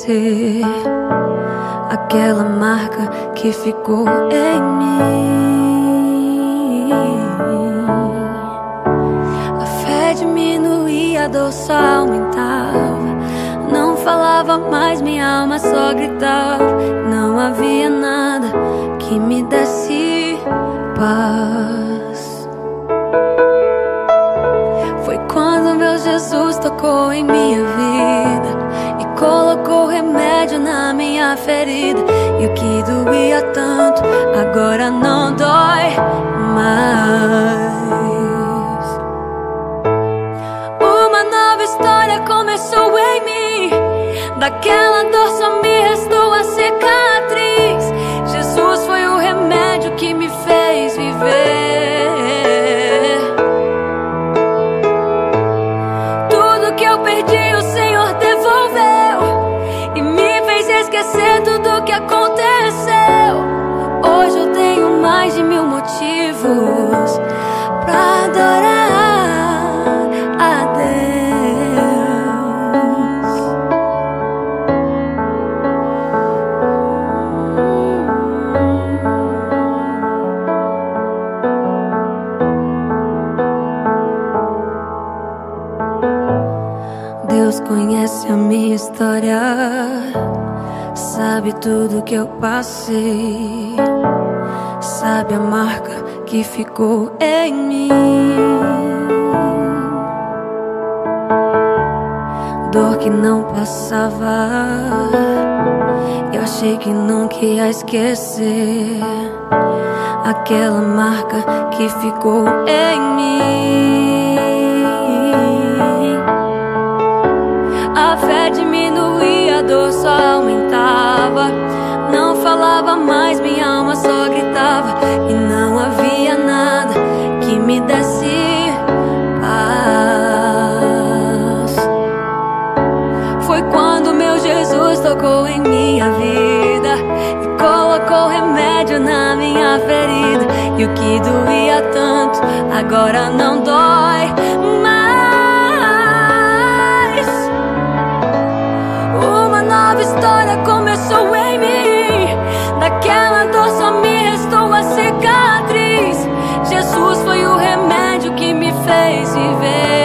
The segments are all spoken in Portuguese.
esquecer aquela marca que ficou remédio na minha ferida. E o que doía tanto, agora não dói mais. Uma nova história começou em mim. Daquela dor só me restou a cicatriz. Jesus foi o remédio que me fez viver.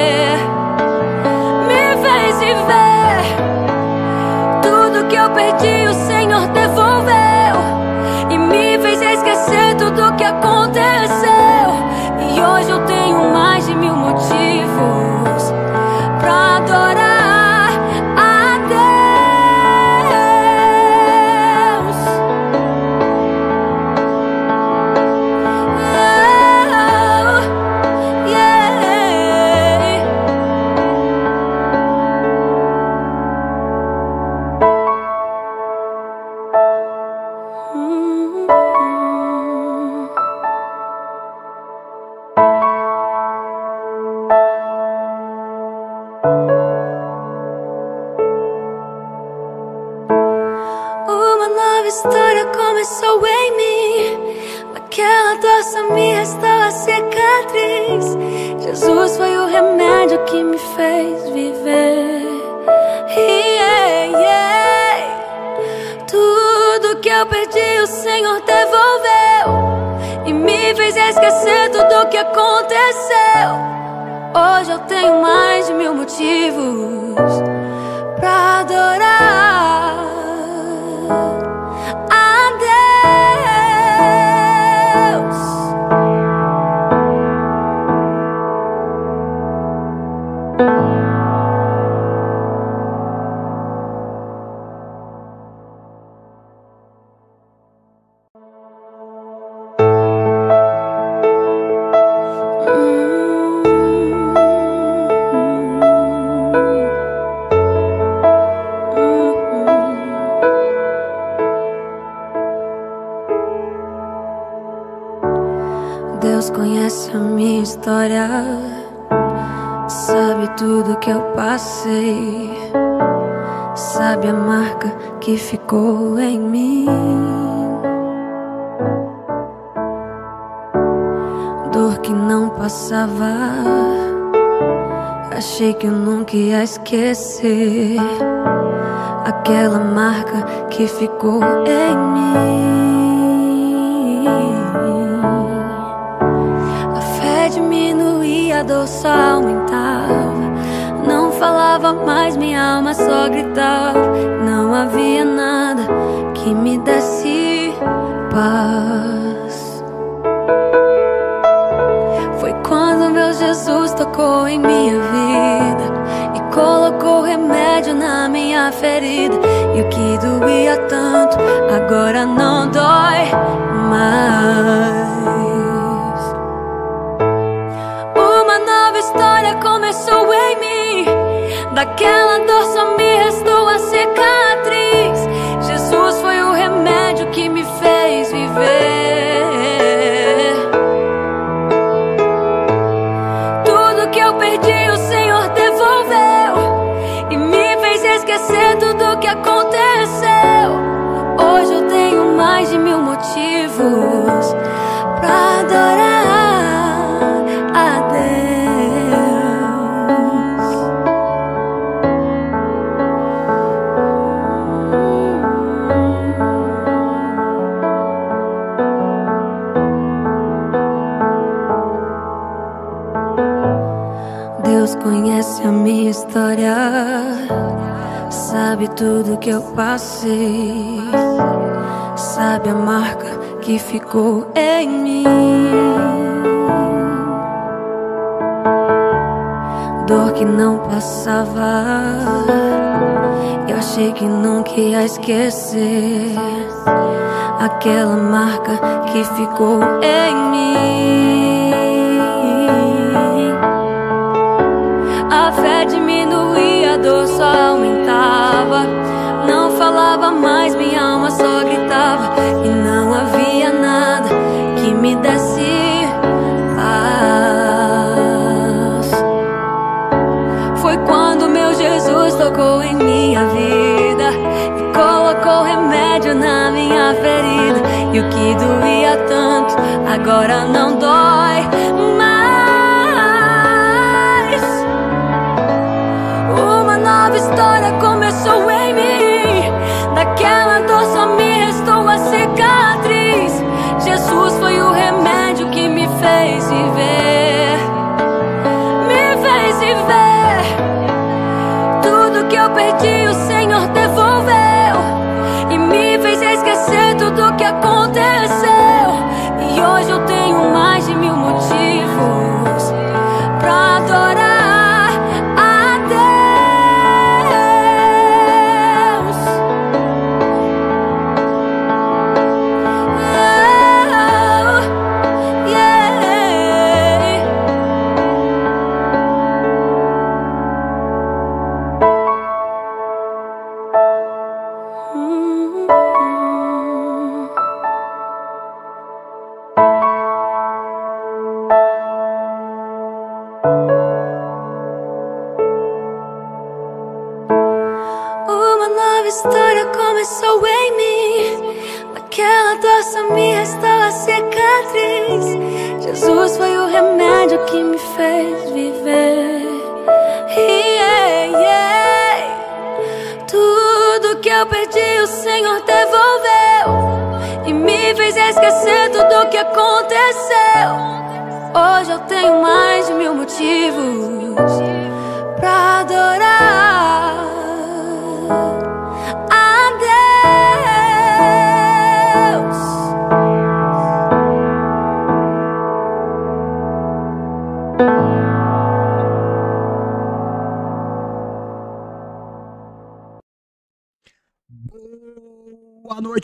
Dor que não passava, eu achei que nunca ia esquecer aquela marca que ficou em mim. Tocou em minha vida e colocou remédio na minha ferida. E o que doía tanto agora não dói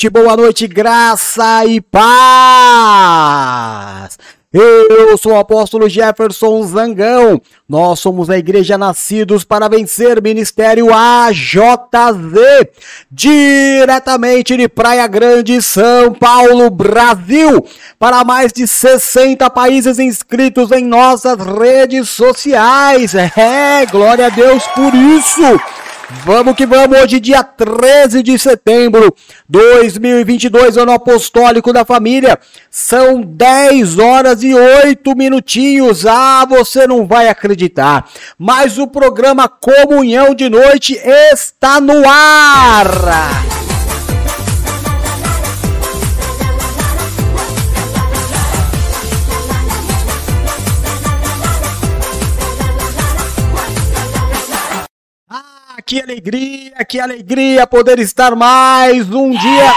noite, boa noite, graça e paz. Eu sou o apóstolo Jefferson Zangão. Nós somos a Igreja Nascidos para Vencer Ministério AJZ, diretamente de Praia Grande, São Paulo, Brasil, para mais de 60 países inscritos em nossas redes sociais. É, glória a Deus por isso. Vamos que vamos, hoje dia 13 de setembro 2022, ano apostólico da família. São 10 horas e 8 minutinhos. Ah, você não vai acreditar. Mas o programa Comunhão de Noite está no ar. Que alegria, que alegria poder estar mais um dia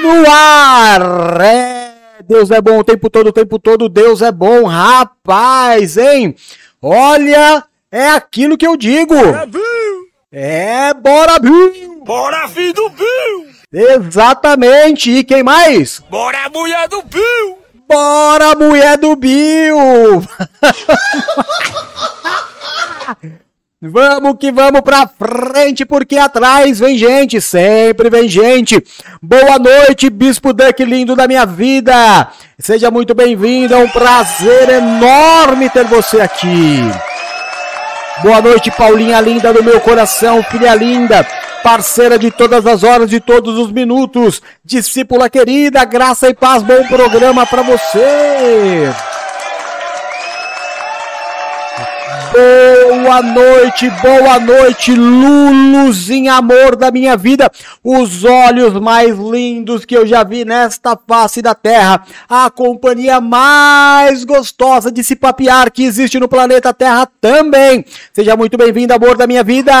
no ar. É, Deus é bom o tempo todo, o tempo todo, Deus é bom, rapaz, hein? Olha, é aquilo que eu digo. É, bora, Bill! Bora, filho do Bill! Exatamente, e quem mais? Bora, mulher do Bill! Bora, mulher do Bill! Vamos que vamos pra frente, porque atrás vem gente, sempre vem gente. Boa noite, Bispo Duck lindo da minha vida. Seja muito bem-vindo, é um prazer enorme ter você aqui. Boa noite, Paulinha linda do meu coração, filha linda, parceira de todas as horas, de todos os minutos, discípula querida, graça e paz, bom programa para você. Boa noite, boa noite, Luluzinho, amor da minha vida, os olhos mais lindos que eu já vi nesta face da terra, a companhia mais gostosa de se papear que existe no planeta Terra também. Seja muito bem-vindo, amor da minha vida.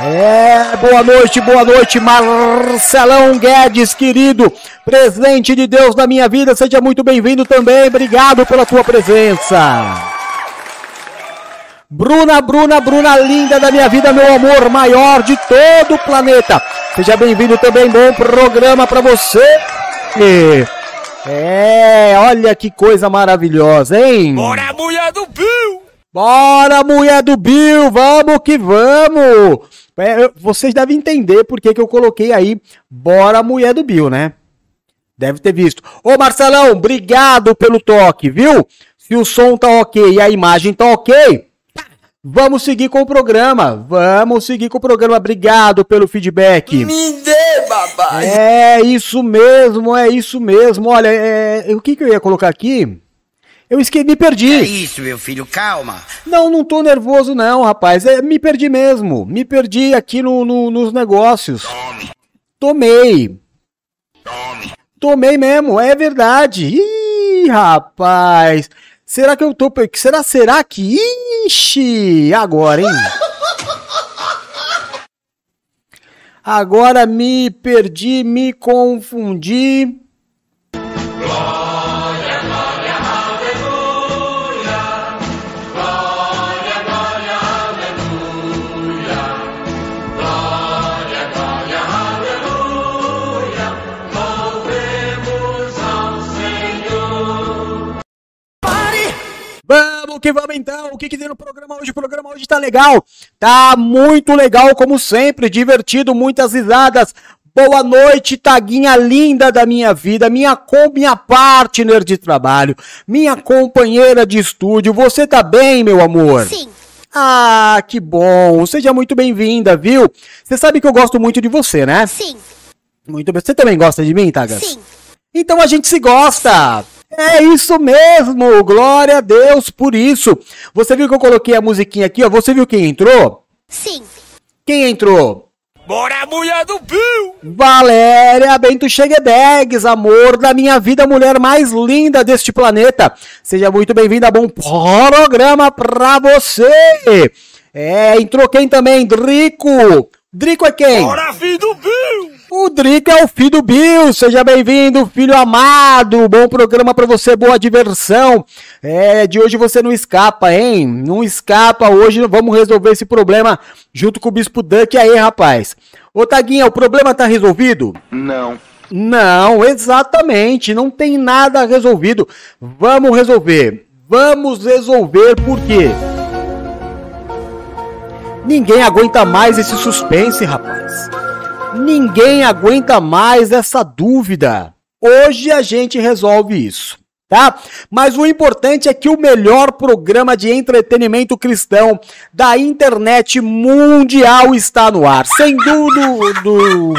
É, boa noite, boa noite, Marcelão Guedes, querido, presente de Deus na minha vida, seja muito bem-vindo também, obrigado pela tua presença. Bruna, Bruna, Bruna, linda da minha vida, meu amor, maior de todo o planeta. Seja bem-vindo também, bom programa para você. É, olha que coisa maravilhosa, hein? Bora, mulher do Bill! Bora, mulher do Bill, vamos que vamos! É, vocês devem entender por que, que eu coloquei aí Bora, mulher do Bill, né? Deve ter visto. Ô Marcelão, obrigado pelo toque, viu? Se o som tá ok e a imagem tá ok, vamos seguir com o programa. Vamos seguir com o programa. Obrigado pelo feedback. Me dê, babá! É isso mesmo, é isso mesmo. Olha, é, o que, que eu ia colocar aqui? Eu esque... me perdi. É isso, meu filho, calma. Não, não tô nervoso não, rapaz. É, me perdi mesmo. Me perdi aqui no, no- nos negócios. Tome, Tomei. tome. Tomei mesmo, é verdade. Ih, rapaz. Será que eu tô... Será, será que... Ixi, agora, hein? Agora me perdi, me confundi. Vamos que vamos então. O que, que tem no programa hoje? O programa hoje tá legal. Tá muito legal, como sempre. Divertido, muitas risadas. Boa noite, taguinha linda da minha vida, minha com minha partner de trabalho, minha companheira de estúdio. Você tá bem, meu amor? Sim. Ah, que bom. Seja muito bem-vinda, viu? Você sabe que eu gosto muito de você, né? Sim. Muito bem. Você também gosta de mim, Tagas? Sim. Então a gente se gosta. É isso mesmo. Glória a Deus por isso. Você viu que eu coloquei a musiquinha aqui, ó? Você viu quem entrou? Sim. Quem entrou? Bora, mulher do Bill! Valéria Bento Cheguedegues, amor da minha vida, mulher mais linda deste planeta. Seja muito bem-vinda, bom programa pra você. É, entrou quem também? Drico. Drico é quem? Bora, filho do Bill! O Drico é o filho do Bill, seja bem-vindo, filho amado. Bom programa pra você, boa diversão. É, de hoje você não escapa, hein? Não escapa. Hoje vamos resolver esse problema junto com o Bispo Duck aí, rapaz. Ô Taguinha, o problema tá resolvido? Não. Não, exatamente, não tem nada resolvido. Vamos resolver. Vamos resolver por quê? Ninguém aguenta mais esse suspense, rapaz. Ninguém aguenta mais essa dúvida. Hoje a gente resolve isso, tá? Mas o importante é que o melhor programa de entretenimento cristão da internet mundial está no ar. Sem dúvida. do-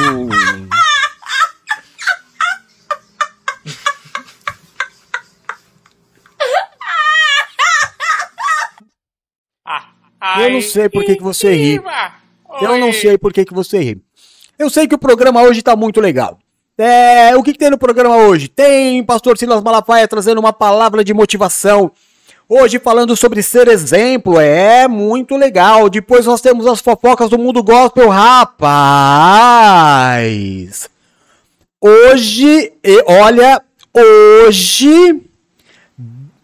Eu não sei por que, que você ri. Eu não sei por que, que você ri. Eu sei que o programa hoje tá muito legal. É, o que, que tem no programa hoje? Tem pastor Silas Malafaia trazendo uma palavra de motivação. Hoje falando sobre ser exemplo, é muito legal. Depois nós temos as fofocas do mundo gospel, rapaz. Hoje, olha, hoje,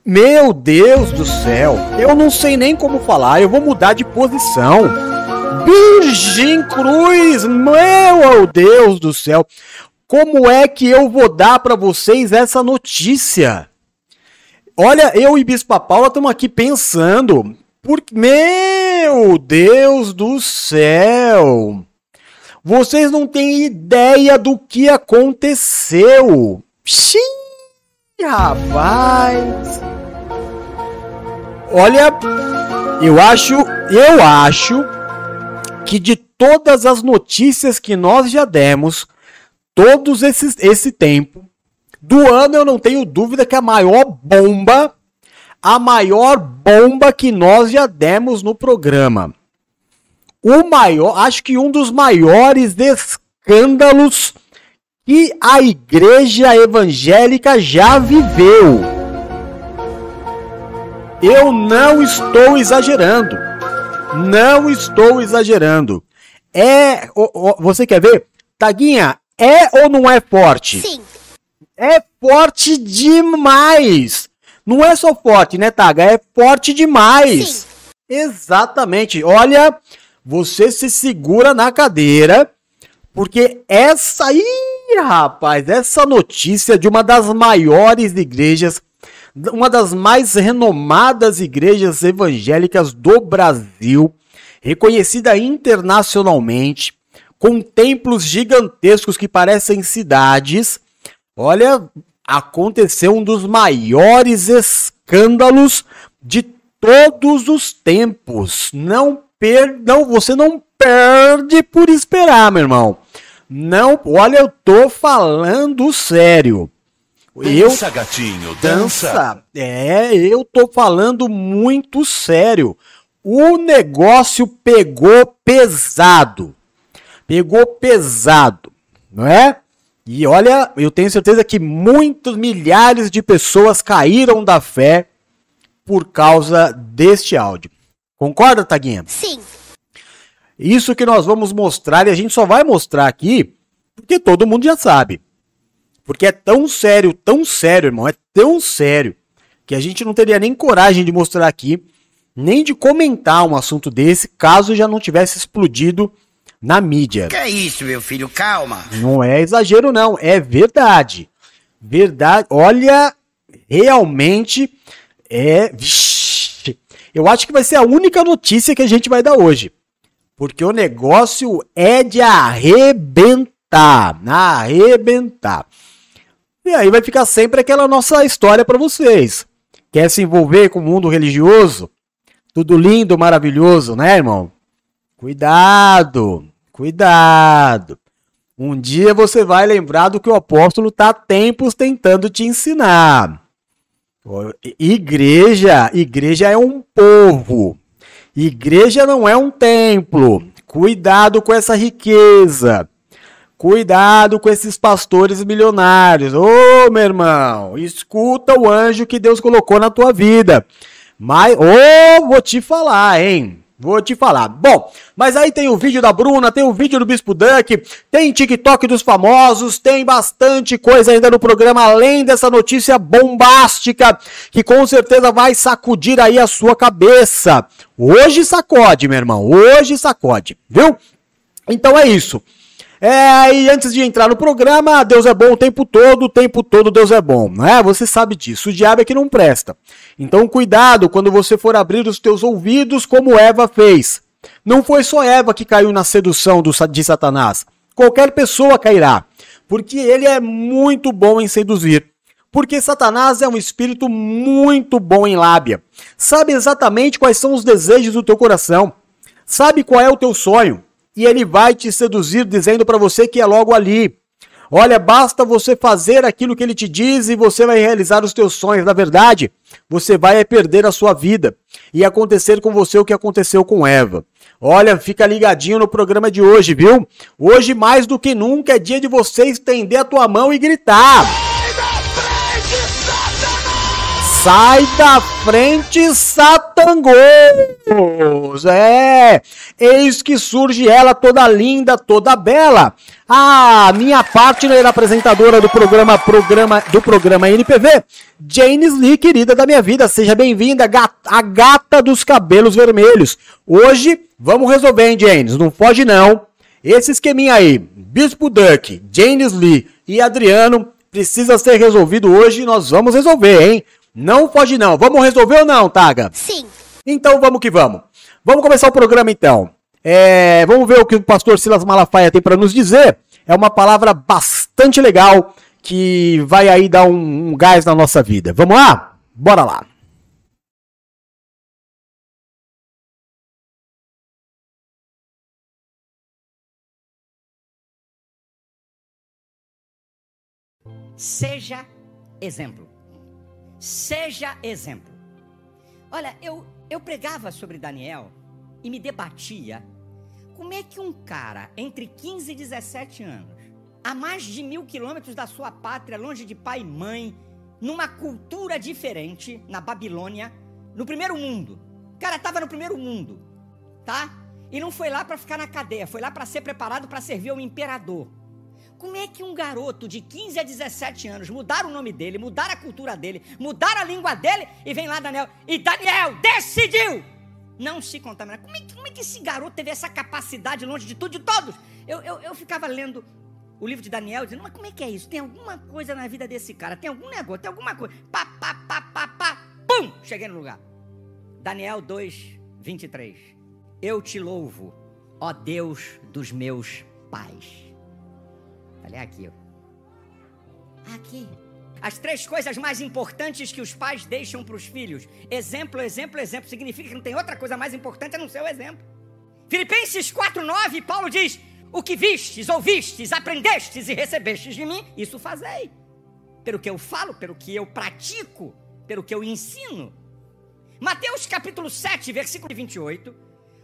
meu Deus do céu, eu não sei nem como falar, eu vou mudar de posição. Virgem Cruz, meu Deus do céu, como é que eu vou dar para vocês essa notícia? olha, eu e Bispa Paula estamos aqui pensando. Por... Meu Deus do céu! Vocês não têm ideia do que aconteceu. Xiii, rapaz. Olha, eu acho, eu acho que de todas as notícias que nós já demos, todos esses, esse tempo, do ano eu não tenho dúvida que a maior bomba, a maior bomba que nós já demos no programa o maior, acho que um dos maiores escândalos que a igreja evangélica já viveu. Eu não estou exagerando. Não estou exagerando. É. Você quer ver? Taguinha, é ou não é forte? Sim. É forte demais. Não é só forte, né, Taga? É forte demais. Sim. Exatamente. Olha, você se segura na cadeira, porque essa aí, rapaz, essa notícia de uma das maiores igrejas, uma das mais renomadas igrejas evangélicas do Brasil, reconhecida internacionalmente, com templos gigantescos que parecem cidades. Olha, aconteceu um dos maiores escândalos de todos os tempos. Não per... não, você não perde por esperar, meu irmão. Não, olha, eu tô falando sério. Dança, eu, gatinho, dança. dança. É, eu tô falando muito sério. O negócio pegou pesado. Pegou pesado, não é? E olha, eu tenho certeza que muitos milhares de pessoas caíram da fé por causa deste áudio. Concorda, Taguinha? Sim. Isso que nós vamos mostrar e a gente só vai mostrar aqui porque todo mundo já sabe. Porque é tão sério, tão sério, irmão, é tão sério que a gente não teria nem coragem de mostrar aqui, nem de comentar um assunto desse, caso já não tivesse explodido na mídia. Que é isso, meu filho? Calma. Não é exagero, não, é verdade. Verdade. Olha, realmente é. Vixe, eu acho que vai ser a única notícia que a gente vai dar hoje. Porque o negócio é de arrebentar. Arrebentar. E aí vai ficar sempre aquela nossa história para vocês. Quer se envolver com o mundo religioso? Tudo lindo, maravilhoso, né, irmão? Cuidado, cuidado. Um dia você vai lembrar do que o apóstolo está há tempos tentando te ensinar. Igreja, igreja é um povo. Igreja não é um templo. Cuidado com essa riqueza. Cuidado com esses pastores milionários. Ô, oh, meu irmão, escuta o anjo que Deus colocou na tua vida. Mas, ô, oh, vou te falar, hein? Vou te falar. Bom, mas aí tem o vídeo da Bruna, tem o vídeo do Bispo Duck, tem TikTok dos famosos, tem bastante coisa ainda no programa, além dessa notícia bombástica que com certeza vai sacudir aí a sua cabeça. Hoje sacode, meu irmão, hoje sacode, viu? Então é isso. É, e antes de entrar no programa, Deus é bom o tempo todo, o tempo todo Deus é bom, né? Você sabe disso. O diabo é que não presta. Então, cuidado quando você for abrir os teus ouvidos, como Eva fez. Não foi só Eva que caiu na sedução do, de Satanás. Qualquer pessoa cairá, porque ele é muito bom em seduzir. Porque Satanás é um espírito muito bom em lábia. Sabe exatamente quais são os desejos do teu coração. Sabe qual é o teu sonho e ele vai te seduzir dizendo para você que é logo ali. Olha, basta você fazer aquilo que ele te diz e você vai realizar os teus sonhos. Na verdade, você vai perder a sua vida e acontecer com você o que aconteceu com Eva. Olha, fica ligadinho no programa de hoje, viu? Hoje mais do que nunca é dia de você estender a tua mão e gritar. Sai da frente, Satangos! É! Eis que surge ela toda linda, toda bela. A minha partner apresentadora do programa, programa do programa NPV, Janes Lee, querida da minha vida. Seja bem-vinda, a gata dos cabelos vermelhos. Hoje vamos resolver, hein, Janes? Não foge não. Esse esqueminha aí, Bispo Duck, Janes Lee e Adriano precisa ser resolvido hoje e nós vamos resolver, hein? Não foge não. Vamos resolver ou não, Taga? Sim. Então vamos que vamos. Vamos começar o programa então. É, vamos ver o que o pastor Silas Malafaia tem para nos dizer. É uma palavra bastante legal que vai aí dar um, um gás na nossa vida. Vamos lá? Bora lá. Seja exemplo. Seja exemplo. Olha, eu, eu pregava sobre Daniel e me debatia como é que um cara entre 15 e 17 anos, a mais de mil quilômetros da sua pátria, longe de pai e mãe, numa cultura diferente, na Babilônia, no primeiro mundo. O cara estava no primeiro mundo, tá? E não foi lá para ficar na cadeia, foi lá para ser preparado para servir ao imperador. Como é que um garoto de 15 a 17 anos mudar o nome dele, mudar a cultura dele, mudar a língua dele e vem lá Daniel e Daniel decidiu não se contaminar? Como é, que, como é que esse garoto teve essa capacidade longe de tudo de todos? Eu, eu, eu ficava lendo o livro de Daniel dizendo, mas como é que é isso? Tem alguma coisa na vida desse cara, tem algum negócio, tem alguma coisa. Pá, pá, pá, pá, pá, pum! Cheguei no lugar. Daniel 2, 23. Eu te louvo, ó Deus dos meus pais. Olha aqui. ó. Aqui. As três coisas mais importantes que os pais deixam para os filhos. Exemplo, exemplo, exemplo. Significa que não tem outra coisa mais importante a não ser o exemplo. Filipenses 4,9, Paulo diz: O que vistes, ouvistes, aprendestes e recebestes de mim, isso fazei. Pelo que eu falo, pelo que eu pratico, pelo que eu ensino. Mateus capítulo 7, versículo 28.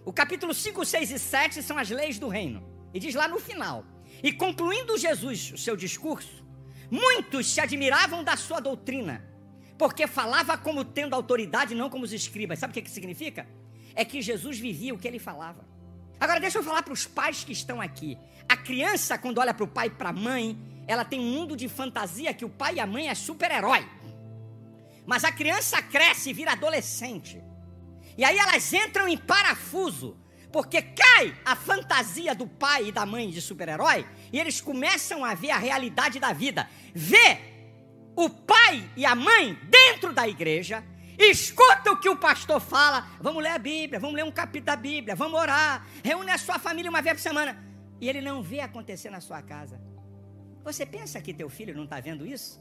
O capítulo 5, 6 e 7 são as leis do reino. E diz lá no final: E concluindo Jesus o seu discurso, muitos se admiravam da sua doutrina, porque falava como tendo autoridade, não como os escribas. Sabe o que, que significa? É que Jesus vivia o que ele falava. Agora, deixa eu falar para os pais que estão aqui. A criança, quando olha para o pai e para a mãe, ela tem um mundo de fantasia que o pai e a mãe é super-herói. Mas a criança cresce e vira adolescente. E aí elas entram em parafuso, porque cai a fantasia do pai e da mãe de super-herói, e eles começam a ver a realidade da vida. Vê o pai e a mãe dentro da igreja, escuta o que o pastor fala, vamos ler a Bíblia, vamos ler um capítulo da Bíblia, vamos orar, reúne a sua família uma vez por semana, e ele não vê acontecer na sua casa. Você pensa que teu filho não está vendo isso?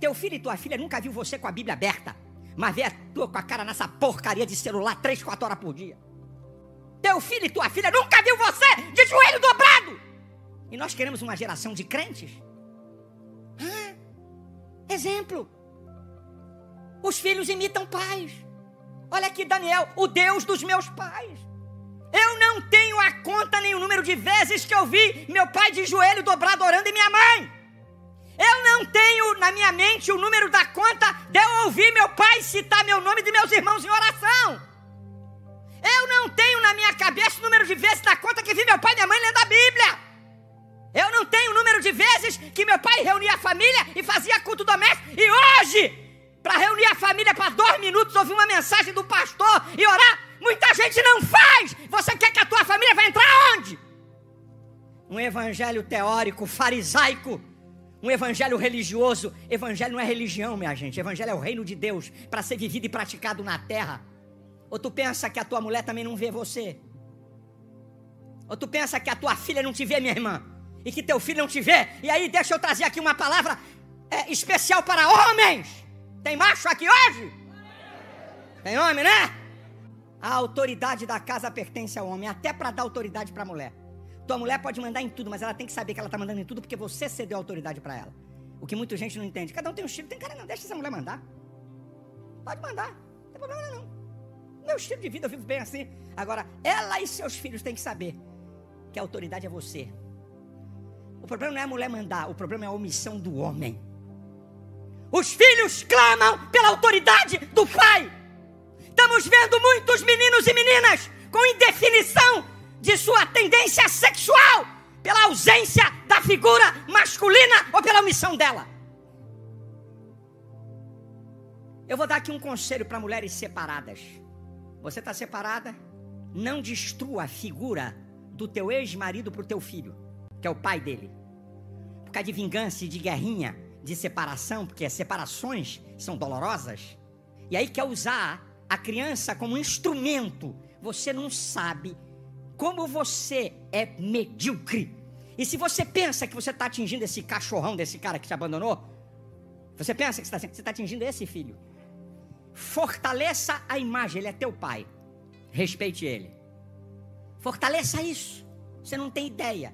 Teu filho e tua filha nunca viu você com a Bíblia aberta, mas vê a tua com a cara nessa porcaria de celular três, quatro horas por dia. Teu filho e tua filha nunca viu você de joelho dobrado. E nós queremos uma geração de crentes? Exemplo. Os filhos imitam pais. Olha aqui, Daniel, o Deus dos meus pais. Eu não tenho a conta nem o número de vezes que eu vi meu pai de joelho dobrado orando e minha mãe. Eu não tenho na minha mente o número da conta de eu ouvir meu pai citar meu nome e de meus irmãos em oração. Eu não tenho na minha cabeça o número de vezes da conta que vi meu pai e minha mãe lendo a Bíblia. Eu não tenho o número de vezes que meu pai reunia a família e fazia culto doméstico. E hoje, para reunir a família para dois minutos, ouvir uma mensagem do pastor e orar, muita gente não faz. Você quer que a tua família vai entrar onde? Um evangelho teórico, farisaico. Um evangelho religioso. Evangelho não é religião, minha gente. Evangelho é o reino de Deus para ser vivido e praticado na terra. Ou tu pensa que a tua mulher também não vê você? Ou tu pensa que a tua filha não te vê, minha irmã? E que teu filho não te vê? E aí, deixa eu trazer aqui uma palavra é, especial para homens. Tem macho aqui hoje? Tem homem, né? A autoridade da casa pertence ao homem, até para dar autoridade para a mulher. Tua mulher pode mandar em tudo, mas ela tem que saber que ela está mandando em tudo porque você cedeu autoridade para ela. O que muita gente não entende. Cada um tem um estilo, tem cara não, deixa essa mulher mandar. Pode mandar, não tem problema não. Meu estilo de vida, eu vivo bem assim. Agora, ela e seus filhos têm que saber que a autoridade é você. O problema não é a mulher mandar, o problema é a omissão do homem. Os filhos clamam pela autoridade do pai. Estamos vendo muitos meninos e meninas com indefinição de sua tendência sexual pela ausência da figura masculina ou pela omissão dela. Eu vou dar aqui um conselho para mulheres separadas. Você está separada? Não destrua a figura do teu ex-marido para o teu filho, que é o pai dele. Por causa de vingança e de guerrinha, de separação, porque as separações são dolorosas, e aí quer usar a criança como instrumento. Você não sabe como você é medíocre. E se você pensa que você está atingindo esse cachorrão desse cara que te abandonou, você pensa que você está tá atingindo esse filho. Fortaleça a imagem, ele é teu pai. Respeite ele. Fortaleça isso. Você não tem ideia.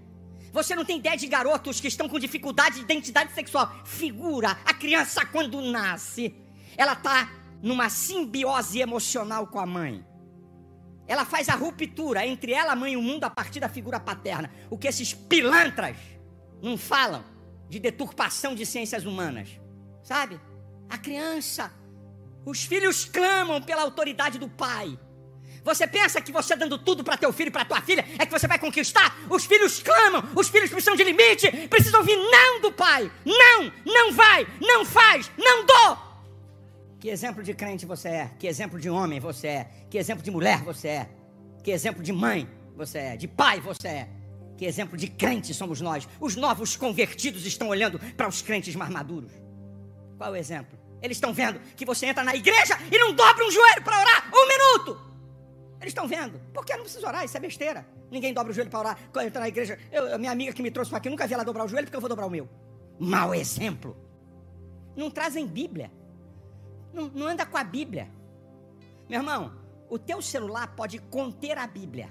Você não tem ideia de garotos que estão com dificuldade de identidade sexual. Figura, a criança quando nasce, ela está numa simbiose emocional com a mãe. Ela faz a ruptura entre ela, a mãe e o mundo a partir da figura paterna. O que esses pilantras não falam de deturpação de ciências humanas. Sabe? A criança, os filhos clamam pela autoridade do pai. Você pensa que você dando tudo para teu filho e para tua filha é que você vai conquistar? Os filhos clamam, os filhos precisam de limite, precisam ouvir não do pai. Não, não vai, não faz, não dou. Que exemplo de crente você é? Que exemplo de homem você é? Que exemplo de mulher você é? Que exemplo de mãe você é? De pai você é? Que exemplo de crente somos nós? Os novos convertidos estão olhando para os crentes mais maduros. Qual o exemplo? Eles estão vendo que você entra na igreja e não dobra um joelho para orar um minuto. Eles estão vendo. Porque eu não preciso orar, isso é besteira. Ninguém dobra o joelho para orar. Quando entra na igreja, eu, minha amiga que me trouxe para aqui, nunca vi ela dobrar o joelho, porque eu vou dobrar o meu. Mau exemplo. Não trazem Bíblia. Não, não anda com a Bíblia. Meu irmão, o teu celular pode conter a Bíblia.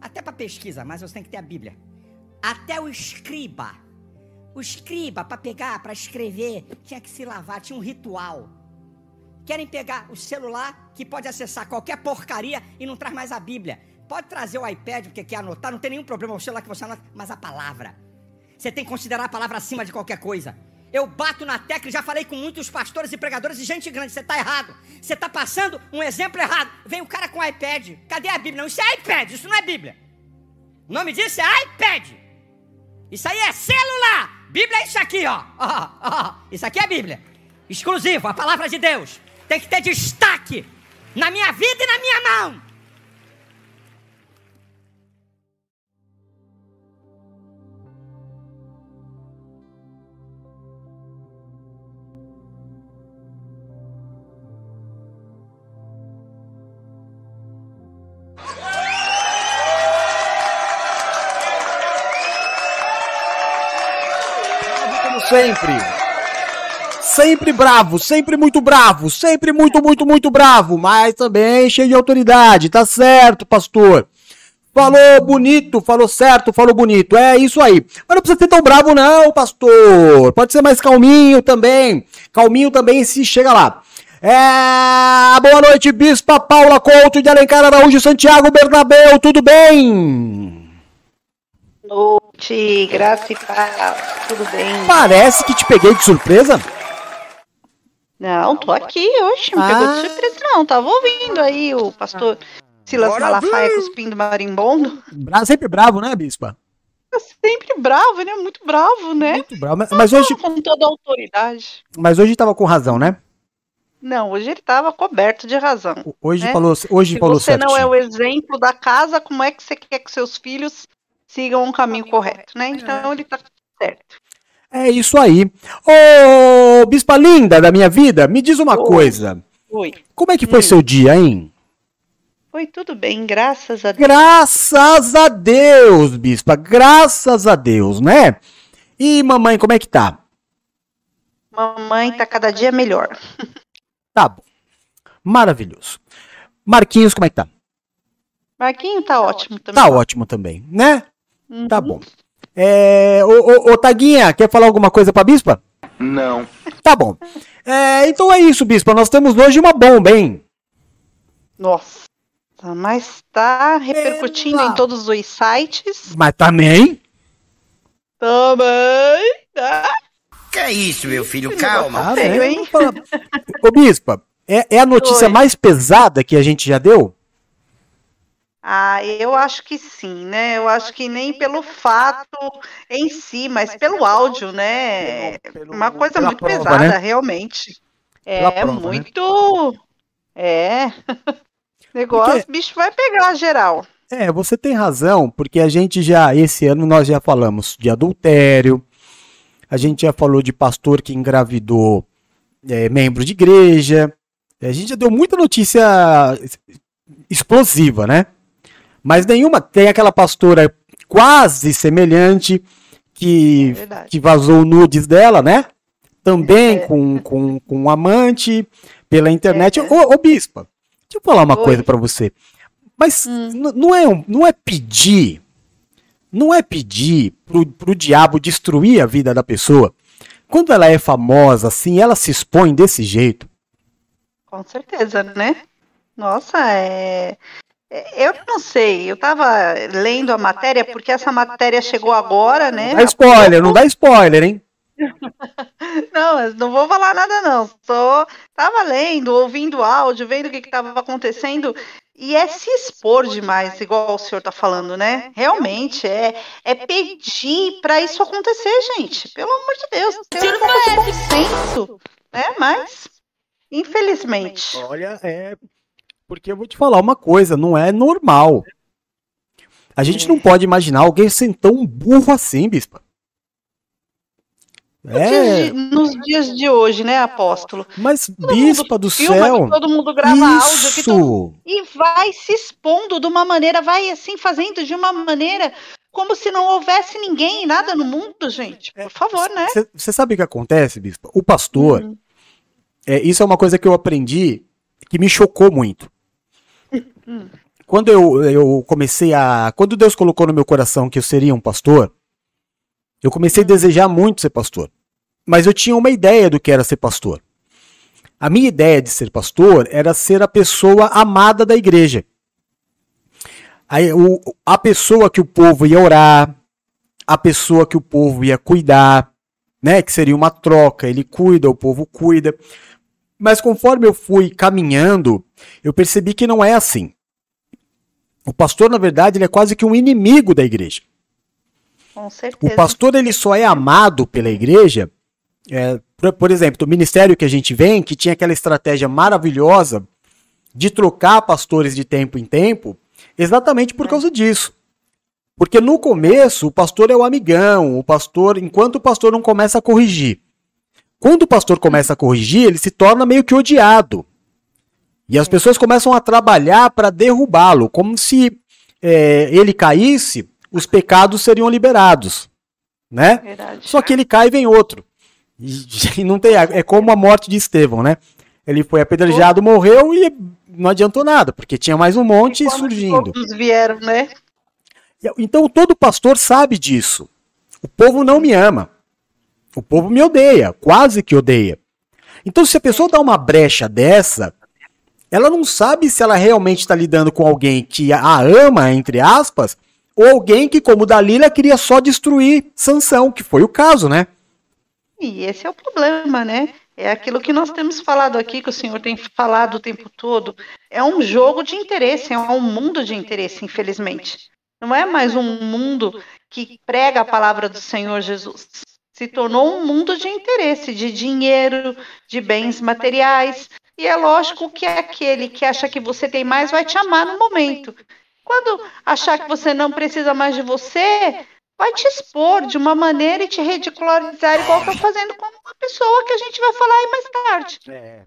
Até para pesquisa, mas você tem que ter a Bíblia. Até o escriba. O escriba, para pegar, para escrever, tinha que se lavar, tinha um ritual. Querem pegar o celular que pode acessar qualquer porcaria e não traz mais a Bíblia. Pode trazer o iPad porque quer anotar, não tem nenhum problema o celular que você anota, mas a palavra. Você tem que considerar a palavra acima de qualquer coisa. Eu bato na tecla e já falei com muitos pastores e pregadores e gente grande. Você está errado. Você está passando um exemplo errado. Vem o cara com iPad. Cadê a Bíblia? Não, isso é iPad, isso não é Bíblia. O nome disso é iPad. Isso aí é celular. Bíblia é isso aqui, ó. ó. Isso aqui é Bíblia. Exclusivo, a palavra de Deus tem que ter destaque na minha vida e na minha mão. Como sempre sempre bravo, sempre muito bravo, sempre muito, muito, muito bravo, mas também cheio de autoridade, tá certo, pastor? Falou bonito, falou certo, falou bonito. É isso aí. Mas não precisa ser tão bravo, não, pastor. Pode ser mais calminho também. Calminho também se chega lá. É... Boa noite, Bispa Paula Couto de Alencar Araújo Santiago Bernabéu, tudo bem? Noite, graça e paz, tudo bem? Parece que te peguei de surpresa. Não, tô aqui hoje, não ah. pegou de surpresa não, tava ouvindo aí o pastor Silas Bora Malafaia cuspindo marimbondo. Bra sempre bravo, né, bispa? Sempre bravo, né? Muito bravo, né? Muito bravo, mas, mas hoje... Com toda a autoridade. Mas hoje tava com razão, né? Não, hoje ele tava coberto de razão. Hoje né? falou, hoje Se falou você não é o exemplo da casa, como é que você quer que seus filhos sigam um caminho correto, né? Então ele tá certo. É isso aí. Ô, bispa linda da minha vida, me diz uma Oi. coisa. Oi. Como é que foi hum. seu dia, hein? Foi tudo bem, graças a Deus. Graças a Deus, bispa, graças a Deus, né? E mamãe, como é que tá? Mamãe tá cada dia melhor. Tá bom. Maravilhoso. Marquinhos, como é que tá? Marquinho tá ótimo também. Tá ótimo também, né? Tá uhum. Tá bom. É, ô, ô, ô, Taguinha, quer falar alguma coisa pra Bispa? Não. Tá bom. É, então é isso, Bispa. Nós temos hoje uma bomba, hein? Nossa, mas tá repercutindo em todos os sites. Mas também? Também, tá? Que é isso, meu filho? Calma. Ah, feio, hein? Ô, Bispa, é, é a notícia Oi. mais pesada que a gente já deu? Ah, eu acho que sim, né? Eu acho que nem pelo fato em si, mas pelo áudio, né? Uma coisa muito prova, pesada, né? realmente. É prova, né? muito. Né? É. Negócio, porque... bicho vai pegar geral. É, você tem razão, porque a gente já, esse ano nós já falamos de adultério, A gente já falou de pastor que engravidou é, membro de igreja. A gente já deu muita notícia explosiva, né? Mas nenhuma tem aquela pastora quase semelhante que, É que vazou nudes dela, né? Também É. com, com, com um amante pela internet. É. Ô, ô, Bispa, deixa eu falar uma Oi. coisa pra você. Mas Hum. não, é, um- não é pedir, não é pedir pro, pro diabo destruir a vida da pessoa. Quando ela é famosa, assim, ela se expõe desse jeito. Com certeza, né? Nossa, é. É- Eu não sei, eu tava lendo a matéria, porque essa matéria chegou agora, né? Dá spoiler, não dá spoiler, hein? Não, não vou falar nada, não. Só tava lendo, ouvindo áudio, vendo o que estava acontecendo. E é se expor demais, igual o senhor tá falando, né? Realmente, é, é pedir para isso acontecer, gente. Pelo amor de Deus, tem um pouco de bom senso, né? Mas, infelizmente. Olha, é. Porque eu vou te falar uma coisa, não é normal. A gente não pode imaginar alguém ser tão burro assim, bispa. É, nos dias de hoje, né, apóstolo? mas bispa do Filma céu. todo mundo grava áudio, que todo Isso. e vai se expondo de uma maneira, vai assim fazendo de uma maneira como se não houvesse ninguém, nada no mundo, gente. Por favor, né? Você sabe o que acontece, bispa? O pastor, Uhum. é, isso é uma coisa que eu aprendi que me chocou muito. Hum. Quando eu, eu comecei a. Quando Deus colocou no meu coração que eu seria um pastor, eu comecei a Hum. desejar muito ser pastor. Mas eu tinha uma ideia do que era ser pastor. A minha ideia de ser pastor era ser a pessoa amada da igreja. Aí, o- a pessoa que o povo ia orar, a pessoa que o povo ia cuidar, né? Que seria uma troca, ele cuida, o povo cuida. Mas conforme eu fui caminhando, eu percebi que não é assim. O pastor, na verdade, ele é quase que um inimigo da igreja. Com O certeza. pastor ele só é amado pela igreja, é, por, por exemplo, do ministério que a gente vem, que tinha aquela estratégia maravilhosa de trocar pastores de tempo em tempo, exatamente por causa disso. Porque no começo o pastor é o amigão, o pastor, enquanto o pastor não começa a corrigir. Quando o pastor começa a corrigir, ele se torna meio que odiado. E as pessoas começam a trabalhar para derrubá-lo, como se é, ele caísse, os pecados seriam liberados, né? Verdade. Só que ele cai e vem outro. E, e não tem, é como a morte de Estevão, né? Ele foi apedrejado, morreu e não adiantou nada, porque tinha mais um monte Quando surgindo. Todos vieram, né? Então todo pastor sabe disso. O povo não me ama. O povo me odeia, quase que odeia. Então se a pessoa dá uma brecha dessa, ela não sabe se ela realmente está lidando com alguém que a ama, entre aspas, ou alguém que, como Dalila, queria só destruir Sansão, que foi o caso, né? E esse é o problema, né? É aquilo que nós temos falado aqui, que o senhor tem falado o tempo todo. É um jogo de interesse, é um mundo de interesse, infelizmente. Não é mais um mundo que prega a palavra do Senhor Jesus. Se tornou um mundo de interesse, de dinheiro, de bens materiais. E é lógico que aquele que acha que você tem mais vai te amar no momento. Quando achar que você não precisa mais de você, vai te expor de uma maneira e te ridicularizar, igual estão fazendo com uma pessoa que a gente vai falar aí mais tarde.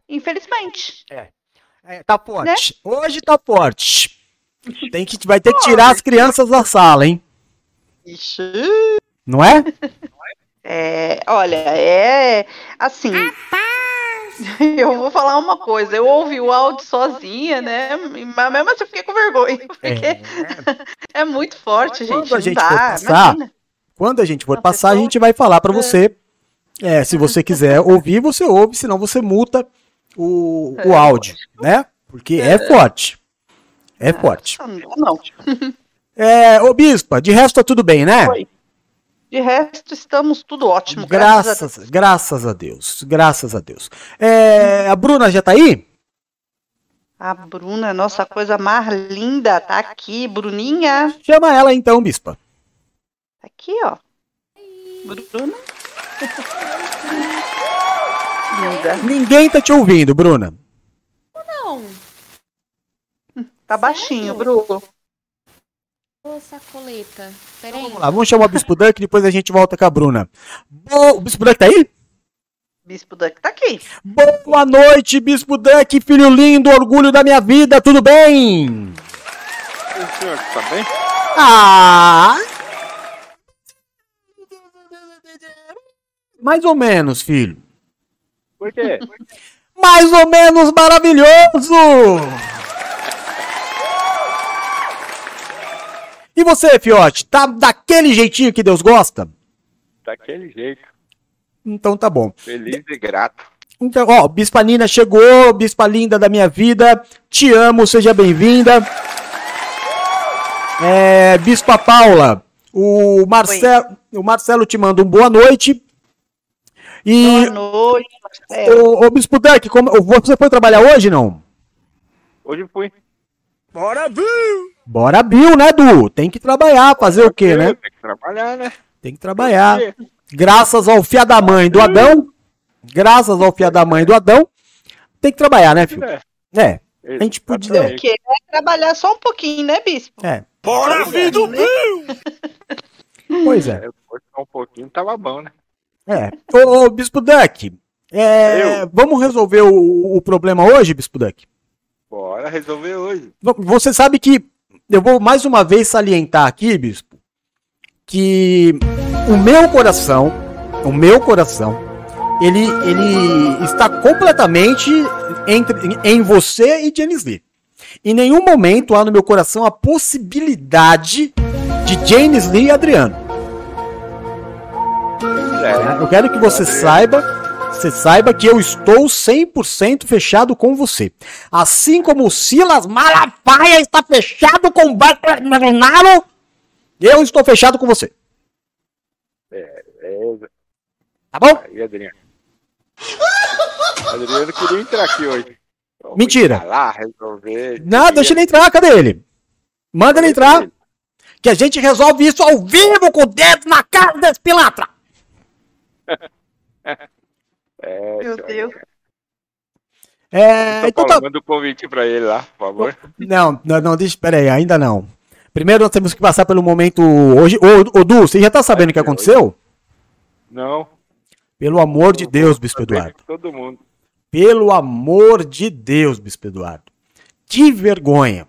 Infelizmente. É, tá forte. Hoje tá forte. Tem que, vai ter que tirar as crianças da sala, hein? Ixi. Não é? É, olha, é assim. Eu vou falar uma coisa, eu ouvi o áudio sozinha, né? Mas mesmo assim eu fiquei com vergonha, porque é, muito forte, gente. Quando a gente dá, for passar, imagina. quando a gente for passar, a gente vai falar pra você. É, se você quiser ouvir, você ouve, senão você multa o, o É, áudio, né? Porque é forte. É forte. Não, não. É, ô Bispa, de resto tá tudo bem, né? Oi. De resto, estamos tudo ótimo. Graças, a Deus. Graças, graças a Deus. Graças a Deus. É, a Bruna já tá aí? A Bruna, nossa coisa mais linda, tá aqui, Bruninha. Chama ela então, Bispa. Tá aqui, ó. Bruna. Linda. Ninguém tá te ouvindo, Bruna. Não. Tá baixinho, Bruno. Ô, sacoleta. Peraí. Vamos lá, vamos chamar o Bispo Duck e depois a gente volta com a Bruna. Bo- O Bispo Duck tá aí? Bispo Duck tá aqui. Boa noite, Bispo Duck, filho lindo, orgulho da minha vida, tudo bem? O senhor tá bem? Ah! Mais ou menos, filho. Por quê? Mais ou menos maravilhoso! E você, fiote, tá daquele jeitinho que Deus gosta? Daquele jeito. Então tá bom. Feliz e grato. Então, ó, Bispa Nina chegou, Bispa linda da minha vida, te amo, seja bem-vinda. É, Bispa Paula, o Marcelo, o Marcelo te manda um boa noite. E Boa noite, Marcelo. o, o Bispo Duck, como, você foi trabalhar hoje não? Hoje fui. Bora, Bill! Bora Bill, né, Du? Tem que trabalhar, fazer o quê, né? Tem que trabalhar, né? Tem que trabalhar. Graças ao fia da mãe do Adão, graças ao fia da mãe do Adão, tem que trabalhar, né, filho? É. É, a gente podia... O quê? É trabalhar só um pouquinho, né, Bispo? É, Bora, filho do Bill! pois é. É, um pouquinho tava bom, né? É. Ô, ô, Bispo Duck, é, vamos resolver o, o problema hoje, Bispo Duck? Bora resolver hoje. Você sabe que eu vou mais uma vez salientar aqui, Bispo, que o meu coração, o meu coração, ele, ele está completamente entre, em você e James Lee. Em nenhum momento há no meu coração a possibilidade de James Lee e Adriano. É. Eu quero que você saiba, você saiba que eu estou 100% fechado com você. Assim como o Silas Malafaia está fechado com o Bolsonaro, eu estou fechado com você. É, Tá bom? aí, Adriano. Adriano queria entrar aqui hoje. Vamos Mentira. Falar, resolver. Não, deixa ele entrar, cadê ele? Manda ele entrar, que a gente resolve isso ao vivo com o dedo na cara desse pilantra. É, Meu. Deus. É, São então Paulo, tá. Manda o convite pra ele lá, por favor. Não, não, não, deixa, peraí, ainda não. Primeiro nós temos que passar pelo momento hoje. Ô, ô Du, você já tá sabendo o que aconteceu? Não. Pelo amor de Deus, Bispo Tá Eduardo. Todo mundo. Pelo amor de Deus, Bispo Eduardo. Que vergonha.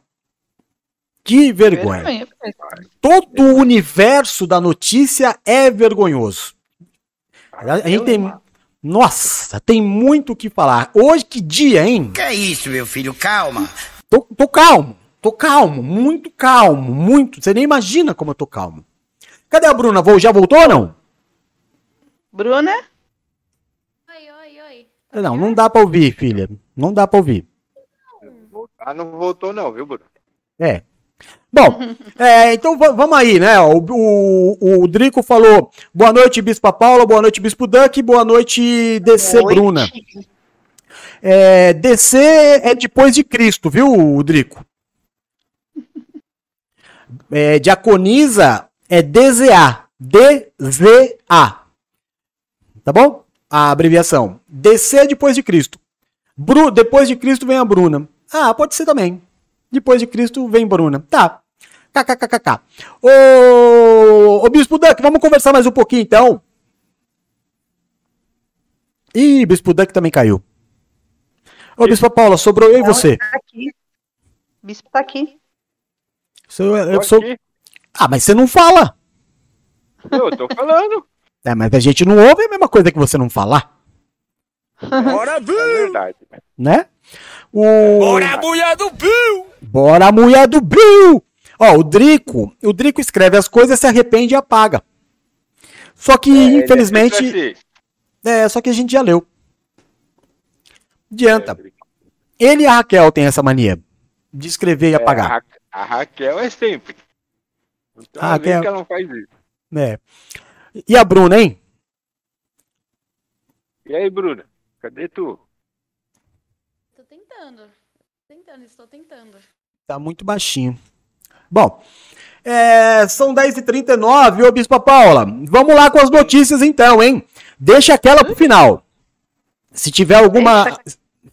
Que vergonha. Todo o universo da notícia é vergonhoso. A gente tem. Nossa, tem muito o que falar. Hoje, que dia, hein? Que é isso, meu filho? Calma. Tô, tô calmo. Tô calmo. Muito calmo. Muito. Você nem imagina como eu tô calmo. Cadê a Bruna? Vol- Já voltou ou não? Bruna? Oi, oi, oi. Não, não dá pra ouvir, filha. Não dá pra ouvir. Ah, não voltou não, viu, Bruno? É. Bom, é, então va- vamos aí, né? O, o, o Drico falou boa noite, Bispa Paula, boa noite, Bispo Duck, boa noite, DC Noite. Bruna. É, DC é depois de Cristo, viu, Drico? É, diaconisa é DZA. DZA. Tá bom? A abreviação. DC é depois de Cristo. Bru, depois de Cristo vem a Bruna. Ah, pode ser também. Depois de Cristo vem Bruna. Tá. KKKKK. Ô, ô Bispo Duck, vamos conversar mais um pouquinho então. Ih, Bispo Duck também caiu. Ô, Bispo Paula, sobrou eu e você. Tá aqui. Bispo tá aqui. Sou- eu sou... aqui. Ah, mas você não fala. Eu tô falando. É, mas a gente não ouve a mesma coisa que você não falar, Bora, É Bill! verdade. né? O... Bora, mulher do Bill! Bora, mulher do Bill! Ó, o Drico, o Drico escreve as coisas, se arrepende e apaga. Só que, É, é infelizmente, é, só que a gente já leu. Adianta. É, Ele e a Raquel têm essa mania de escrever e É, apagar. a, Ra- a Raquel é sempre. Então, A Raquel... Raquel- que ela não faz isso. É. E a Bruna, hein? E aí, Bruna? Cadê tu? Tô tentando. Tentando, estou tentando. Tá muito baixinho. Bom, é, são 10h39, ô Bispa Paula. Vamos lá com as notícias então, hein? Deixa aquela pro final. Se tiver alguma.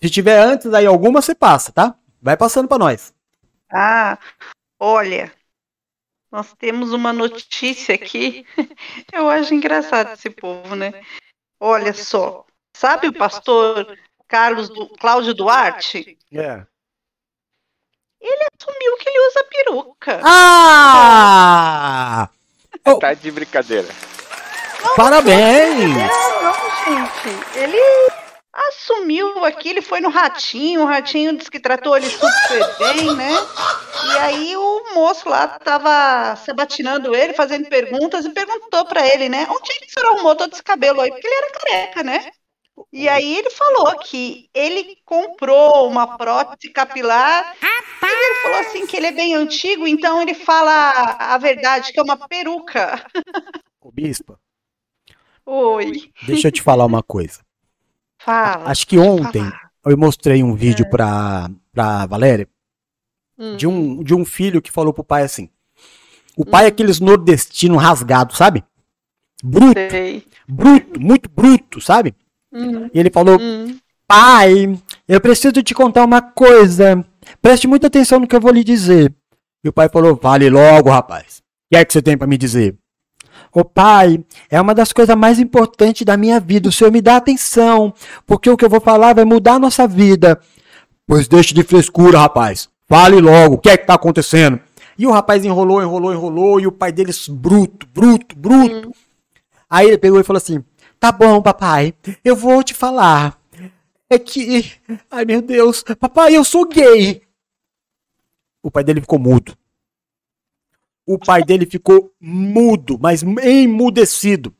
Se tiver antes aí alguma, você passa, tá? Vai passando pra nós. Ah, olha. Nós temos uma notícia aqui. Eu acho engraçado esse povo, né? Olha só. Sabe o pastor Carlos du... Cláudio Duarte? É. Ele assumiu que ele usa peruca. Ah! Tá de brincadeira. Parabéns! Não, não, gente. Ele assumiu aqui, ele foi no Ratinho, o Ratinho disse que tratou ele super bem, né? E aí o moço lá tava sabatinando ele, fazendo perguntas, e perguntou pra ele, né? Onde é que o senhor arrumou todo esse cabelo aí? Porque ele era careca, né? E aí ele falou que ele comprou uma prótese capilar e ele falou assim que ele é bem antigo, então ele fala a verdade, que é uma peruca. Ô, Bispa, Oi, deixa eu te falar uma coisa. fala. Acho que ontem eu mostrei um vídeo pra, pra Valéria Hum. de um, de um filho que falou pro pai assim. O pai é aqueles nordestino rasgado, sabe? Bruto, Sei. bruto, muito bruto, sabe? Hum, E ele falou: hum. Pai, eu preciso te contar uma coisa. Preste muita atenção no que eu vou lhe dizer. E o pai falou: Fale logo, rapaz. O que é que você tem pra me dizer? Ô pai, é uma das coisas mais importantes da minha vida. O senhor me dá atenção, porque o que eu vou falar vai mudar a nossa vida. Pois deixe de frescura, rapaz. Fale logo, o que é que tá acontecendo? E o rapaz enrolou, enrolou, enrolou, e o pai dele, bruto, bruto, bruto. Aí ele pegou e falou assim: Tá bom, papai, eu vou te falar. É que. Ai meu Deus, papai, eu sou gay. O pai dele ficou mudo. O pai dele ficou mudo, mas emudecido.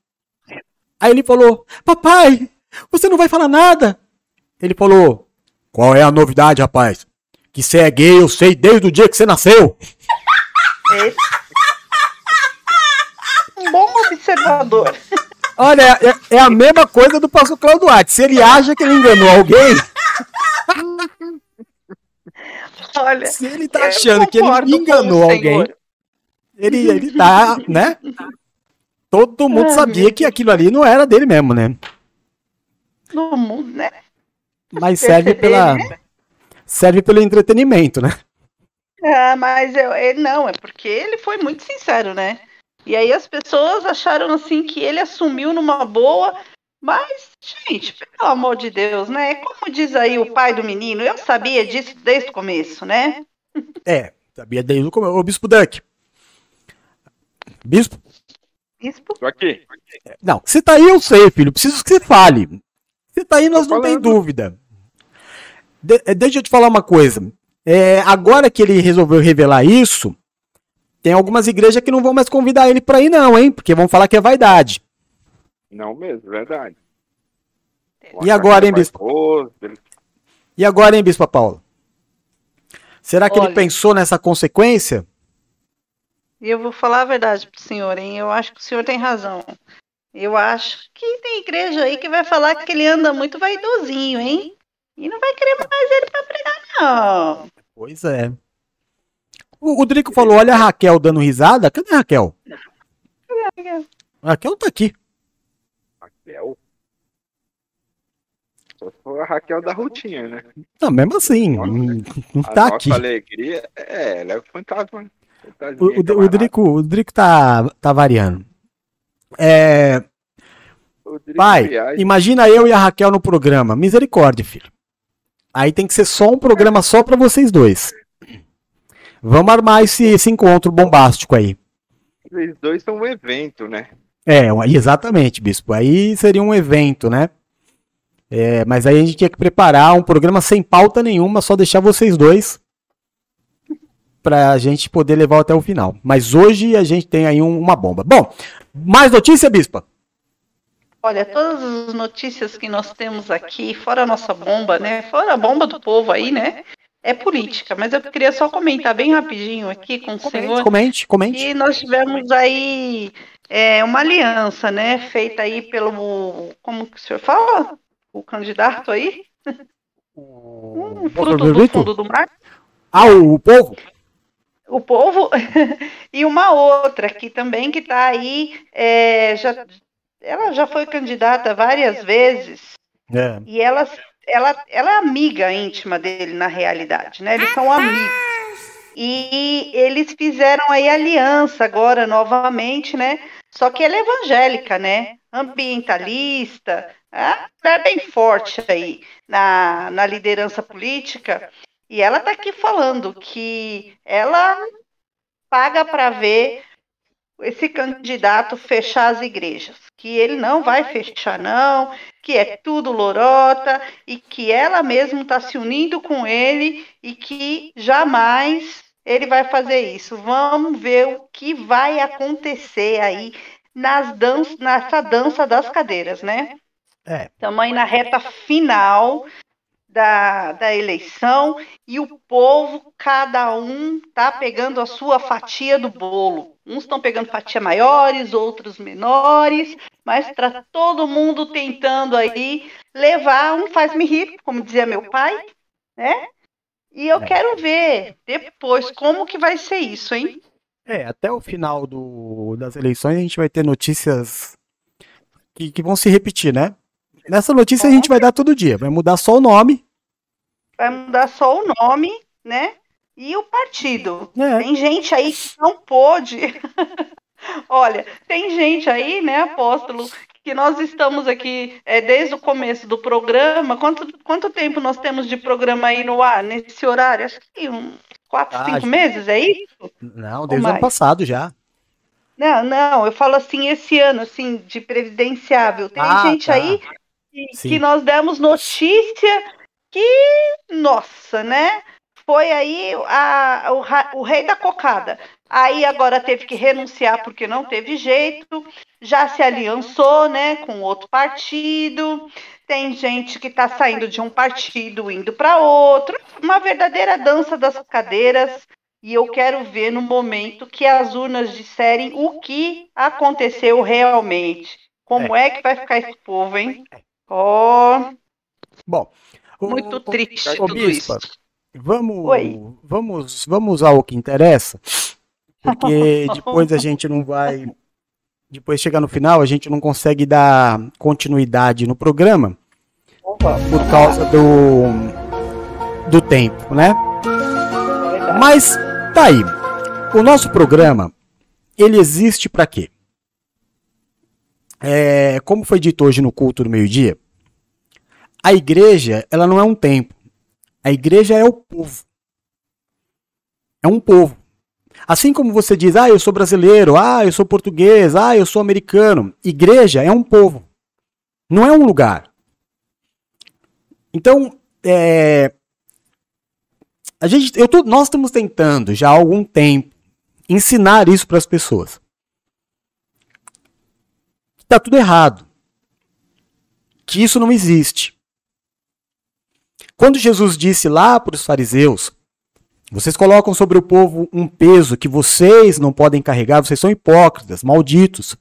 Aí ele falou: Papai, você não vai falar nada? Ele falou: Qual é a novidade, rapaz? Que você é gay, eu sei desde o dia que você nasceu. Um bom observador. Olha, é, é a mesma coisa do pastor Cláudio Duarte. Se ele acha que ele enganou alguém, Olha, se ele tá achando que ele enganou alguém, ele, ele tá, né? Todo mundo Ai, sabia que aquilo ali não era dele mesmo, né? no mundo, né? Mas serve pela né? serve pelo entretenimento, né? Ah, mas eu, ele não, é porque ele foi muito sincero, né? E aí as pessoas acharam assim que ele assumiu numa boa, mas, gente, pelo amor de Deus, né? Como diz aí o pai do menino, eu sabia disso desde o começo, né? É, sabia desde o começo. Ô, Bispo Duck. Bispo? Bispo? Tô aqui. Não, se tá aí eu sei, filho. Preciso que você fale. Se tá aí nós Tô não tem dúvida. De- eh, deixa eu te falar uma coisa. É, agora que ele resolveu revelar isso, tem algumas igrejas que não vão mais convidar ele pra ir não, hein? Porque vão falar que é vaidade. Não mesmo, verdade. E agora, hein, Vai bispo? ele- E agora, hein, Bispo Paulo? Será que ele Olha. pensou nessa consequência? E eu vou falar a verdade pro senhor, hein? Eu acho que o senhor tem razão. Eu acho que tem igreja aí que vai falar que ele anda muito vaidosinho, hein? E não vai querer mais ele pra pregar, não. Pois é. O, o Drico falou: olha a Raquel dando risada. Cadê a Raquel? A Raquel tá aqui. Raquel. Só for a Raquel da Rutinha, né? Não, mesmo assim, Nossa. não, a tá nossa aqui. alegria, é, ela é o fantasma. fantasminha, O, o, o. Drico, o Drico tá, tá variando. É, pai, imagina eu e a Raquel no programa. Misericórdia, filho. Aí tem que ser só um programa só pra vocês dois. Vamos armar esse, esse encontro bombástico aí. Vocês dois são um evento, né? É, exatamente, bispo. Aí seria um evento, né? É, mas aí a gente tinha que preparar um programa sem pauta nenhuma, só deixar vocês dois pra gente poder levar até o final. Mas hoje a gente tem aí um- uma bomba. Bom, mais notícia, bispa? Olha, todas as notícias que nós temos aqui, fora a nossa bomba, né? Fora a bomba do povo aí, né? É política, mas eu queria só comentar bem rapidinho aqui com o senhor. Comente, comente. E nós tivemos aí é, uma aliança, né? Feita aí pelo. Como que o senhor fala? O candidato aí? Um fruto do fundo do mar. Ah, o, o povo? O povo. e uma outra aqui também que está aí. é, já, ela já foi candidata várias vezes. É. E ela, ela, ela é amiga íntima dele, na realidade, né? Eles são amigos. E eles fizeram aí aliança agora novamente, né? Só que ela é evangélica, né? Ambientalista, é bem forte aí na, na liderança política. E ela está aqui falando que ela paga para ver esse candidato fechar as igrejas, que ele não vai fechar não, que é tudo lorota e que ela mesma está se unindo com ele e que jamais ele vai fazer isso. Vamos ver o que vai acontecer aí nas dan nessa dança das cadeiras, né? É. Estamos aí na reta final da, da eleição e o povo, cada um tá pegando a sua fatia do bolo. Uns estão pegando fatia maiores, outros menores, mas está todo mundo tentando aí levar um faz-me rir, como dizia meu pai, né? E eu É. quero ver depois como que vai ser isso, hein? É, até o final do, das eleições a gente vai ter notícias que, que vão se repetir, né? Nessa notícia a gente vai dar todo dia, vai mudar só o nome. Vai mudar só o nome, né? E o partido. É. Tem gente aí que não pôde. Olha, tem gente aí, né, apóstolo, que nós estamos aqui é, desde o começo do programa. Quanto, quanto tempo nós temos de programa aí no ar, nesse horário? Acho que uns quatro, Ah, cinco já- meses, é isso? Não, desde o ano passado já. Não, não, eu falo assim, esse ano, assim, de previdenciável. Tem Ah, gente tá. aí Sim. que nós demos notícia que, nossa, né? Foi aí a- o, o rei da cocada. Aí agora teve que renunciar porque não teve jeito, já se aliançou, né, com outro partido. Tem gente que está saindo de um partido indo para outro. Uma verdadeira dança das cadeiras. E eu quero ver no momento que as urnas disserem o que aconteceu realmente. Como é, que vai ficar esse povo, hein? Ó, Bom, o- muito o- triste tudo Bispa, isso. vamos, Oi. vamos, vamos ao que interessa, porque depois a gente não vai, depois chegar no final a gente não consegue dar continuidade no programa por causa do do tempo, né? Mas tá aí. O nosso programa ele existe para quê? É, como foi dito hoje no culto do meio-dia, a igreja, ela não é um templo. A igreja é o povo. É um povo. Assim como você diz, ah, eu sou brasileiro, ah, eu sou português, ah, eu sou americano. Igreja é um povo. Não é um lugar. Então, é, a gente, eu tô, nós estamos tentando já há algum tempo ensinar isso para as pessoas. Está tudo errado. Que isso não existe. Quando Jesus disse lá para os fariseus, vocês colocam sobre o povo um peso que vocês não podem carregar, vocês são hipócritas, malditos.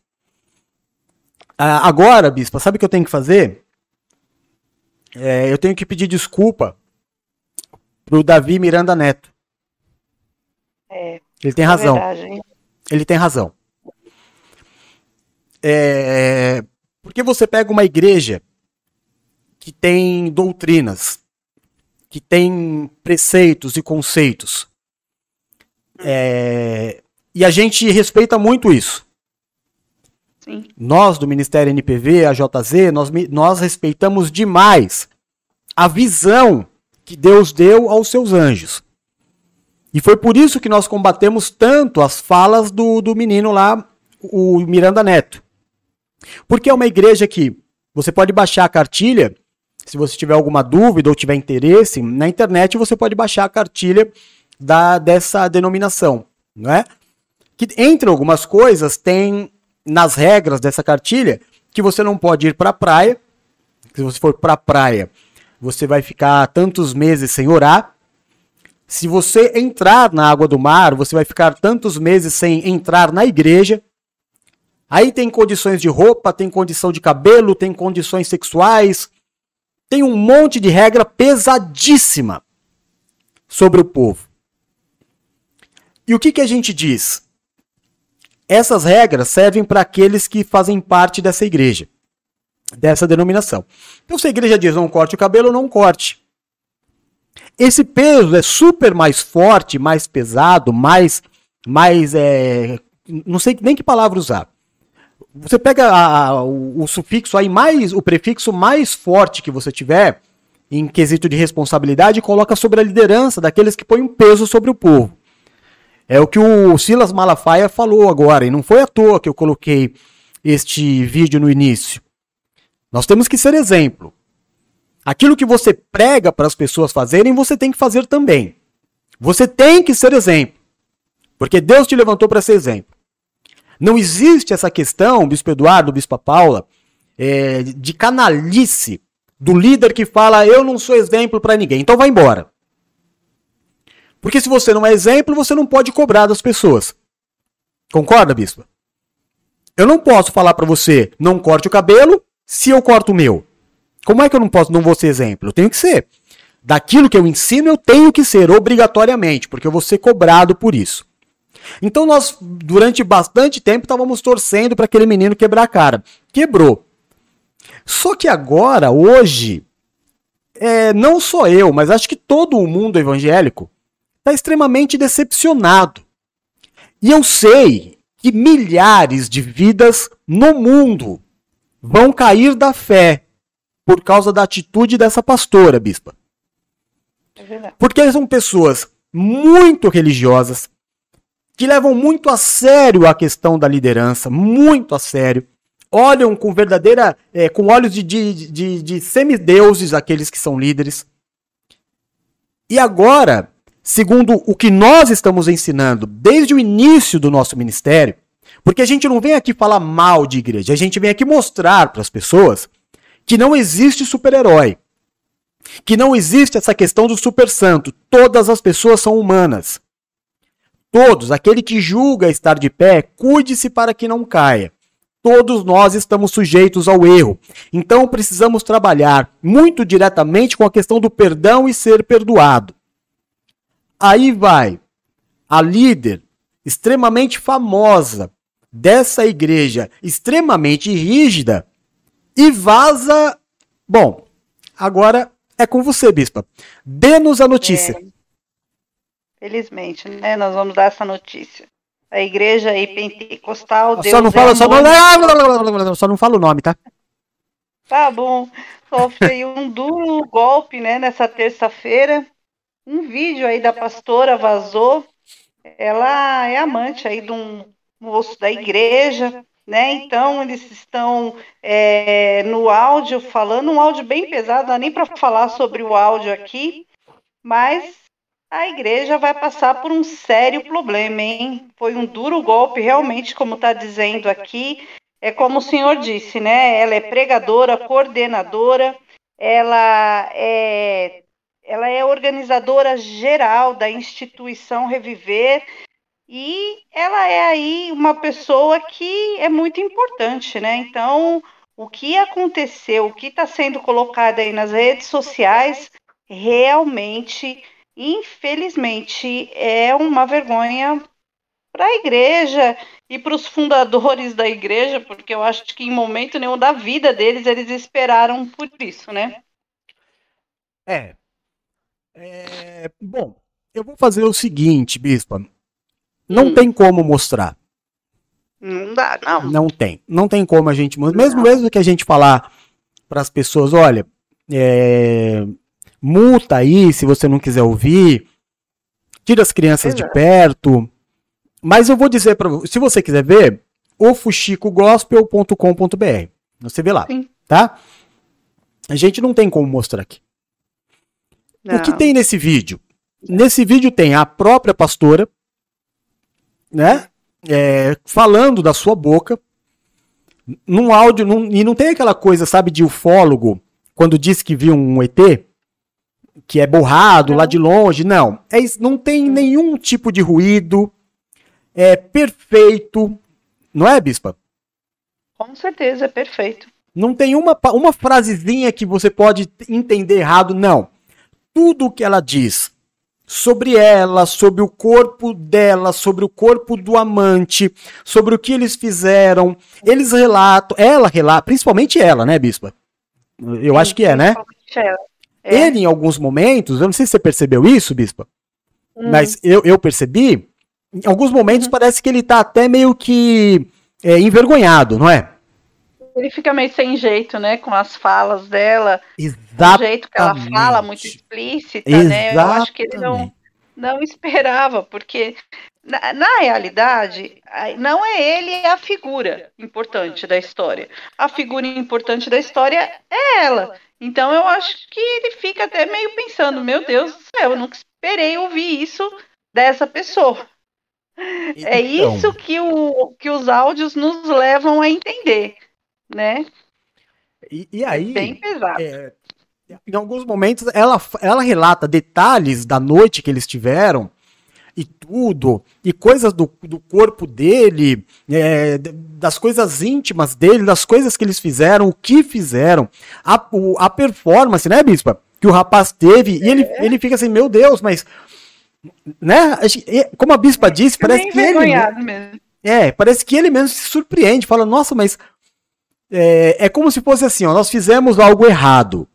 Ah, agora, bispa, sabe o que eu tenho que fazer? É, eu tenho que pedir desculpa pro Davi Miranda Neto. É, Ele tem é razão. verdade, hein? Ele tem razão. É, porque você pega uma igreja que tem doutrinas, que tem preceitos e conceitos, é, e a gente respeita muito isso. Sim. Nós do Ministério NPV, a JZ, nós, nós respeitamos demais a visão que Deus deu aos seus anjos. E foi por isso que nós combatemos tanto as falas do, do menino lá, o Miranda Neto. Porque é uma igreja que você pode baixar a cartilha, se você tiver alguma dúvida ou tiver interesse, na internet você pode baixar a cartilha da, dessa denominação, não é? Que entre algumas coisas tem nas regras dessa cartilha que você não pode ir para a praia. Se você for para a praia, você vai ficar tantos meses sem orar. Se você entrar na água do mar, você vai ficar tantos meses sem entrar na igreja. Aí tem condições de roupa, tem condição de cabelo, tem condições sexuais, tem um monte de regra pesadíssima sobre o povo. E o que, que a gente diz? Essas regras servem para aqueles que fazem parte dessa igreja, dessa denominação. Então, se a igreja diz não corte o cabelo, não corte. esse peso é super mais forte, mais pesado, mais, mais é, não sei nem que palavra usar. Você pega a- a- o, o sufixo aí mais, o prefixo mais forte que você tiver em quesito de responsabilidade e coloca sobre a liderança daqueles que põem peso sobre o povo. É o que o Silas Malafaia falou agora, e não foi à toa que eu coloquei este vídeo no início. Nós temos que ser exemplo. Aquilo que você prega para as pessoas fazerem, você tem que fazer também. Você tem que ser exemplo. Porque Deus te levantou para ser exemplo. Não existe essa questão, Bispo Eduardo, Bispa Paula, é, de canalice do líder que fala eu não sou exemplo para ninguém, então vai embora. Porque se você não é exemplo, você não pode cobrar das pessoas. Concorda, Bispa? Eu não posso falar para você não corte o cabelo se eu corto o meu. Como é que eu não posso não vou ser exemplo? Eu tenho que ser. Daquilo que eu ensino, eu tenho que ser obrigatoriamente, porque eu vou ser cobrado por isso. Então nós, durante bastante tempo, estávamos torcendo para aquele menino quebrar a cara. Quebrou. Só que agora, hoje, é, não só eu, mas acho que todo o mundo evangélico está extremamente decepcionado. E eu sei que milhares de vidas no mundo vão cair da fé por causa da atitude dessa pastora, bispa. É. Porque são pessoas muito religiosas, que levam muito a sério a questão da liderança, muito a sério. Olham com verdadeira, é, com olhos de, de, de, de semideuses aqueles que são líderes. E agora, segundo o que nós estamos ensinando desde o início do nosso ministério, porque a gente não vem aqui falar mal de igreja, a gente vem aqui mostrar para as pessoas que não existe super-herói, que não existe essa questão do super santo. Todas as pessoas são humanas. Todos, aquele que julga estar de pé, cuide-se para que não caia. Todos nós estamos sujeitos ao erro. Então precisamos trabalhar muito diretamente com a questão do perdão e ser perdoado. Aí vai a líder extremamente famosa dessa igreja, extremamente rígida, e vaza. Bom, agora é com você, bispa. Dê-nos a notícia. Felizmente, né? Nós vamos dar essa notícia. A igreja aí pentecostal. Deus só não é fala, só amor. não, só não fala o nome, tá? Tá bom. Sofre aí um duro golpe, né, nessa terça-feira. Um vídeo aí da pastora vazou. Ela é amante aí de um moço da igreja, né? Então eles estão é, no áudio falando, um áudio bem pesado, não dá nem para falar sobre o áudio aqui, mas a igreja vai passar por um sério problema, hein? Foi um duro golpe, realmente, como está dizendo aqui. É como o senhor disse, né? Ela é pregadora, coordenadora, ela é, ela é organizadora geral da instituição Reviver e ela é aí uma pessoa que é muito importante, né? Então, o que aconteceu, o que está sendo colocado aí nas redes sociais, realmente, infelizmente, é uma vergonha para a igreja e para os fundadores da igreja, porque eu acho que em momento nenhum da vida deles eles esperaram por isso, né? É. É, Bom, eu vou fazer o seguinte, bispa. Não tem como mostrar. Não dá, não. Não tem. Não tem como a gente. Mesmo, mesmo que a gente falar para as pessoas, olha, é, multa aí se você não quiser ouvir, tira as crianças de perto. Mas eu vou dizer para você, se você quiser ver, ofuxicogospel.com.br. Você vê lá, tá? A gente não tem como mostrar aqui. O que Não. tem nesse vídeo? Nesse vídeo tem a própria pastora, né? É, falando da sua boca, num áudio, num- e não tem aquela coisa, sabe, de ufólogo, quando diz que viu um ET, que é borrado lá de longe, não. É, não tem nenhum tipo de ruído, é perfeito, não é, Bispa? Com certeza, é perfeito. Não tem uma, uma frasezinha que você pode entender errado, não. Tudo que ela diz sobre ela, sobre o corpo dela, sobre o corpo do amante, sobre o que eles fizeram, eles relatam, ela relata, principalmente ela, né, Bispa? Eu acho que é, né? Ela, É. ele, em alguns momentos, eu não sei se você percebeu isso, Bispa, Hum. mas eu, eu percebi, em alguns momentos Uhum. parece que ele tá até meio que é, envergonhado, não é? Ele fica meio sem jeito, né? Com as falas dela, o Exato. jeito que ela fala, muito explícita, né? Eu acho que ele não, não esperava, porque na, na realidade, não é ele a figura importante da história. A figura importante da história é ela. Então eu acho que ele fica até meio pensando, meu Deus do céu, eu nunca esperei ouvir isso dessa pessoa. É Então. isso que, o, que os áudios nos levam a entender, né? E, e aí, Bem pesado. é, em alguns momentos, ela, ela relata detalhes da noite que eles tiveram e tudo, e coisas do, do corpo dele, é, das coisas íntimas dele, das coisas que eles fizeram, o que fizeram, a, o- a performance, né, Bispa? Que o rapaz teve, e ele, É. ele fica assim, meu Deus, mas. Né? Como a Bispa disse, parece que ele. mesmo. É, parece que ele mesmo se surpreende, fala, nossa, mas é, é como se fosse assim, ó, nós fizemos algo errado.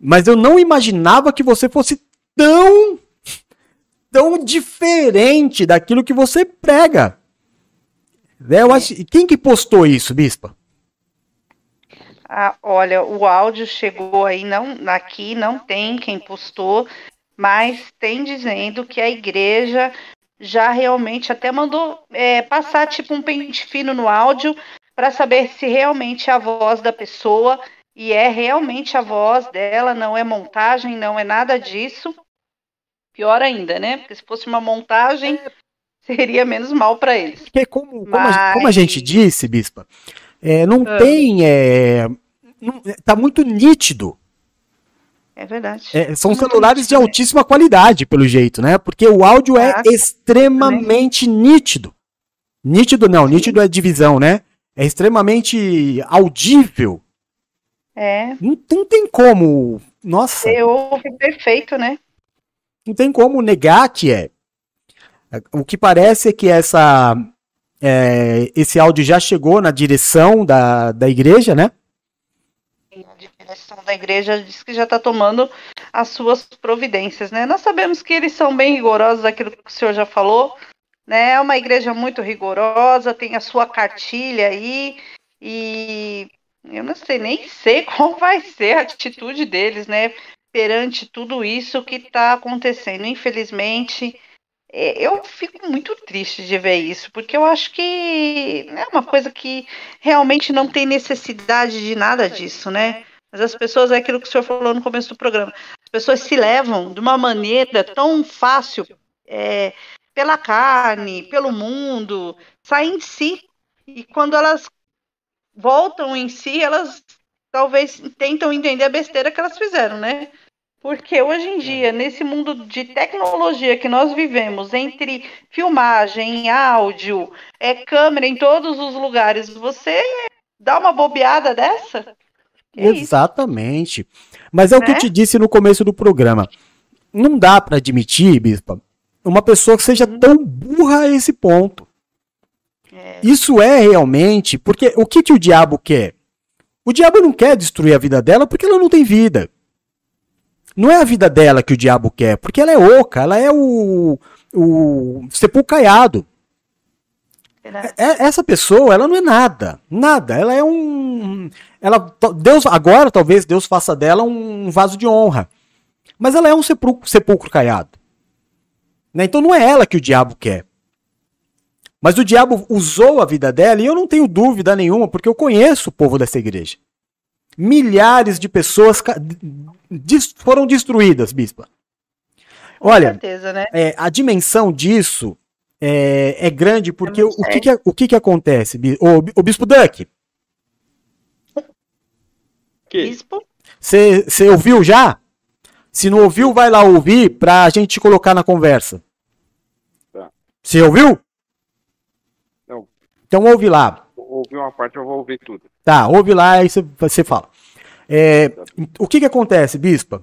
Mas eu não imaginava que você fosse tão tão diferente daquilo que você prega. Né, eu acho, quem que postou isso, Bispa? Ah, olha, o áudio chegou aí, não, aqui não tem quem postou, mas tem dizendo que a igreja já realmente até mandou é, passar tipo um pente fino no áudio para saber se realmente é a voz da pessoa e é realmente a voz dela, não é montagem, não é nada disso. Pior ainda, né? Porque se fosse uma montagem, seria menos mal para eles. Porque como, como, a, como a Mas- gente disse, Bispa, é, não Ah. tem. É, não- tá muito nítido. É verdade. É, são Muito celulares de nítido, né? altíssima qualidade, pelo jeito, né? Porque o áudio é Ah, extremamente nítido. Nítido não, nítido é divisão, né? É extremamente audível. É, Não, não tem como. Nossa, eu ouvi perfeito, né? Não tem como negar que é. O que parece é que essa, é, esse áudio já chegou na direção da, da igreja, né? A direção da igreja diz que já está tomando as suas providências, né? Nós sabemos que eles são bem rigorosos, aquilo que o senhor já falou, né? É uma igreja muito rigorosa, tem a sua cartilha aí, e eu não sei nem sei qual vai ser a atitude deles, né? Perante tudo isso que está acontecendo. Infelizmente, é, eu fico muito triste de ver isso, porque eu acho que é uma coisa que realmente não tem necessidade de nada disso, né? Mas as pessoas, é aquilo que o senhor falou no começo do programa, as pessoas se levam de uma maneira tão fácil é, pela carne, pelo mundo, saem em si. E quando elas voltam em si, elas talvez tentam entender a besteira que elas fizeram, né? Porque hoje em dia, nesse mundo de tecnologia que nós vivemos, entre filmagem, áudio, é câmera em todos os lugares, você dá uma bobeada dessa? Isso? Exatamente. Mas é o que eu Né? te disse no começo do programa. Não dá pra admitir, Bispa, uma pessoa que seja tão burra a esse ponto. Isso é realmente. Porque o que, que o diabo quer? O diabo não quer destruir a vida dela porque ela não tem vida. Não é a vida dela que o diabo quer, porque ela é oca, ela é o, o sepulcaiado. É- essa pessoa, ela não é nada, nada. Ela é um, ela, Deus agora talvez Deus faça dela um vaso de honra, mas ela é um sepulcro, sepulcro caiado. Né? Então não é ela que o diabo quer. Mas o diabo usou a vida dela e eu não tenho dúvida nenhuma, porque eu conheço o povo dessa igreja. Milhares de pessoas foram destruídas, bispa. Olha, certeza, né? é, a dimensão disso é, é grande porque o, muito o que, que, o que, que acontece? O, o Bispo Duck, Bispo? você ouviu já? Se não ouviu, vai lá ouvir pra gente colocar na conversa. Tá. Você ouviu? Não. Então ouve lá. Ouvi uma parte, eu vou ouvir tudo. Tá, ouve lá e você- você fala. É, o que, que acontece, Bispa?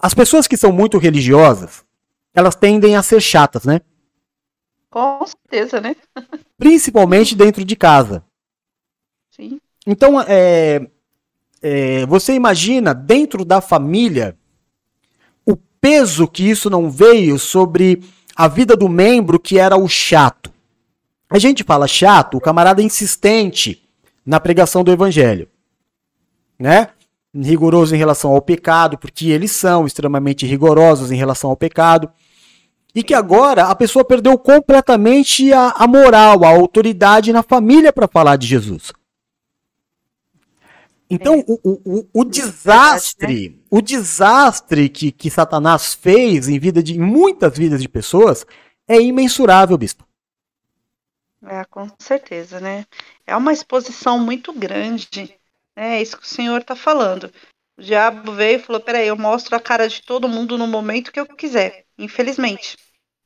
As pessoas que são muito religiosas, elas tendem a ser chatas, né? Com certeza, né? Principalmente dentro de casa. Sim. Então, é, é, você imagina dentro da família o peso que isso não veio sobre a vida do membro que era o chato. A gente fala chato, o camarada insistente na pregação do evangelho, né? Rigoroso em relação ao pecado, porque eles são extremamente rigorosos em relação ao pecado. E que agora a pessoa perdeu completamente a, a moral, a autoridade na família para falar de Jesus. Então, é. o, o, o, desastre, né? o desastre que, que Satanás fez em vida de em muitas vidas de pessoas é imensurável, bispo. É, com certeza, né? É uma exposição muito grande. Né? É isso que o senhor está falando. O diabo veio e falou: peraí, eu mostro a cara de todo mundo no momento que eu quiser, infelizmente.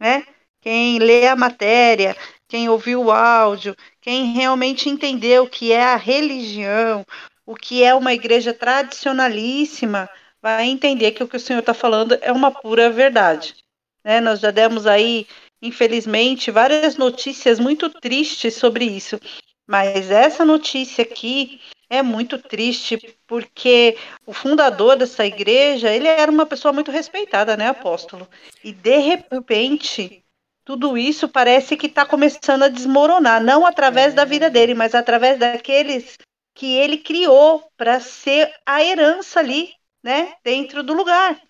Né? Quem lê a matéria, quem ouviu o áudio, quem realmente entendeu o que é a religião, o que é uma igreja tradicionalíssima, vai entender que o que o senhor está falando é uma pura verdade. Né? Nós já demos aí infelizmente, várias notícias muito tristes sobre isso. Mas essa notícia aqui é muito triste porque o fundador dessa igreja, ele era uma pessoa muito respeitada, né, apóstolo? E de repente, tudo isso parece que está começando a desmoronar, não através da vida dele, mas através daqueles que ele criou para ser a herança ali, né, dentro do lugar.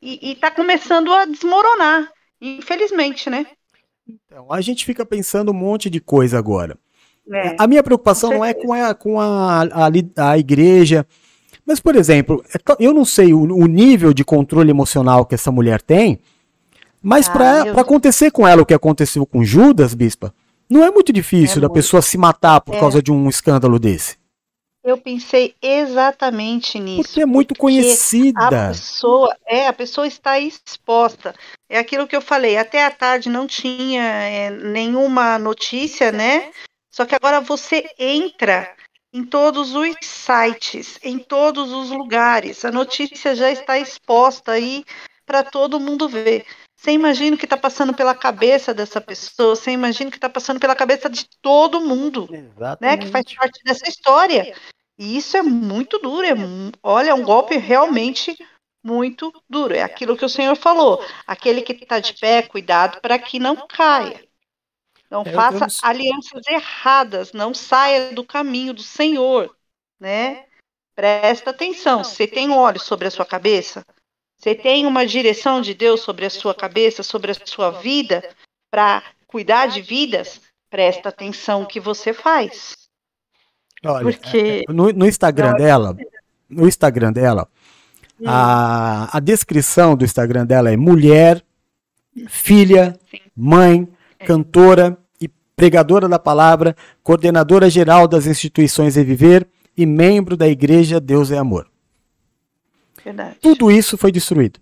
E está começando a desmoronar. Infelizmente, né? Então, a gente fica pensando um monte de coisa agora. É, a minha preocupação não é com a, com a, a, a igreja. Mas, por exemplo, é eu não sei o, o, nível de controle emocional que essa mulher tem, mas ah, para eu... acontecer com ela o que aconteceu com Judas, bispa, não é muito difícil é da muito... pessoa se matar por é. causa de um escândalo desse. Eu pensei exatamente nisso. Porque é muito conhecida. A pessoa, é, a pessoa está exposta. É aquilo que eu falei, até a tarde não tinha é, nenhuma notícia, né? Só que agora você entra em todos os sites, em todos os lugares. A notícia já está exposta aí para todo mundo ver. Você imagina o que está passando pela cabeça dessa pessoa, você imagina o que está passando pela cabeça de todo mundo, Exatamente. né? Que faz parte dessa história. E isso é muito duro. É, olha, é um golpe realmente muito duro. É aquilo que o Senhor falou. Aquele que está de pé, cuidado para que não caia. Não é, faça alianças erradas, não saia do caminho do Senhor, né? Presta atenção. Você tem óleo sobre a sua cabeça? Você tem uma direção de Deus sobre a sua cabeça, sobre a sua vida, para cuidar de vidas? Presta atenção no que você faz. Olha, Porque... É, no, no Instagram dela, no Instagram dela, a, a descrição do Instagram dela é mulher, filha, mãe, é. cantora e pregadora da palavra, coordenadora geral das instituições Reviver e membro da igreja Deus é Amor. Verdade. Tudo isso foi destruído.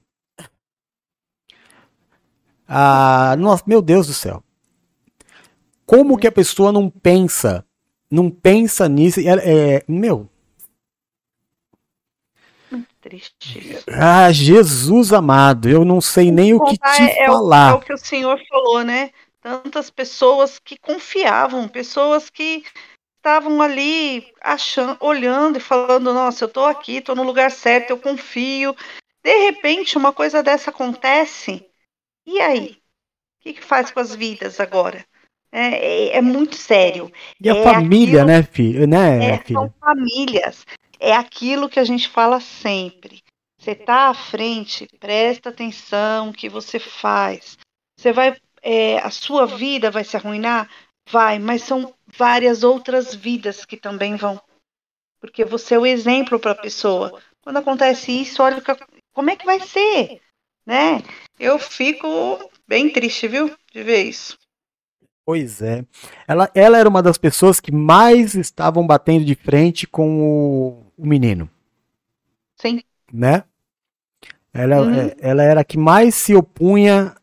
Ah, nossa, meu Deus do céu. Como que a pessoa não pensa, não pensa nisso? É, é, meu. Muito triste. Ah, Jesus amado, eu não sei nem o que te é, falar. É o, é o que o Senhor falou, né? Tantas pessoas que confiavam, pessoas que estavam ali achando, olhando e falando: Nossa, eu estou aqui, estou no lugar certo, eu confio. De repente, uma coisa dessa acontece. E aí? O que, que faz com as vidas agora? É, é, é muito sério. E a é família, aquilo, né, filho? Né, é, filha? São famílias. É aquilo que a gente fala sempre. Você está à frente, presta atenção no que você faz. Você vai, é, a sua vida vai se arruinar? Vai, mas são várias outras vidas que também vão. Porque você é o exemplo para a pessoa. Quando acontece isso, olha como é que vai ser, né? Eu fico bem triste, viu, de ver isso. Pois é. Ela, ela era uma das pessoas que mais estavam batendo de frente com o, o menino. Sim. Né? Ela, uhum. é, ela era a que mais se opunha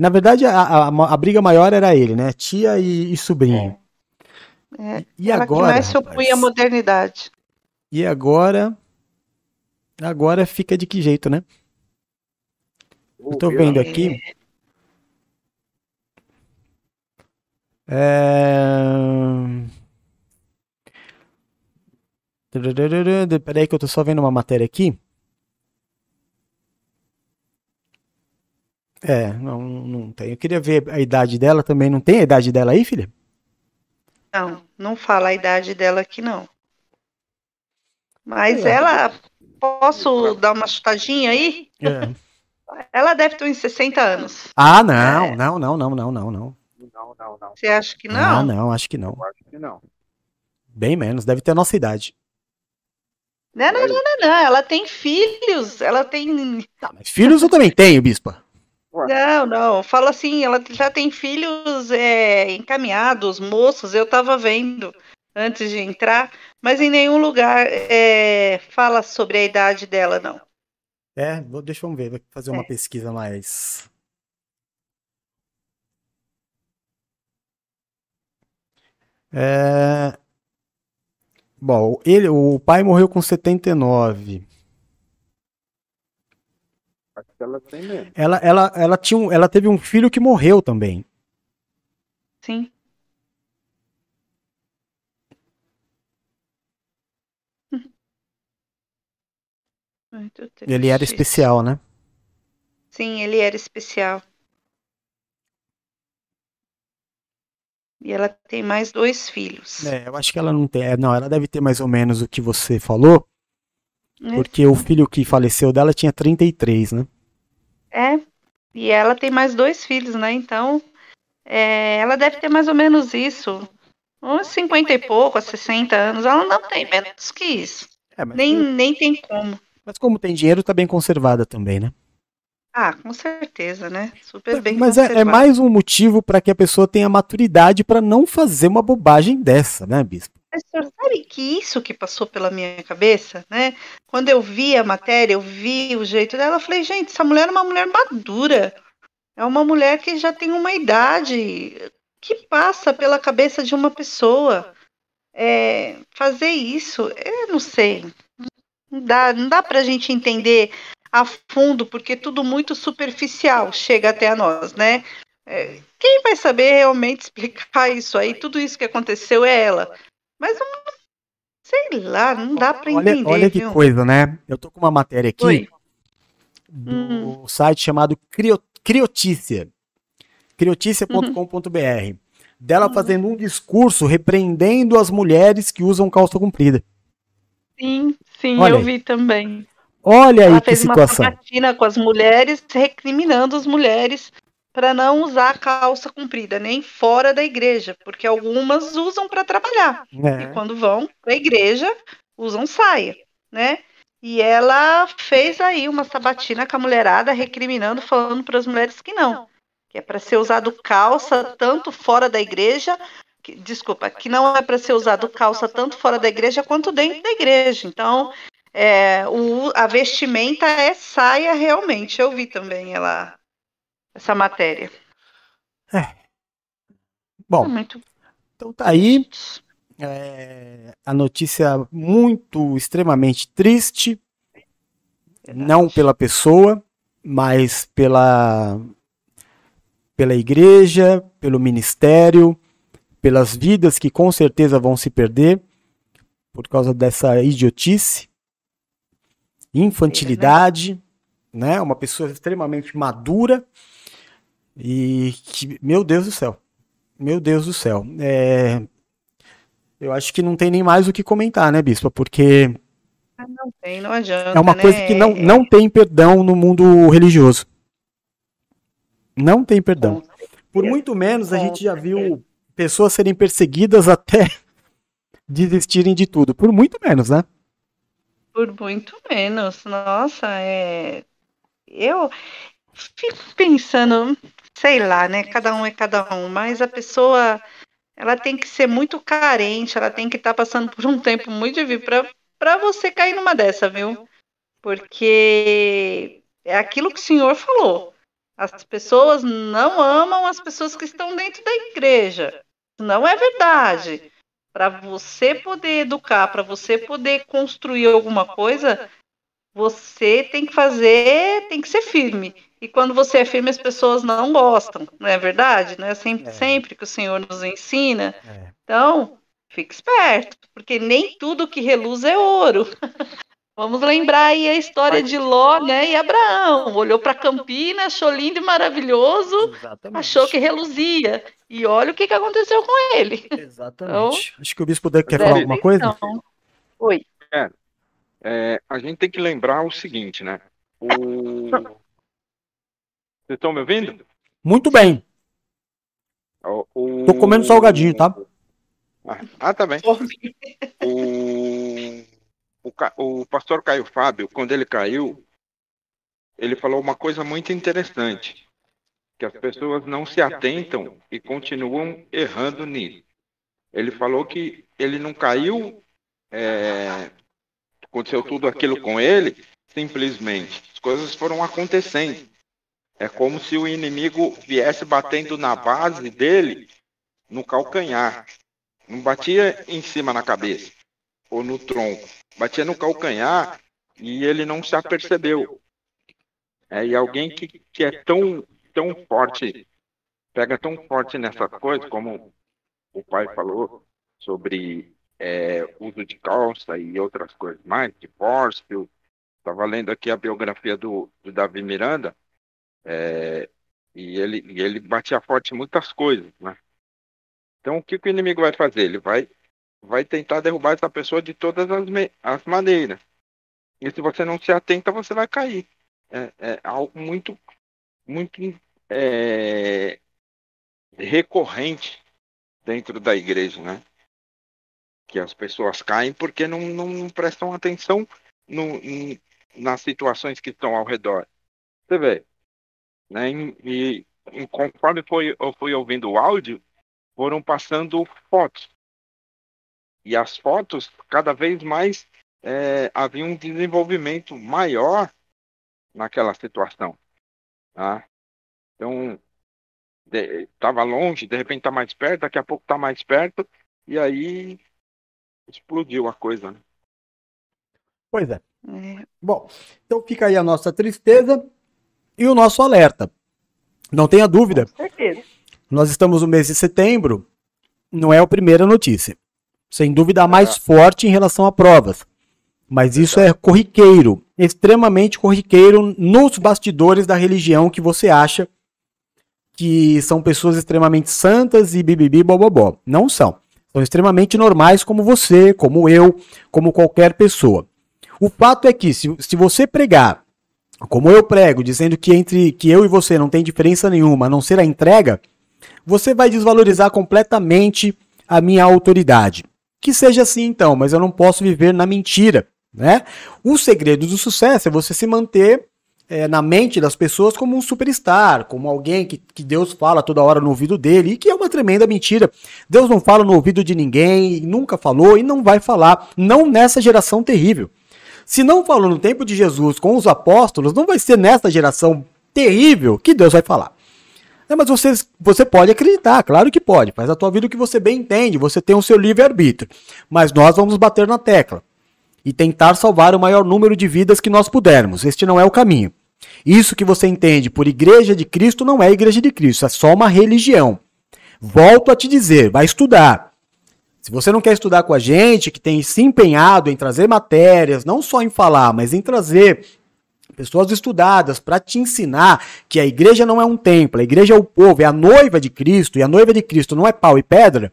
na verdade, a, a, a, briga maior era ele, né? Tia e, e sobrinho. É. é e agora? Que mais se opunha à modernidade. E agora? Agora fica de que jeito, né? Eu tô vendo aqui. É... Peraí que eu tô só vendo uma matéria aqui. É, não, não tem. Eu queria ver a idade dela também. Não tem a idade dela aí, filha? Não, não fala a idade dela aqui, não. Mas É. ela, posso dar uma chutadinha aí? É. Ela deve ter uns 60 anos. Ah, não, não, não, não, não, não, não. Não, não, não. Você acha que Ah, não? não, acho que não. Eu acho que não. Bem menos, deve ter a nossa idade. Não, não, não, não, não. Ela tem filhos. Ela tem. Mas filhos eu também tenho, bispa. Não, não. Fala assim, ela já tem filhos é, encaminhados, moços. Eu tava vendo antes de entrar, mas em nenhum lugar é, fala sobre a idade dela, não. É, vou, deixa eu ver, vou fazer uma É. pesquisa mais. É... Bom, ele, o pai morreu com 79. Ela tem mesmo. Ela, ela, ela, tinha um, ela teve um filho que morreu também. Sim. Muito Ele era especial, né? Sim, ele era especial. E ela tem mais dois filhos. É, eu acho que ela não tem. é, Não, ela deve ter mais ou menos o que você falou, né? porque o filho que faleceu dela tinha 33, né? É. E ela tem mais dois filhos, né? Então, é, ela deve ter mais ou menos isso. Uns 50 e pouco, a 60 anos. Ela não tem menos que isso. É, Nem, nem tem como. mas como tem dinheiro, tá bem conservada também, né? Ah, com certeza, né? Super bem Mas é, é mais um motivo para que a pessoa tenha maturidade para não fazer uma bobagem dessa, né, bispo? Mas, senhor, sabe que isso que passou pela minha cabeça, né? Quando eu vi a matéria, eu vi o jeito dela, eu falei, gente, essa mulher é uma mulher madura. É uma mulher que já tem uma idade que passa pela cabeça de uma pessoa. É, fazer isso, eu não sei. Não dá, não dá pra gente entender a fundo, porque tudo muito superficial chega até a nós, né? É, quem vai saber realmente explicar isso aí? Tudo isso que aconteceu é ela. Mas não- sei lá, não dá pra Olha, entender. olha que viu? coisa, né? Eu tô com uma matéria aqui Oi. do site chamado Crio, Criotícia. Criotícia.com.br. Dela fazendo um discurso repreendendo as mulheres que usam calça comprida. Sim, sim, Olha eu aí. vi também. Olha aí Ela que fez uma situação. sabatina com as mulheres, recriminando as mulheres para não usar calça comprida, nem fora da igreja, porque algumas usam para trabalhar. E É. quando vão para a igreja, usam saia, né? E ela fez aí uma sabatina com a mulherada, recriminando, falando para as mulheres que não, que é para ser usado calça tanto fora da igreja, que- desculpa, que não é para ser usado calça tanto fora da igreja quanto dentro da igreja. Então, é, o, a vestimenta é saia realmente. Eu vi também ela essa matéria. Bom, Muito então tá aí é, a notícia muito, extremamente triste. Não pela pessoa, mas pela, pela igreja, pelo ministério, pelas vidas que com certeza vão se perder por causa dessa idiotice, infantilidade, né? Uma pessoa extremamente madura e que, meu Deus do céu, meu Deus do céu, é, eu acho que não tem nem mais o que comentar, né, Bispa? Porque Não tem, não adianta. é uma né? coisa que não, não tem perdão no mundo religioso. Não tem perdão. Por muito menos a gente já viu pessoas serem perseguidas até desistirem de tudo. Por muito menos, né? Por muito menos. Nossa, é. Eu fico pensando, sei lá, né? Cada um é cada um, mas a pessoa ela tem que ser muito carente, ela tem que estar passando por um tempo muito difícil para você cair numa dessa, viu? Porque é aquilo que o senhor falou. As pessoas não amam as pessoas que estão dentro da igreja. Não é verdade. Para você poder educar, para você poder construir alguma coisa, você tem que fazer, tem que ser firme. E quando você é firme, as pessoas não gostam, não é verdade? Não é sempre, É. sempre que o Senhor nos ensina. É. Então, fica esperto, porque nem tudo que reluz é ouro. Vamos lembrar aí a história de Ló, né, e Abraão. Olhou para Campina, achou lindo e maravilhoso, Exatamente. achou que reluzia. E olha o que, que aconteceu com ele. Exatamente. Acho que o bispo quer Presta falar alguma coisa? atenção. Oi. É, é, a gente tem que lembrar o seguinte, né? O... Vocês estão me ouvindo? Muito bem. O, o- Tô comendo salgadinho, tá? Ah, Ah, tá bem. O, o, Ca- o pastor Caio Fábio, quando ele caiu, ele falou uma coisa muito interessante, que as pessoas não se atentam e continuam errando nisso. Ele falou que ele não caiu, é, aconteceu tudo aquilo com ele, simplesmente. As coisas foram acontecendo. É como se o inimigo viesse batendo na base dele, no calcanhar. Não batia em cima na cabeça ou no tronco. Batia no calcanhar e ele não se apercebeu. É, e alguém que, que é tão, tão forte, pega tão forte nessa coisa, como o pai falou, sobre é, uso de calça e outras coisas mais, divórcio. Estava lendo aqui a biografia do, do Davi Miranda, é, e, ele, e ele batia forte em muitas coisas, né? Então, o que, que o inimigo vai fazer? Ele vai, vai tentar derrubar essa pessoa de todas as, as maneiras. E se você não se atenta, você vai cair. É, é algo muito, muito é, recorrente dentro da igreja, né? Que as pessoas caem porque não, não, não prestam atenção no, em- nas situações que estão ao redor. Você vê, né? E, e- conforme foi, eu fui ouvindo o áudio, foram passando fotos. E as fotos, cada vez mais, é, havia um desenvolvimento maior naquela situação. Tá? Então, estava longe, de repente está mais perto, daqui a pouco está mais perto, e aí explodiu a coisa. Né? Pois é. Bom, então fica aí a nossa tristeza e o nosso alerta. Não tenha dúvida, Certeza. nós estamos no mês de setembro, não é a primeira notícia. Sem dúvida a mais forte em relação a provas. Mas isso é corriqueiro, extremamente corriqueiro nos bastidores da religião que você acha que são pessoas extremamente santas e bibibi bobobó. Não são. São extremamente normais como você, como eu, como qualquer pessoa. O fato é que se, se você pregar, como eu prego, dizendo que entre que eu e você não tem diferença nenhuma, a não ser a entrega, você vai desvalorizar completamente a minha autoridade. Que seja assim então, mas eu não posso viver na mentira, né? O segredo do sucesso é você se manter é, na mente das pessoas como um superstar, como alguém que, que Deus fala toda hora no ouvido dele, e que é uma tremenda mentira. Deus não fala no ouvido de ninguém, nunca falou e não vai falar, não nessa geração terrível. Se não falou no tempo de Jesus com os apóstolos, não vai ser nessa geração terrível que Deus vai falar. É, mas você, você pode acreditar, claro que pode. Faz a tua vida o que você bem entende, você tem o seu livre-arbítrio. Mas nós vamos bater na tecla e tentar salvar o maior número de vidas que nós pudermos. Este não é o caminho. Isso que você entende por igreja de Cristo não é igreja de Cristo, é só uma religião. Volto a te dizer, vai estudar. Se você não quer estudar com a gente, que tem se empenhado em trazer matérias, não só em falar, mas em trazer pessoas estudadas para te ensinar que a igreja não é um templo, a igreja é o povo, é a noiva de Cristo, e a noiva de Cristo não é pau e pedra,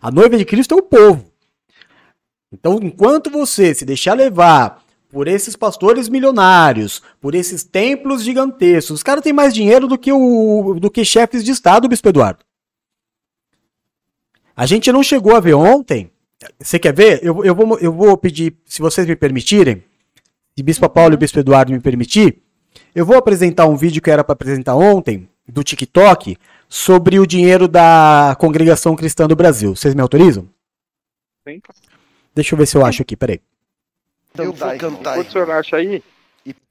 a noiva de Cristo é o povo. Então, enquanto você se deixar levar por esses pastores milionários, por esses templos gigantescos, os caras têm mais dinheiro do que, o, do que chefes de Estado, Bispo Eduardo. A gente não chegou a ver ontem. Você quer ver? Eu, eu, vou, eu vou pedir, se vocês me permitirem, se Bispo Paulo e Bispo Eduardo me permitir, eu vou apresentar um vídeo que era para apresentar ontem, do TikTok, sobre o dinheiro da Congregação Cristã do Brasil. Vocês me autorizam? Sim. Deixa eu ver se eu acho aqui, peraí. Eu vou cantar. Enquanto o senhor acha aí,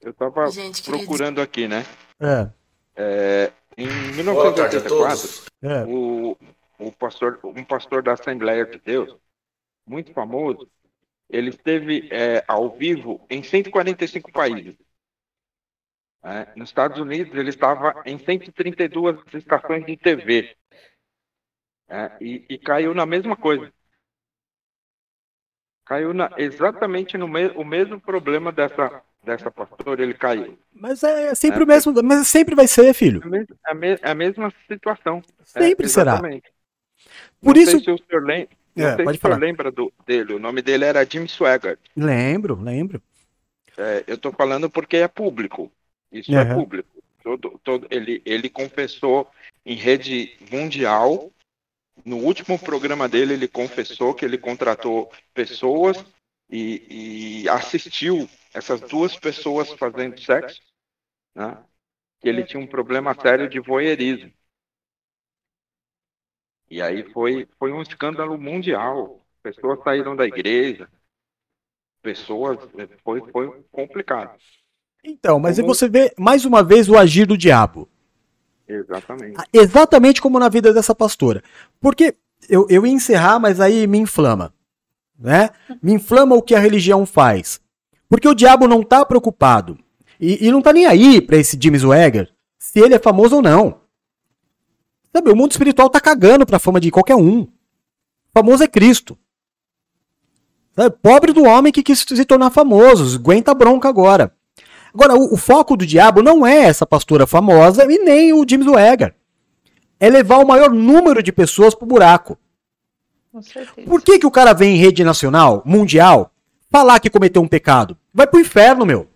eu estava Gente, procurando aqui, né? É. É, em Boa tarde a 1984, todos. É. o, o pastor, um pastor da Assembleia de Deus, muito famoso, ele esteve é, ao vivo em 145 países. É, nos Estados Unidos, ele estava em 132 estações de TV. É, e, e caiu na mesma coisa. Caiu na, exatamente no me, o mesmo problema dessa, dessa pastora, ele caiu. Mas é sempre é, o mesmo, mas sempre vai ser, filho. É a, me, a mesma situação. Sempre é, será. Por não isso. Sei se o senhor, lem, não É, pode se falar. lembra do, dele. O nome dele era Jim Swaggart. Lembro, lembro. É, eu tô falando porque é público. Isso é Aham. público. Todo, todo, ele, ele confessou em rede mundial. No último programa dele, ele confessou que ele contratou pessoas e, e assistiu essas duas pessoas fazendo sexo, né? Que ele tinha um problema sério de voyeurismo. E aí foi, foi um escândalo mundial. Pessoas saíram da igreja. Pessoas. Foi, foi complicado. Então, mas Como- você vê mais uma vez o agir do diabo. Exatamente. Exatamente como na vida dessa pastora. Porque eu, eu ia encerrar, mas aí me inflama. Né? Me inflama o que a religião faz. Porque o diabo não tá preocupado. E, e não tá nem aí pra esse Jimmy Swagger se ele é famoso ou não. Sabe, o mundo espiritual tá cagando pra fama de qualquer um. Famoso é Cristo. Sabe, pobre do homem que quis se tornar famoso. Aguenta a bronca agora. Agora, o, o foco do diabo não é essa pastora famosa e nem o James Wegger. É levar o maior número de pessoas pro buraco. Por que, que o cara vem em rede nacional, mundial, falar que cometeu um pecado? Vai pro inferno, meu.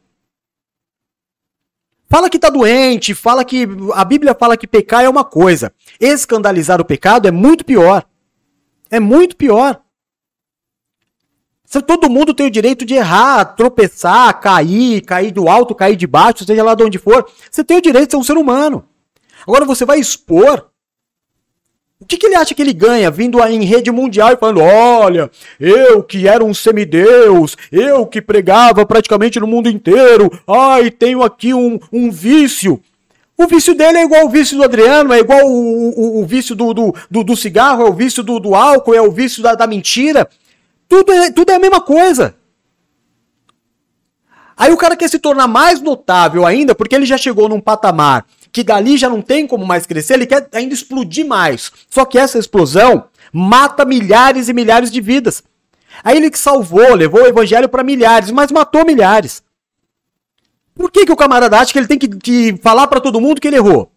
Fala que tá doente, fala que. A Bíblia fala que pecar é uma coisa. Escandalizar o pecado é muito pior. É muito pior. Todo mundo tem o direito de errar, tropeçar, cair, cair do alto, cair de baixo, seja lá de onde for. Você tem o direito de ser um ser humano. Agora você vai expor. O que, que ele acha que ele ganha vindo em rede mundial e falando: olha, eu que era um semideus, eu que pregava praticamente no mundo inteiro, ai, tenho aqui um, um vício. O vício dele é igual o vício do Adriano, é igual o, o, o vício do, do, do, do cigarro, é o vício do, do álcool, é o vício da, da mentira. Tudo é, tudo é a mesma coisa. Aí o cara quer se tornar mais notável ainda, porque ele já chegou num patamar que dali já não tem como mais crescer, ele quer ainda explodir mais. Só que essa explosão mata milhares e milhares de vidas. Aí ele que salvou, levou o evangelho para milhares, mas matou milhares. Por que, que o camarada acha que ele tem que, que falar para todo mundo que ele errou?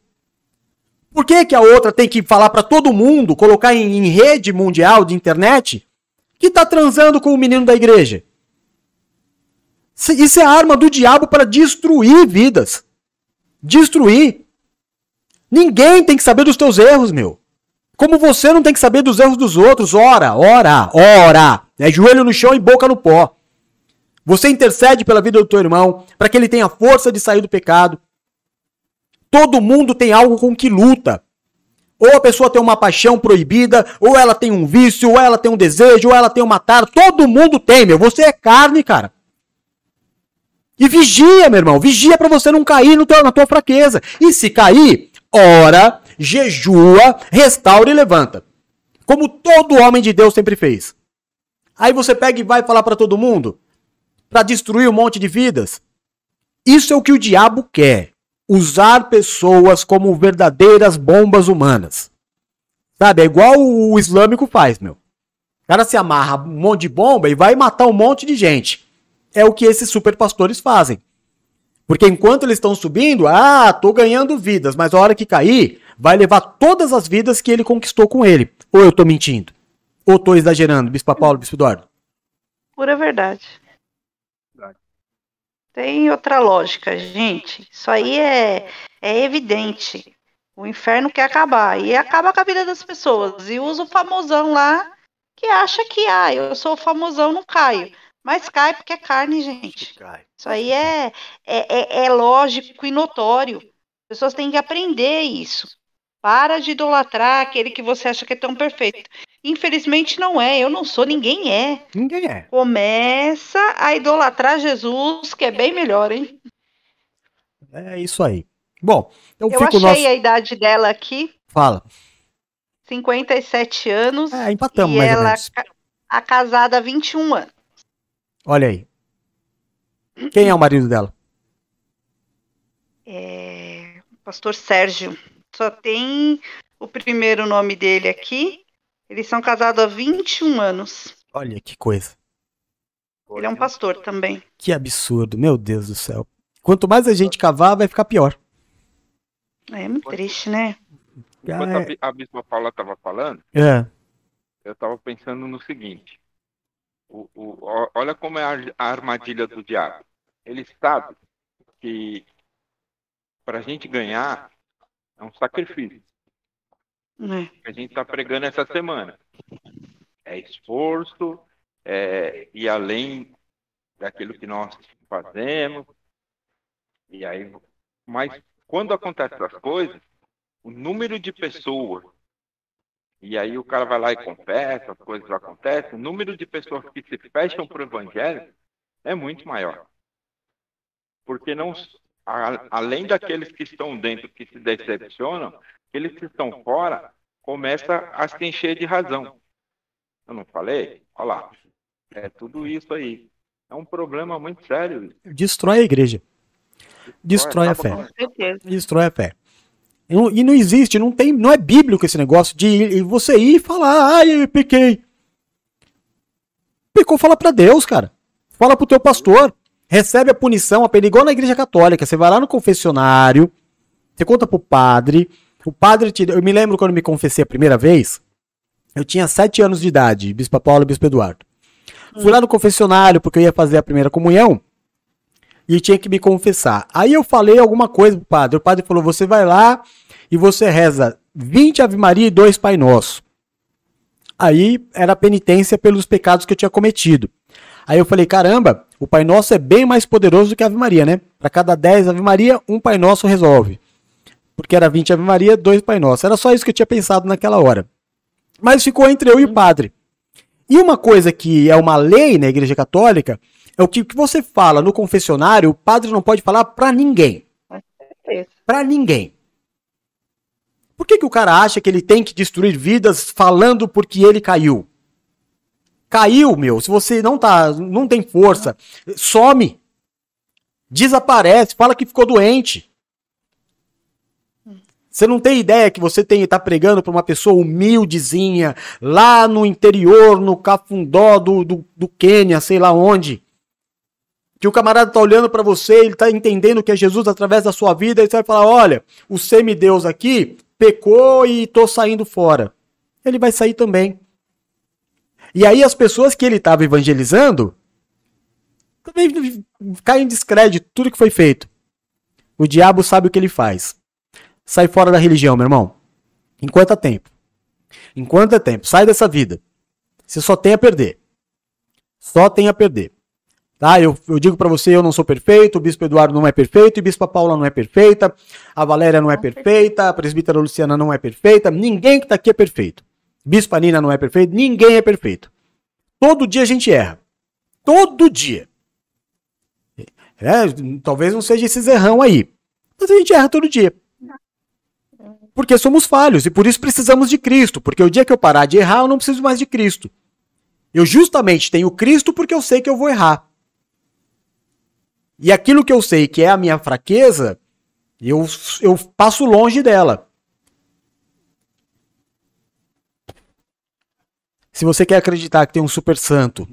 Por que, que a outra tem que falar para todo mundo, colocar em, em rede mundial de internet, que tá transando com o menino da igreja? Isso é arma do diabo para destruir vidas. Destruir. Ninguém tem que saber dos teus erros, meu. Como você não tem que saber dos erros dos outros. Ora, ora, ora. É joelho no chão e boca no pó. Você intercede pela vida do teu irmão para que ele tenha força de sair do pecado. Todo mundo tem algo com que luta. Ou a pessoa tem uma paixão proibida, ou ela tem um vício, ou ela tem um desejo, ou ela tem um matar. Todo mundo tem, meu. Você é carne, cara. E vigia, meu irmão. Vigia para você não cair no teu, na tua fraqueza. E se cair, ora, jejua, restaura e levanta. Como todo homem de Deus sempre fez. Aí você pega e vai falar para todo mundo para destruir um monte de vidas. Isso é o que o diabo quer. Usar pessoas como verdadeiras bombas humanas. Sabe? É igual o islâmico faz, meu. O cara se amarra um monte de bomba e vai matar um monte de gente. É o que esses super pastores fazem. Porque enquanto eles estão subindo, ah, tô ganhando vidas, mas a hora que cair, vai levar todas as vidas que ele conquistou com ele. Ou eu tô mentindo? Ou tô exagerando, Bispo Paulo, Bispo Eduardo? Pura verdade. Tem outra lógica, gente. Isso aí é, é evidente. O inferno quer acabar. E acaba com a vida das pessoas. E usa o famosão lá que acha que, ah, eu sou famosão, não caio. Mas cai porque é carne, gente. Isso aí é, é, é, é lógico e notório. As pessoas têm que aprender isso. Para de idolatrar aquele que você acha que é tão perfeito. Infelizmente não é. Eu não sou, ninguém é. Ninguém é. Começa a idolatrar Jesus, que é bem melhor, hein? É isso aí. Bom, Eu fica achei nosso. a idade dela aqui, Fala. 57 anos. É, empatamos e mais ou ela menos. ca- a casada há 21 anos. Olha aí. Quem é o marido dela? É, Pastor Sérgio. Só tem o primeiro nome dele aqui. Eles são casados há 21 anos. Olha que coisa. Ele é um pastor também. Que absurdo, meu Deus do céu. Quanto mais a gente cavar, vai ficar pior. É muito triste, né? Enquanto a, a Bispa Paula estava falando, É. eu estava pensando no seguinte: o, o- olha como é a, armadilha do diabo. Ele sabe que para a gente ganhar é um sacrifício. É. a gente está pregando essa semana. É esforço, é ir além daquilo que nós fazemos. E aí, mas quando acontecem essas coisas, o número de pessoas, e aí o cara vai lá e confessa, as coisas acontecem, o número de pessoas que se fecham para o evangelho é muito maior. Porque não, a- além daqueles que estão dentro que se decepcionam, aqueles que estão fora começam a se encher de razão. Eu não falei? Olha lá. É tudo isso aí. É um problema muito sério. Destrói a igreja. Destrói a fé. Com certeza. Destrói a fé. E não, existe, não tem, não é bíblico esse negócio de você ir e falar, ai, eu pequei. Pecou, fala pra Deus, cara. Fala pro teu pastor. Recebe a punição, a pena, igual na igreja católica. Você vai lá no confessionário, você conta pro padre. O padre te. Eu me lembro quando me confessei a primeira vez. Eu tinha sete anos de idade, Bispo Paulo e Bispo Eduardo. Fui lá no confessionário porque eu ia fazer a primeira comunhão e tinha que me confessar. Aí eu falei alguma coisa pro padre. O padre falou: você vai lá e você reza 20 Ave Maria e dois Pai Nosso. Aí era penitência pelos pecados que eu tinha cometido. Aí eu falei: caramba, o Pai Nosso é bem mais poderoso do que a Ave Maria, né? Para cada 10 Ave Maria, um Pai Nosso resolve. Porque era 20 Ave Maria, dois Pai Nosso. Era só isso que eu tinha pensado naquela hora. Mas ficou entre eu e o padre. E uma coisa que é uma lei na Igreja Católica é o que, que você fala no confessionário, o padre não pode falar pra ninguém. Pra ninguém. Por que, que o cara acha que ele tem que destruir vidas falando porque ele caiu? Caiu, meu. Se você não tá, não tem força, some. Desaparece, fala que ficou doente. Você não tem ideia que você tem tá pregando para uma pessoa humildezinha, lá no interior, no cafundó do, do, do Quênia, sei lá onde. Que o camarada tá olhando para você, ele tá entendendo que é Jesus através da sua vida, e você vai falar: olha, o semideus aqui pecou e tô saindo fora. Ele vai sair também. E aí as pessoas que ele estava evangelizando também caem em descrédito tudo que foi feito. O diabo sabe o que ele faz. Sai fora da religião, meu irmão. Enquanto há tempo. Enquanto é tempo. Sai dessa vida. Você só tem a perder. Só tem a perder. Tá? Eu, eu digo pra você, eu não sou perfeito, o Bispo Eduardo não é perfeito, o Bispo Paula não é perfeita, a Valéria não é perfeita, a Presbítera Luciana não é perfeita, ninguém que tá aqui é perfeito. Bispo Nina não é perfeito, ninguém é perfeito. Todo dia a gente erra. Todo dia. É, talvez não seja esses errão aí. Mas a gente erra todo dia. Porque somos falhos e por isso precisamos de Cristo. Porque o dia que eu parar de errar, eu não preciso mais de Cristo. Eu justamente tenho Cristo porque eu sei que eu vou errar. E aquilo que eu sei que é a minha fraqueza, eu, eu passo longe dela. Se você quer acreditar que tem um super santo,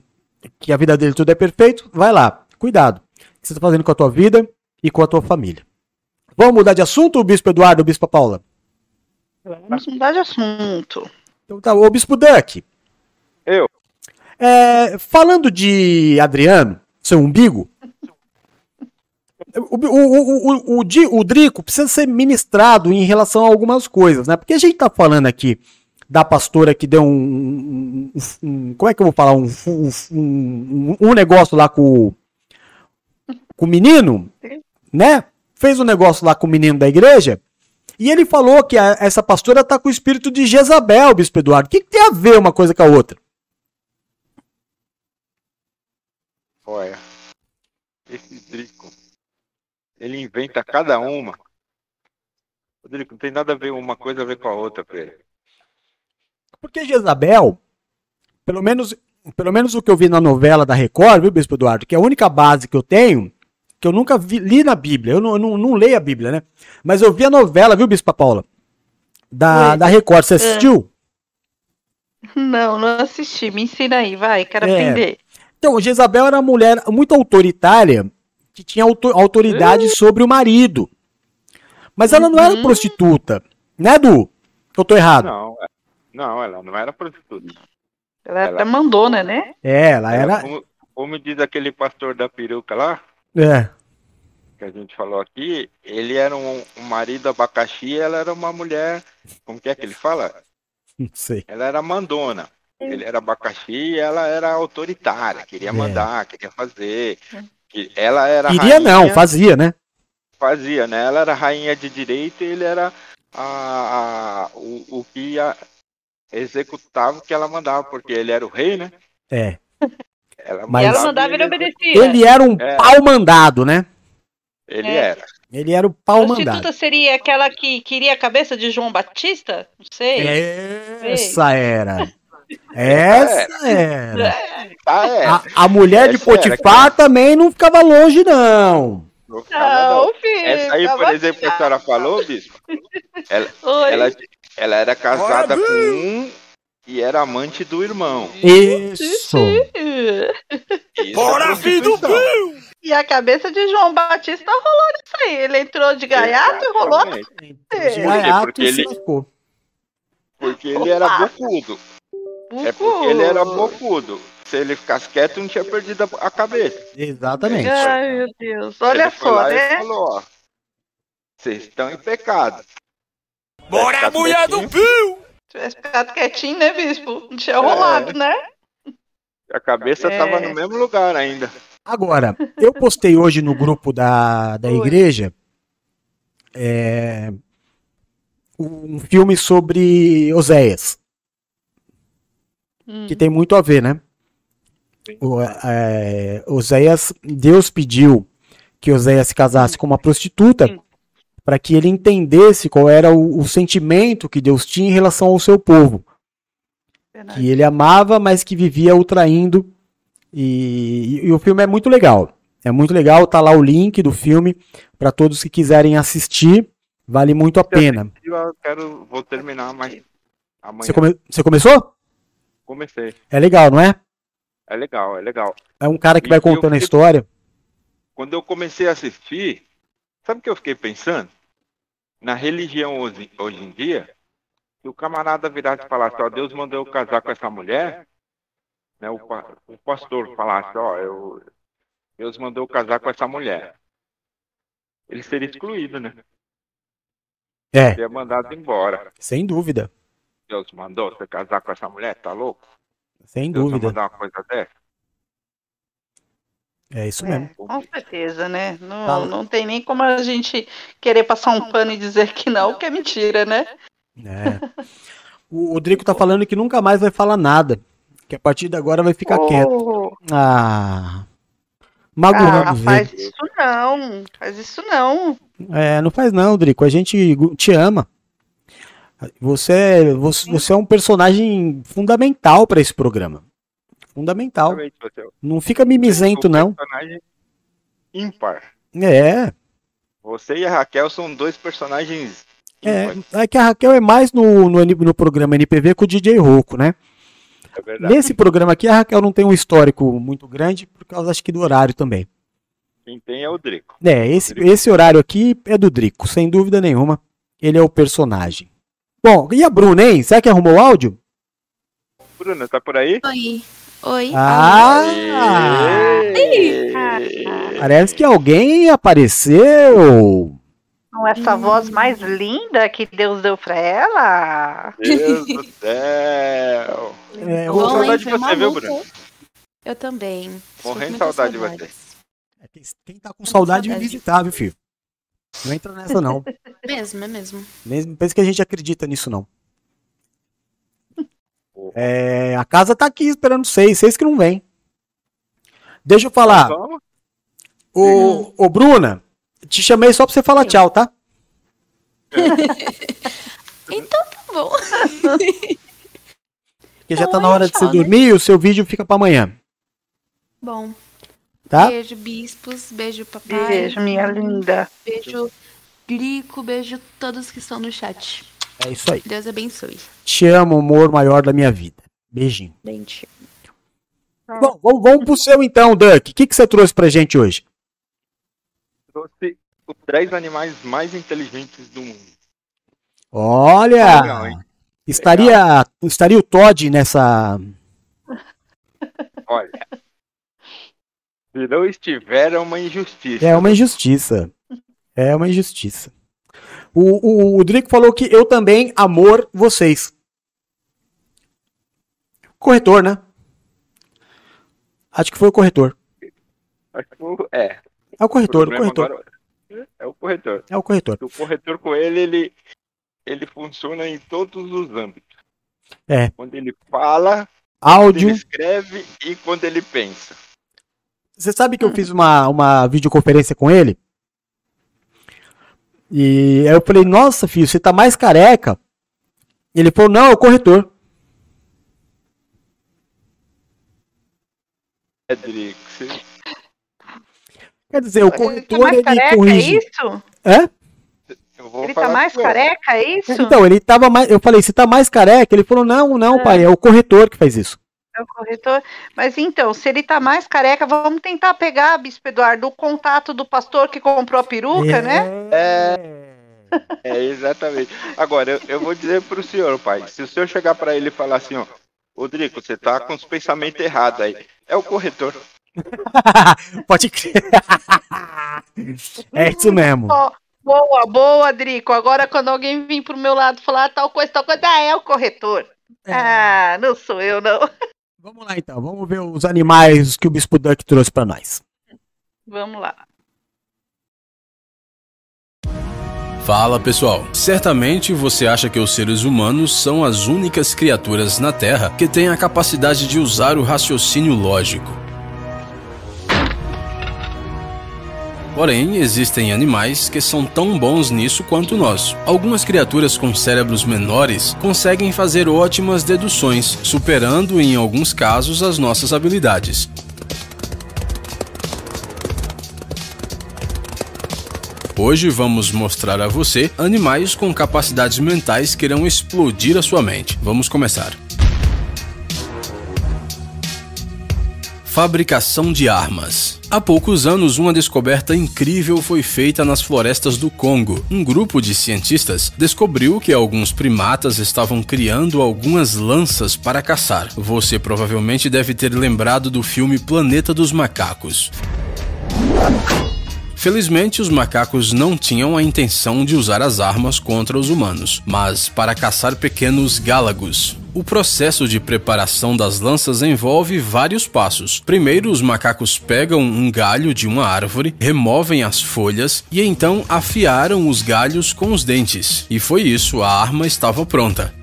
que a vida dele tudo é perfeito, vai lá. Cuidado. O que você está fazendo com a tua vida e com a tua família. Vamos mudar de assunto, Bispo Eduardo, Bispo Paula? Vamos mudar de assunto. Então tá, ô Bispo Duck. Eu. É, falando de Adriano, seu umbigo, o, o, o, o, o, Drico precisa ser ministrado em relação a algumas coisas, né? Porque a gente tá falando aqui da pastora que deu um. um- um- como é que eu vou falar? Um, um, um, negócio lá com, o- com o menino, né? Fez um negócio lá com o menino da igreja. E ele falou que a- essa pastora tá com o espírito de Jezabel, Bispo Eduardo. O que, que tem a ver uma coisa com a outra? Olha, esse Drico, ele inventa cada uma. Rodrigo, não tem nada a ver uma coisa a ver com a outra, Pedro. Porque Jezabel, pelo menos, pelo menos o que eu vi na novela da Record, viu, Bispo Eduardo, que é a única base que eu tenho, que eu nunca vi- li na Bíblia, eu não, eu não, não leio a Bíblia, né? Mas eu vi a novela, viu, Bispo Paula? Da, Oi. da Record, você É. assistiu? Não, não assisti. Me ensina aí, vai, quero É. aprender. Então, Jezabel era uma mulher muito autoritária, que tinha auto- autoridade sobre o marido. Mas ela não era prostituta, né, Du? Eu tô errado. Não, é- não, ela não era prostituta. Ela Ela- até mandona, né? É, ela era. Como, como diz aquele pastor da peruca lá, É. que a gente falou aqui, ele era um, um marido abacaxi e ela era uma mulher. Como que é que ele fala? Não sei. Ela era mandona. Ele era abacaxi e ela era autoritária, queria É. mandar, queria fazer. Ela era Iria não, rainha- fazia, né? fazia, né? Ela era rainha de direito e ele era a, a- o, o que ia, executava o que ela mandava, porque ele era o rei, né? É. Ela Mas- E ela mandava e ele obedecia. Ele era um É. pau mandado, né? ele É. era. Ele era o pau Prostituta mandado. seria aquela que queria a cabeça de João Batista? Não sei. Essa era. Essa era. Tá, é. A, a mulher de Essa era, Potifar também não ficava longe, não. Não ficava, não. Não, filho. Essa aí, por exemplo, que a senhora falou, bispo, ela, Oi. ela, ela era casada Bora, com um e era amante do irmão. Isso. Isso Bora, é filho do prostituição. Bill! E a cabeça de João Batista rolou nisso aí. Ele entrou de gaiato e rolou. Exatamente. De É. gaiato Porque e se ele-. Porque ele era Opa. É porque ele era bocudo. Se ele ficasse quieto, não tinha perdido a cabeça. Exatamente. Ai, meu Deus. Olha ele foi só, lá e né? falou, ó. Vocês estão em pecado. Bora, mulher do! Se tivesse ficado quietinho, né, bispo? Não tinha É. rolado, né? A cabeça É. tava no mesmo lugar ainda. Agora, eu postei hoje no grupo da, da Oi. igreja é, um filme sobre Oséias, Hum. que tem muito a ver, né? O, é, Oséias, Deus pediu que Oséias se casasse com uma prostituta para que ele entendesse qual era o, o sentimento que Deus tinha em relação ao seu povo. Verdade. que ele amava, mas que vivia o traindo. E, e o filme é muito legal. É muito legal, tá lá o link do filme para todos que quiserem assistir. Vale muito a pena. Eu quero, vou terminar, mas amanhã Você, come- você começou? Comecei. É legal, não é? É legal, é legal. É um cara que E vai contando a fiquei- história. Quando eu comecei a assistir, sabe o que eu fiquei pensando? Na religião hoje, hoje em dia, se o camarada virasse e falasse, ó, Deus mandou eu casar com essa mulher, né, o, o pastor falasse, ó, eu, Deus mandou eu casar com essa mulher. Ele seria excluído, né? É, Seria mandado embora. sem dúvida. Deus mandou você casar com essa mulher, tá louco? Sem Deus dúvida. mandar uma coisa dessa? É isso É, mesmo. com certeza, né? Não, Tá. não tem nem como a gente querer passar um pano e dizer que não, que é mentira, né? É. O Rodrigo tá falando que nunca mais vai falar nada. Que a partir de agora vai ficar quieto. Oh, Ah. ah, Magoando, faz velho. isso não, faz isso não. É, não faz não, Drico. A gente te ama. Você, é- você, você é um personagem fundamental para esse programa. Fundamental. É Não fica mimizento, um não. personagem ímpar. É. Você e a Raquel são dois personagens É, é que a Raquel é mais no, no, no programa NPV com o DJ Rocco, né? É verdade. Nesse programa aqui, a Raquel não tem um histórico muito grande, por causa, acho que, do horário também. Quem tem é o Drico. É, esse, esse horário aqui é do Drico, sem dúvida nenhuma. Ele é o personagem. Bom, e a Bruna, hein? Será que arrumou o áudio? Bruna, tá por aí? Oi. Oi. Ah! Parece que alguém apareceu. Com essa voz mais linda que Deus deu pra ela. Deus do céu. É, Bom, saudade de você, viu. Bruna? Eu também. Morrendo de saudade de saudades. Quem- Quem tá com saudade me Saudade. visitar, viu, filho? Não entra nessa, não. Mesmo, é mesmo. Nem pensa que a gente acredita nisso, não. É, a casa tá aqui esperando vocês, vocês que não vêm. Deixa eu falar. Ô, ô, Bruna, te chamei só pra você falar Sim. tchau, tá? Então tá bom. Porque já Então tá na é hora de você né? dormir e o seu vídeo fica pra amanhã, Bom. Tá? Beijo, bispos. Beijo, papai. Beijo, minha linda. Beijo, Grico. Beijo todos que estão no chat. É isso aí. Deus abençoe. Te amo, amor maior da minha vida. Beijinho. Bem, te Bom, vamos, vamos pro seu então, Duck. O que, que você trouxe pra gente hoje? Trouxe os 10 animais mais inteligentes do mundo. Olha! Legal? Estaria, estaria o Todd nessa. Olha. Se não estiver, é uma injustiça. É uma injustiça. É uma injustiça. O, o, o Drico falou que eu também amor vocês. Corretor, né? Acho que foi o corretor. É. É o corretor, o corretor. agora É o corretor. É o corretor. O corretor com ele, ele, ele funciona em todos os âmbitos. É. Quando ele fala, quando Áudio. ele escreve e quando ele pensa. Você sabe que eu fiz uma, uma videoconferência com ele? E aí eu falei, nossa, filho, você tá mais careca. Ele falou, não, é o corretor. Cedric, você- Quer dizer, o Ele tá corretor mais ele careca, é corrige. isso? É? Ele tá mais careca, é isso? Então, ele tava mais. Eu falei, você tá mais careca? Ele falou, não, não, pai, é o corretor que faz isso. É o corretor. Mas então, se ele tá mais careca, vamos tentar pegar, Bispo Eduardo, o contato do pastor que comprou a peruca, né? É, é, exatamente. Agora, eu, eu vou dizer pro senhor, pai. Se o senhor chegar pra ele e falar assim, ó, Rodrigo, você tá com os pensamentos errados aí. É o corretor. Pode crer. é isso mesmo. Ó, boa, boa, Drico. Agora, quando alguém vir pro meu lado falar tal coisa, tal coisa, ah, é o corretor. Ah, não sou eu, não. Vamos lá então, vamos ver os animais que o Bispo Duck trouxe pra nós. Vamos lá. Fala pessoal, certamente você acha que os seres humanos são as únicas criaturas na Terra que têm a capacidade de usar o raciocínio lógico. Porém, existem animais que são tão bons nisso quanto nós. Algumas criaturas com cérebros menores conseguem fazer ótimas deduções, superando em alguns casos as nossas habilidades. Hoje vamos mostrar a você animais com capacidades mentais que irão explodir a sua mente. Vamos começar. Fabricação de armas. Há poucos anos, uma descoberta incrível foi feita nas florestas do Congo. Um grupo de cientistas descobriu que alguns primatas estavam criando algumas lanças para caçar. Você provavelmente deve ter lembrado do filme Planeta dos Macacos. Felizmente, os macacos não tinham a intenção de usar as armas contra os humanos, mas para caçar pequenos gálagos. O processo de preparação das lanças envolve vários passos. Primeiro, os macacos pegam um galho de uma árvore, removem as folhas e então afiaram os galhos com os dentes. E foi isso, a arma estava pronta.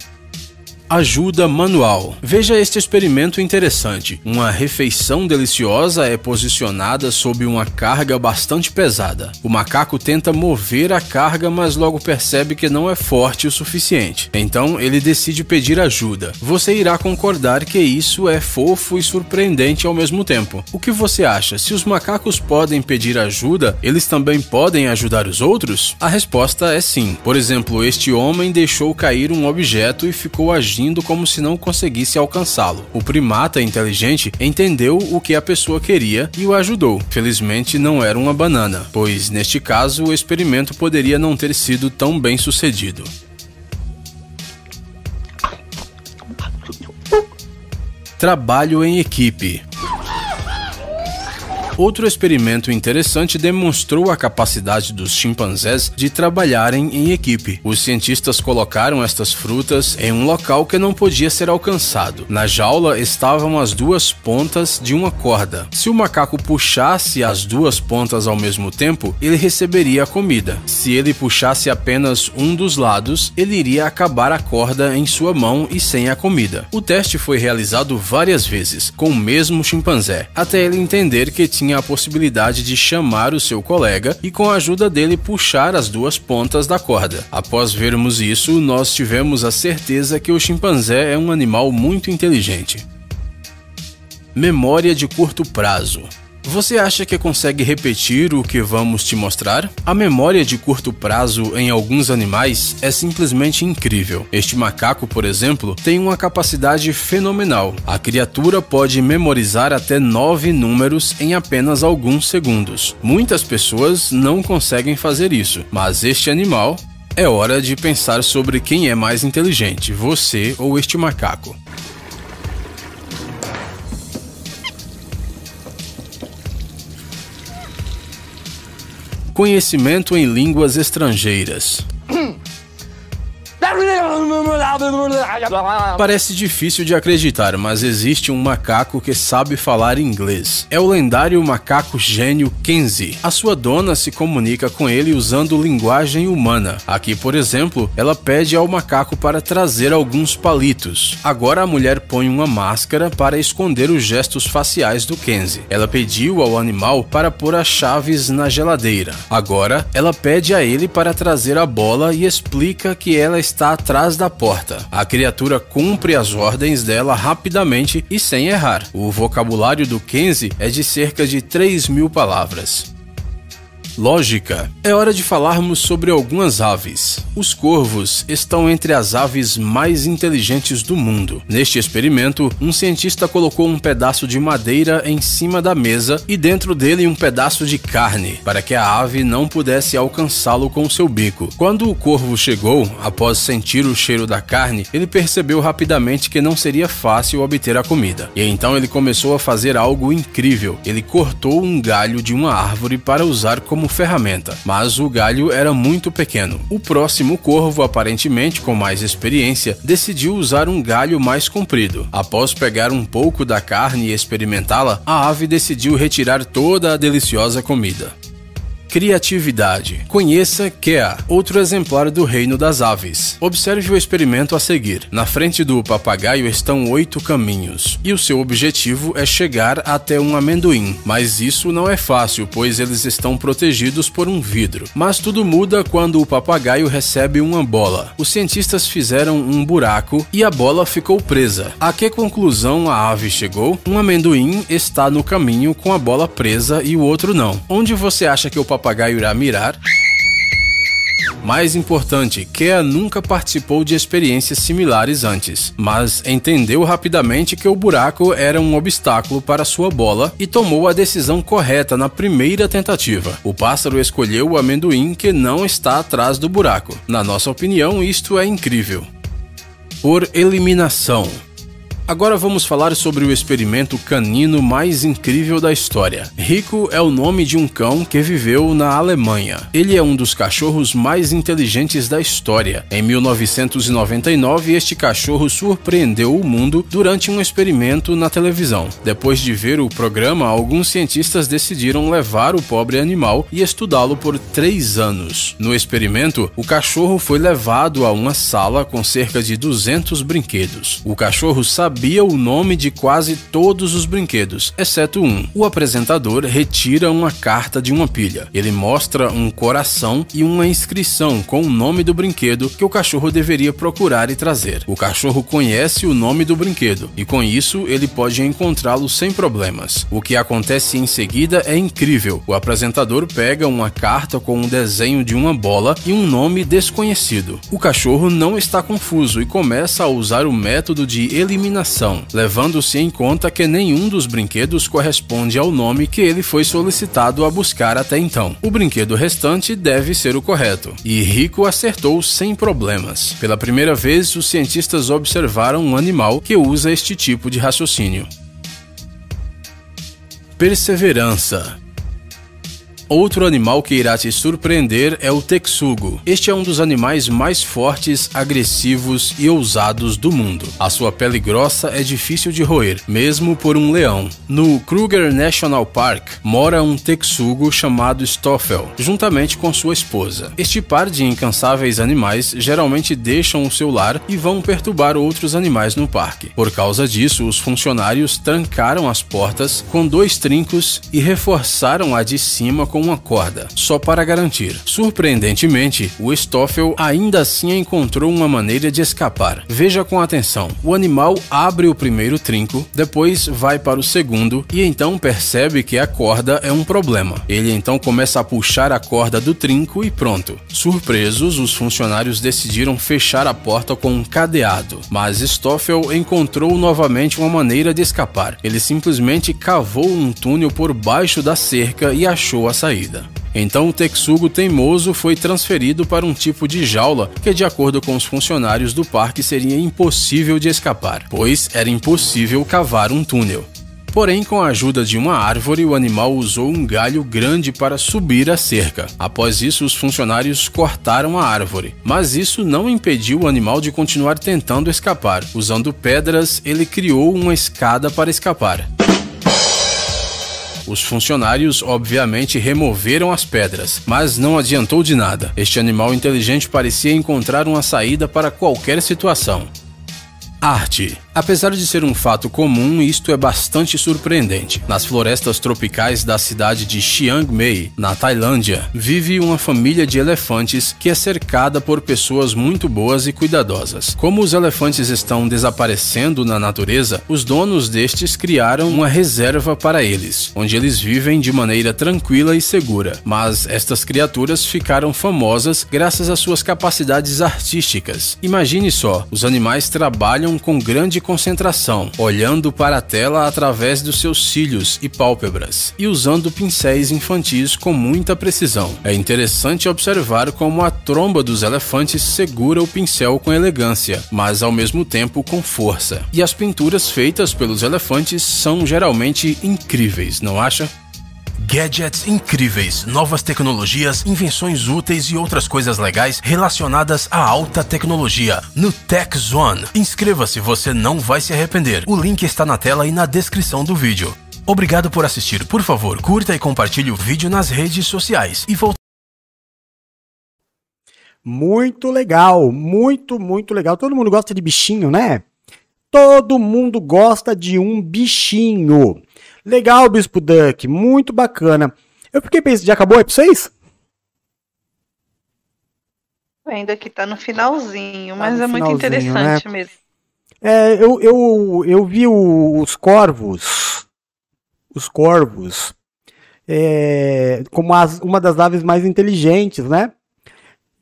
Ajuda manual. Veja este experimento interessante. Uma refeição deliciosa é posicionada sob uma carga bastante pesada. O macaco tenta mover a carga, mas logo percebe que não é forte o suficiente. Então ele decide pedir ajuda. Você irá concordar que isso é fofo e surpreendente ao mesmo tempo. O que você acha? Se os macacos podem pedir ajuda, eles também podem ajudar os outros? A resposta é sim. Por exemplo, este homem deixou cair um objeto e ficou agindo como se não conseguisse alcançá-lo. O primata inteligente entendeu o que a pessoa queria e o ajudou. Felizmente não era uma banana, pois neste caso o experimento poderia não ter sido tão bem sucedido. Trabalho em equipe. Outro experimento interessante demonstrou a capacidade dos chimpanzés de trabalharem em equipe. Os cientistas colocaram estas frutas em um local que não podia ser alcançado. Na jaula estavam as duas pontas de uma corda. Se o macaco puxasse as duas pontas ao mesmo tempo, ele receberia a comida. Se ele puxasse apenas um dos lados, ele iria acabar a corda em sua mão e sem a comida. O teste foi realizado várias vezes com o mesmo chimpanzé, até ele entender que tinha a possibilidade de chamar o seu colega e com a ajuda dele puxar as duas pontas da corda. Após vermos isso, nós tivemos a certeza que o chimpanzé é um animal muito inteligente. Memória de curto prazo. Você acha que consegue repetir o que vamos te mostrar? A memória de curto prazo em alguns animais é simplesmente incrível. Este macaco, por exemplo, tem uma capacidade fenomenal. A criatura pode memorizar até nove números em apenas alguns segundos. Muitas pessoas não conseguem fazer isso, mas este animal é hora de pensar sobre quem é mais inteligente, você ou este macaco. Conhecimento em línguas estrangeiras. Parece difícil de acreditar, mas existe um macaco que sabe falar inglês. É o lendário macaco gênio Kenzie. A sua dona se comunica com ele usando linguagem humana. Aqui, por exemplo, ela pede ao macaco para trazer alguns palitos. Agora a mulher põe uma máscara para esconder os gestos faciais do Kenzie. Ela pediu ao animal para pôr as chaves na geladeira. Agora ela pede a ele para trazer a bola e explica que ela está atrás da porta. A criatura cumpre as ordens dela rapidamente e sem errar. O vocabulário do Kenzie é de cerca de 3 mil palavras. Lógica. É hora de falarmos sobre algumas aves. Os corvos estão entre as aves mais inteligentes do mundo. Neste experimento, um cientista colocou um pedaço de madeira em cima da mesa e dentro dele um pedaço de carne, para que a ave não pudesse alcançá-lo com seu bico. Quando o corvo chegou, após sentir o cheiro da carne, ele percebeu rapidamente que não seria fácil obter a comida. E então ele começou a fazer algo incrível. Ele cortou um galho de uma árvore para usar como ferramenta, mas o galho era muito pequeno. O próximo corvo, aparentemente com mais experiência, decidiu usar um galho mais comprido. Após pegar um pouco da carne e experimentá-la, a ave decidiu retirar toda a deliciosa comida. Criatividade. Conheça Kea, outro exemplar do reino das aves. Observe o experimento a seguir. Na frente do papagaio estão oito caminhos, e o seu objetivo é chegar até um amendoim. Mas isso não é fácil, pois eles estão protegidos por um vidro. Mas tudo muda quando o papagaio recebe uma bola. Os cientistas fizeram um buraco e a bola ficou presa. A que conclusão a ave chegou? Um amendoim está no caminho com a bola presa e o outro não. Onde você acha que o papagaio papagaio irá mirar. Mais importante, Kea nunca participou de experiências similares antes, mas entendeu rapidamente que o buraco era um obstáculo para sua bola e tomou a decisão correta na primeira tentativa. O pássaro escolheu o amendoim que não está atrás do buraco. Na nossa opinião, isto é incrível. Por eliminação. Agora vamos falar sobre o experimento canino mais incrível da história. Rico é o nome de um cão que viveu na Alemanha. Ele é um dos cachorros mais inteligentes da história. Em 1999, este cachorro surpreendeu o mundo durante um experimento na televisão. Depois de ver o programa, alguns cientistas decidiram levar o pobre animal e estudá-lo por três anos. No experimento, o cachorro foi levado a uma sala com cerca de 200 brinquedos. O cachorro sabia sabia o nome de quase todos os brinquedos, exceto um. O apresentador retira uma carta de uma pilha. Ele mostra um coração e uma inscrição com o nome do brinquedo que o cachorro deveria procurar e trazer. O cachorro conhece o nome do brinquedo e com isso ele pode encontrá-lo sem problemas. O que acontece em seguida é incrível. O apresentador pega uma carta com um desenho de uma bola e um nome desconhecido. O cachorro não está confuso e começa a usar o método de eliminação levando-se em conta que nenhum dos brinquedos corresponde ao nome que ele foi solicitado a buscar até então. O brinquedo restante deve ser o correto, e Rico acertou sem problemas. Pela primeira vez, os cientistas observaram um animal que usa este tipo de raciocínio. Perseverança. Outro animal que irá te surpreender é o texugo. Este é um dos animais mais fortes, agressivos e ousados do mundo. A sua pele grossa é difícil de roer, mesmo por um leão. No Kruger National Park mora um texugo chamado Stoffel, juntamente com sua esposa. Este par de incansáveis animais geralmente deixam o seu lar e vão perturbar outros animais no parque. Por causa disso, os funcionários trancaram as portas com dois trincos e reforçaram a de cima com uma corda, só para garantir. Surpreendentemente, o Stoffel ainda assim encontrou uma maneira de escapar. Veja com atenção: o animal abre o primeiro trinco, depois vai para o segundo e então percebe que a corda é um problema. Ele então começa a puxar a corda do trinco e pronto. Surpresos, os funcionários decidiram fechar a porta com um cadeado, mas Stoffel encontrou novamente uma maneira de escapar. Ele simplesmente cavou um túnel por baixo da cerca e achou a saída. Então o texugo teimoso foi transferido para um tipo de jaula que, de acordo com os funcionários do parque, seria impossível de escapar, pois era impossível cavar um túnel. Porém, com a ajuda de uma árvore, o animal usou um galho grande para subir a cerca. Após isso, os funcionários cortaram a árvore, mas isso não impediu o animal de continuar tentando escapar. Usando pedras, ele criou uma escada para escapar. Os funcionários obviamente removeram as pedras, mas não adiantou de nada. Este animal inteligente parecia encontrar uma saída para qualquer situação. Arte. Apesar de ser um fato comum, isto é bastante surpreendente. Nas florestas tropicais da cidade de Chiang Mai, na Tailândia, vive uma família de elefantes que é cercada por pessoas muito boas e cuidadosas. Como os elefantes estão desaparecendo na natureza, os donos destes criaram uma reserva para eles, onde eles vivem de maneira tranquila e segura. Mas estas criaturas ficaram famosas graças às suas capacidades artísticas. Imagine só, os animais trabalham com grande concentração, olhando para a tela através dos seus cílios e pálpebras e usando pincéis infantis com muita precisão. É interessante observar como a tromba dos elefantes segura o pincel com elegância, mas ao mesmo tempo com força. E as pinturas feitas pelos elefantes são geralmente incríveis, não acha? Gadgets incríveis, novas tecnologias, invenções úteis e outras coisas legais relacionadas à alta tecnologia no Tech Zone. Inscreva-se, você não vai se arrepender. O link está na tela e na descrição do vídeo. Obrigado por assistir. Por favor, curta e compartilhe o vídeo nas redes sociais. E volte. Muito legal, muito, muito legal. Todo mundo gosta de bichinho, né? Todo mundo gosta de um bichinho. Legal, Bispo Duck, muito bacana. Eu fiquei pensando, já acabou aí pra vocês? Ainda que tá no finalzinho, mas tá no é muito interessante né? mesmo. É, eu, eu, eu vi o, os corvos, os corvos, é, como as, uma das aves mais inteligentes, né?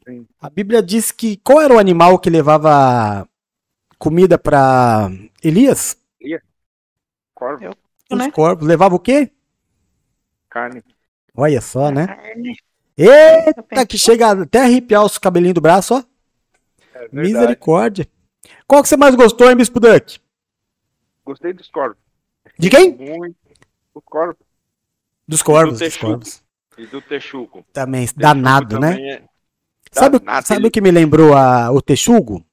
Sim. A Bíblia diz que qual era o animal que levava comida para Elias? Elias. Corvo. Eu os né? corpos. Levava o quê? Carne. Olha só, né? Carne. Eita, que chega até a arrepiar os cabelinhos do braço, ó. É Misericórdia. Qual que você mais gostou, hein, Bispo Duck? Gostei dos corvos. De quem? Muito. Dos corvos. Dos corvos. Do dos corvos. E do texugo. Também, texugo danado, né? É... Sabe, danado, sabe ele... o que me lembrou a, o texugo?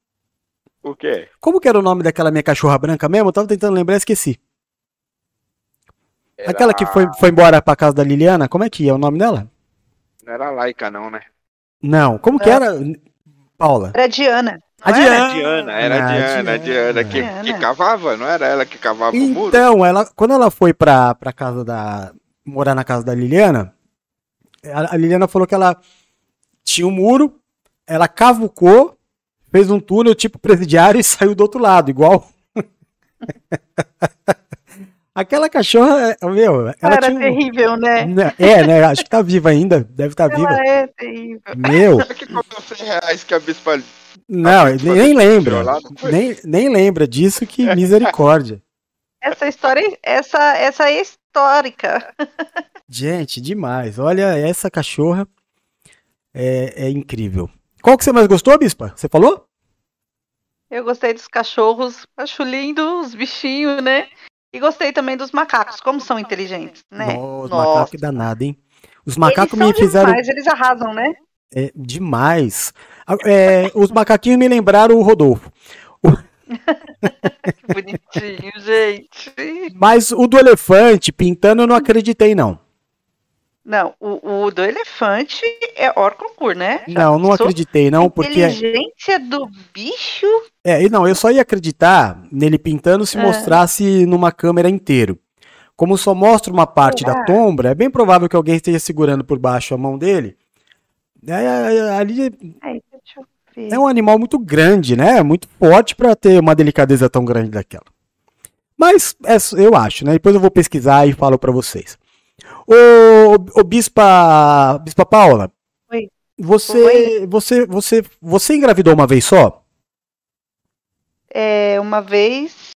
O quê? Como que era o nome daquela minha cachorra branca mesmo? Eu tava tentando lembrar e esqueci. Era... Aquela que foi, foi embora pra casa da Liliana, como é que é o nome dela? Não era Laika, não, né? Não, como que era, Paula? Era Diana. A Diana. Era Diana, era a Diana, a Diana, que, que cavava, não era ela que cavava então, o muro? Então, ela, quando ela foi pra, pra casa da. morar na casa da Liliana, a, a Liliana falou que ela tinha um muro, ela cavucou, fez um túnel tipo presidiário e saiu do outro lado, igual. Aquela cachorra, é, meu, ela Era tinha... terrível, né? É, né? Acho que tá viva ainda. Deve estar tá viva. é terrível. Meu. que custou 100 reais que a bispa. Não, a bispa nem lembra. Nem, nem lembra disso, que misericórdia. Essa história, essa, essa é histórica. Gente, demais. Olha, essa cachorra é, é incrível. Qual que você mais gostou, bispa? Você falou? Eu gostei dos cachorros, acho lindo, os bichinhos, né? E gostei também dos macacos, como são inteligentes, né? Nossa, macaco é danado, hein? Os macacos me fizeram. Demais, eles arrasam, né? É, demais. É, os macaquinhos me lembraram o Rodolfo. que bonitinho, gente. Mas o do elefante pintando eu não acreditei, não. Não, o, o do elefante é hors concurso, né? Não, não acreditei, não, porque. A inteligência do bicho. É, e não, eu só ia acreditar nele pintando se é. mostrasse numa câmera inteiro. Como só mostra uma parte da tombra, é bem provável que alguém esteja segurando por baixo a mão dele. É, é, ali Ai, eu ver. é um animal muito grande, né? Muito forte para ter uma delicadeza tão grande daquela. Mas é, eu acho, né? Depois eu vou pesquisar e falo para vocês. Ô, ô Bispa, Bispa Paula, Oi. você, você, você, você engravidou uma vez só? É, uma vez.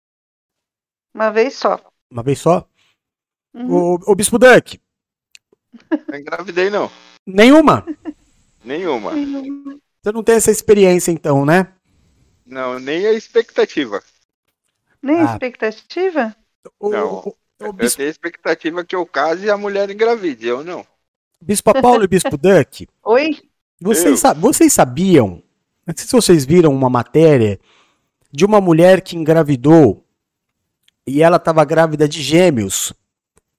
Uma vez só. Uma vez só? Uhum. Ô, ô Bispo Duck, Não engravidei, não. nenhuma? Nenhuma. Você não tem essa experiência então, né? Não, nem a expectativa. Nem Ah. expectativa? Não. Eu tenho a expectativa que eu case e a mulher engravide, eu não. Bispa Paulo e Bispo Duck, Oi? vocês, sa- vocês sabiam, não sei se vocês viram uma matéria de uma mulher que engravidou e ela estava grávida de gêmeos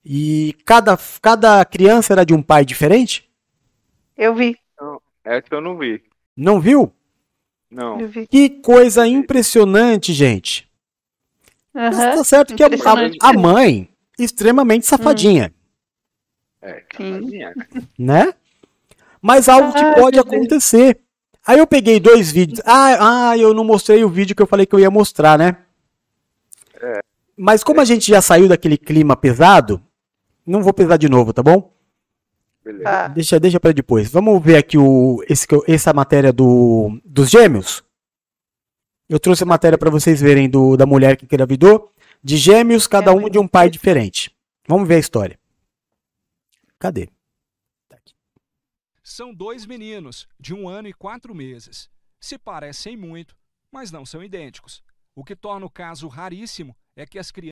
e cada, cada criança era de um pai diferente? Eu vi. Essa eu não vi. Não viu? Não. Que coisa impressionante, gente. Mas Aham, tá certo que a, a- mãe, extremamente safadinha, É, Sim. casadinha. né? Mas algo que Ah, pode acontecer. Aí eu peguei dois vídeos. Ah, ah, eu não mostrei o vídeo que eu falei que eu ia mostrar, né? Mas como a gente já saiu daquele clima pesado, não vou pesar de novo, tá bom? Beleza. Tá. Deixa, deixa para depois. Vamos ver aqui o, esse, essa matéria do, dos gêmeos. Eu trouxe a matéria para vocês verem do, da mulher que engravidou. De gêmeos, cada um de um pai diferente. Vamos ver a história. Cadê? São dois meninos, de um ano e quatro meses. Se parecem muito, mas não são idênticos. O que torna o caso raríssimo é que as crianças.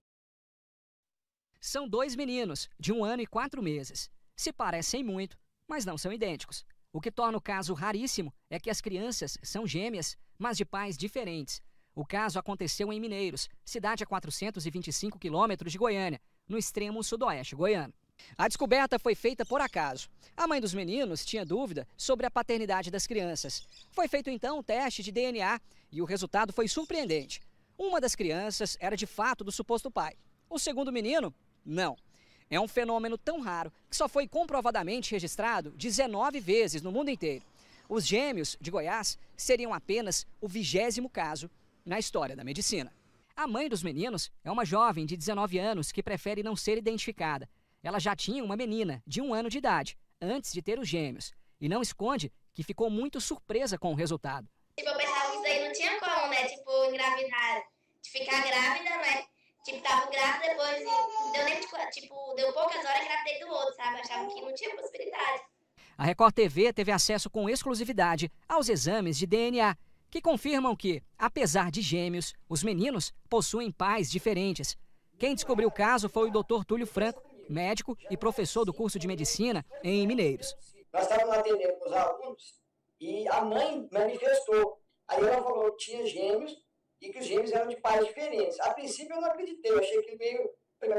São dois meninos, de um ano e quatro meses. Se parecem muito, mas não são idênticos. O que torna o caso raríssimo é que as crianças são gêmeas, mas de pais diferentes. O caso aconteceu em Mineiros, cidade a 425 quilômetros de Goiânia, no extremo sudoeste goiano. A descoberta foi feita por acaso. A mãe dos meninos tinha dúvida sobre a paternidade das crianças. Foi feito então um teste de DNA e o resultado foi surpreendente. Uma das crianças era de fato do suposto pai. O segundo menino, não. É um fenômeno tão raro que só foi comprovadamente registrado 19 vezes no mundo inteiro. Os gêmeos de Goiás seriam apenas o vigésimo caso na história da medicina. A mãe dos meninos é uma jovem de 19 anos que prefere não ser identificada. Ela já tinha uma menina de um ano de idade antes de ter os gêmeos e não esconde que ficou muito surpresa com o resultado. Tipo, eu pensava que isso daí não tinha como, né? Tipo, engravidar, de ficar grávida, né? Tipo, tava grávida, depois deu nem, tipo, tipo, deu poucas horas, engravidei do outro, sabe? Achava que não tinha possibilidade. A Record TV teve acesso com exclusividade aos exames de DNA, que confirmam que, apesar de gêmeos, os meninos possuem pais diferentes. Quem descobriu o caso foi o Dr. Túlio Franco, médico e professor do curso de medicina em Mineiros. Nós estávamos atendendo os alunos e a mãe manifestou. Aí ela falou que tinha gêmeos e que os gêmeos eram de pais diferentes. A princípio eu não acreditei, eu achei que meio.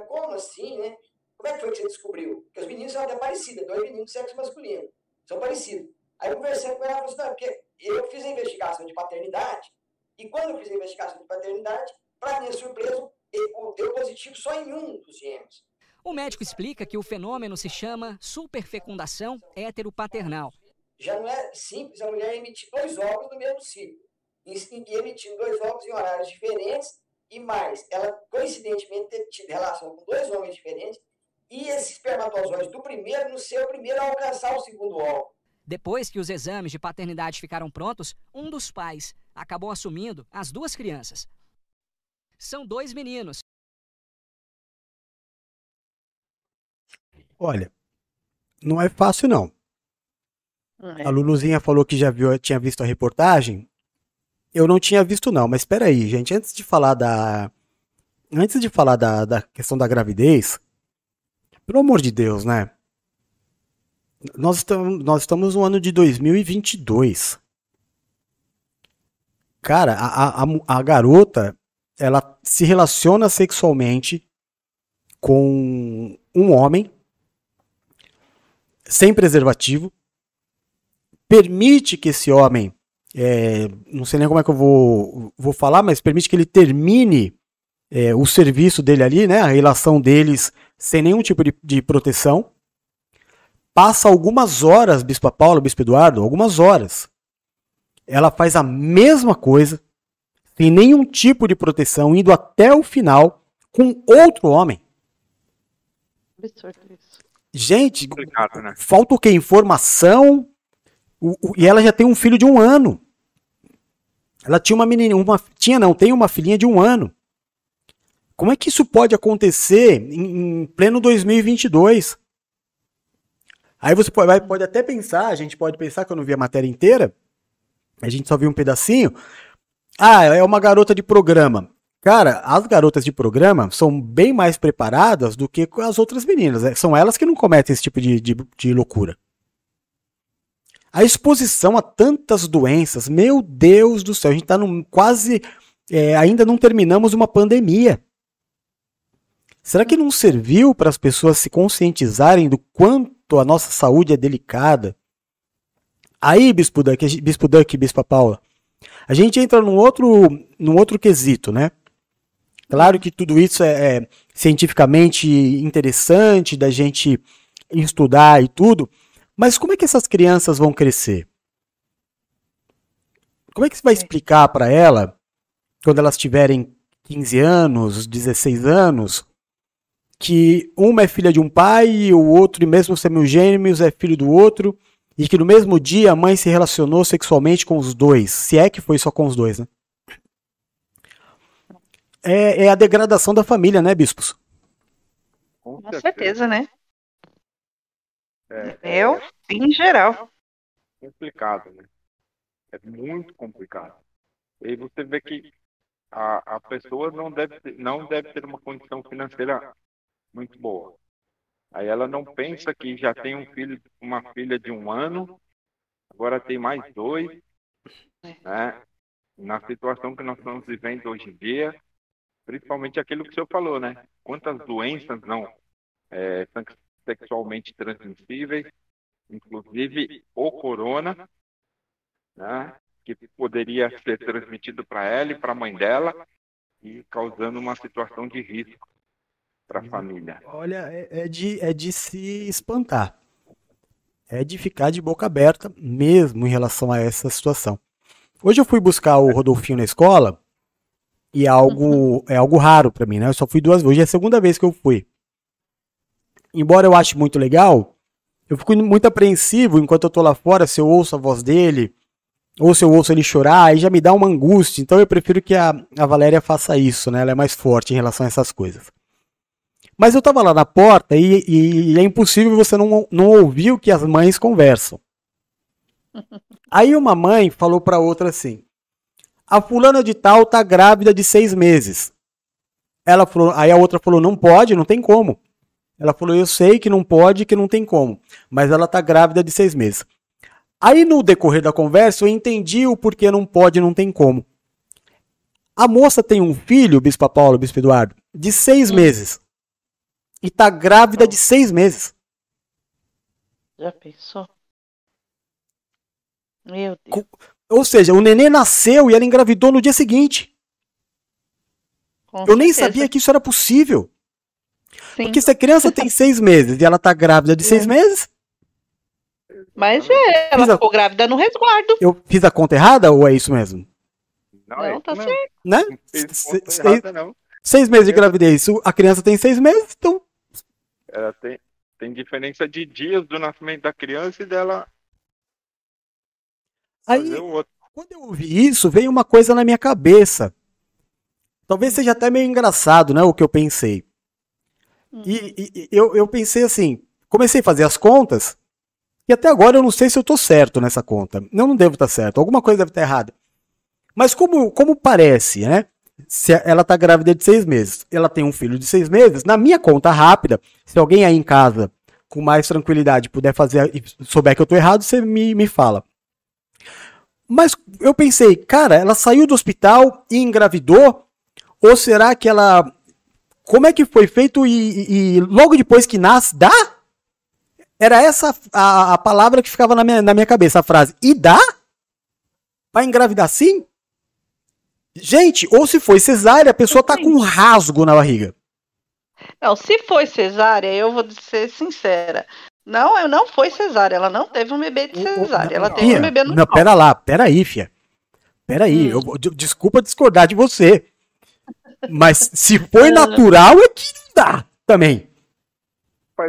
Como assim, né? Como é que foi que você descobriu? Porque os meninos são até parecidos, dois meninos de sexo masculino, são parecidos. Aí conversei com ela e falei assim, não, porque eu fiz a investigação de paternidade e quando eu fiz a investigação de paternidade, para minha surpresa, eu- deu positivo só em um dos gêmeos. O médico explica que o fenômeno se chama superfecundação heteropaternal. já não é simples a mulher emitir dois óvulos no mesmo ciclo. E, emitindo dois óvulos em horários diferentes e mais, ela coincidentemente ter tido relação com dois homens diferentes e esse espermatozoide do primeiro não ser o primeiro a alcançar o segundo óvulo. Depois que os exames de paternidade ficaram prontos, um dos pais acabou assumindo as duas crianças. São dois meninos. Olha, não é fácil não. A Luluzinha falou que já viu, tinha visto a reportagem. Eu não tinha visto não, mas espera aí, gente, antes de falar da antes de falar da, da questão da gravidez, pelo amor de Deus, né? Nós estamos, nós estamos no ano de 2022. Cara, a, a, a- garota, ela se relaciona sexualmente com um homem sem preservativo, permite que esse homem, é, não sei nem como é que eu vou, vou falar, mas permite que ele termine é, o serviço dele ali, né, a relação deles sem nenhum tipo de, de proteção. Passa algumas horas, Bispo Paulo, Bispo Eduardo, algumas horas. Ela faz a mesma coisa, sem nenhum tipo de proteção, indo até o final com outro homem. Absurdo isso. Gente, Complicado, né? falta o quê? Informação. O- o- e ela já tem um filho de um ano. Ela tinha uma menina, uma, tinha não, tem uma filhinha de um ano. Como é que isso pode acontecer em, em pleno 2022? Aí você pode, pode até pensar, a gente pode pensar que eu não vi a matéria inteira, a gente só viu um pedacinho. Ah, é uma garota de programa. Cara, as garotas de programa são bem mais preparadas do que as outras meninas. né? São elas que não cometem esse tipo de, de, de loucura. A exposição a tantas doenças, meu Deus do céu, a gente está quase. é, ainda não terminamos uma pandemia. Será que não serviu para as pessoas se conscientizarem do quanto a nossa saúde é delicada? Aí, Bispo Duck, Bispo Duck, Bispa Paula, a gente entra num outro, num outro quesito, né? Claro que tudo isso é, é cientificamente interessante da gente estudar e tudo, mas como é que essas crianças vão crescer? Como é que você vai explicar para ela, quando elas tiverem 15 anos, 16 anos, que uma é filha de um pai e o outro, e mesmo sendo gêmeos, é filho do outro, e que no mesmo dia a mãe se relacionou sexualmente com os dois, se é que foi só com os dois, né? É, é a degradação da família, né, bispos? Com Com certeza, né? É, Eu, em geral. complicado, né? É muito complicado. E você vê que a, a pessoa não deve, ter, não deve ter uma condição financeira muito boa. Aí ela não pensa que já tem um filho, uma filha de um ano, agora tem mais dois, né? Na situação que nós estamos vivendo hoje em dia, principalmente aquilo que o senhor falou, né? Quantas doenças não é, sexualmente transmissíveis, inclusive o corona, né? Que poderia ser transmitido para ela e para a mãe dela e causando uma situação de risco para a família. Olha, é, é de, é de se espantar. É de ficar de boca aberta mesmo em relação a essa situação. Hoje eu fui buscar o Rodolfinho na escola e é algo, é algo raro para mim, né? Eu só fui duas vezes. Hoje é a segunda vez que eu fui. Embora eu ache muito legal, eu fico muito apreensivo enquanto eu tô lá fora, se eu ouço a voz dele, ou se eu ouço ele chorar, aí já me dá uma angústia. Então eu prefiro que a, a Valéria faça isso, né? Ela é mais forte em relação a essas coisas. Mas eu tava lá na porta e, e- e é impossível você não, não ouvir o que as mães conversam. Aí uma mãe falou pra outra assim: A fulana de tal tá grávida de seis meses. Ela falou, aí a outra falou: Não pode, não tem como. Ela falou: Eu sei que não pode, que não tem como. Mas ela tá grávida de seis meses. Aí no decorrer da conversa eu entendi o porquê não pode, não tem como. A moça tem um filho, Bispo Paulo, Bispo Eduardo, de seis meses. E tá grávida de seis meses. Já pensou? Meu Deus. Ou seja, o nenê nasceu e ela engravidou no dia seguinte. Com eu nem certeza. sabia que isso era possível. Sim. Porque se a criança tem seis meses e ela tá grávida de seis meses, Mas é, ela Fiz a- ficou grávida no resguardo. eu fiz a conta errada ou é isso mesmo? Não, tá certo. Né? fez Se- conta se- errada, não. Seis meses de gravidez. A criança tem seis meses, então Ela tem, tem diferença de dias do nascimento da criança e dela Aí, fazer o outro. quando eu ouvi isso, veio uma coisa na minha cabeça. Talvez seja até meio engraçado, né? O que eu pensei. E, e- e eu, eu pensei assim, comecei a fazer as contas, e até agora eu não sei se eu tô certo nessa conta. Eu não devo estar certo, alguma coisa deve estar errada. Mas como, como parece, né? Se ela tá grávida de seis meses, ela tem um filho de seis meses, na minha conta rápida, se alguém aí em casa com mais tranquilidade puder fazer e souber que eu tô errado, você me, me fala. Mas eu pensei, cara, ela saiu do hospital e engravidou? Ou será que ela. Como é que foi feito e, e- logo depois que nasce, dá? Era essa a, a palavra que ficava na minha, na minha cabeça, a frase. E dá? Pra engravidar sim? Gente, ou se foi cesárea, a pessoa tá com um rasgo na barriga. Não, se foi cesárea, eu vou ser sincera. Não, eu não foi cesárea. Ela não teve um bebê de cesárea. Ela teve um bebê no não, pera lá, pera aí, fia. Pera aí, eu, eu- desculpa discordar de você. Mas se foi natural, é que não dá também.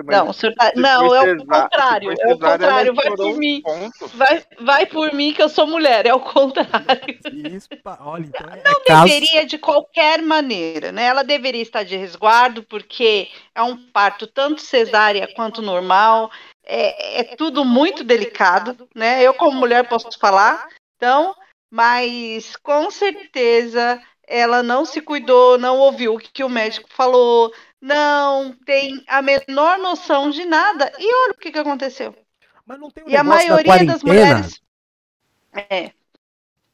Não, o senhor tá- não, é o contrário. É o contrário. Vai por mim. Vai, vai por mim que eu sou mulher. É o contrário. Olha, então é Não caso- deveria de qualquer maneira, né? Ela deveria estar de resguardo, porque é um parto tanto cesárea quanto normal. É, é tudo muito delicado, né? Eu, como mulher, posso falar. Então, mas com certeza ela não se cuidou, não ouviu o que o médico falou, não tem a menor noção de nada. E olha o que, que aconteceu. e a negócio da maioria das mulheres. É.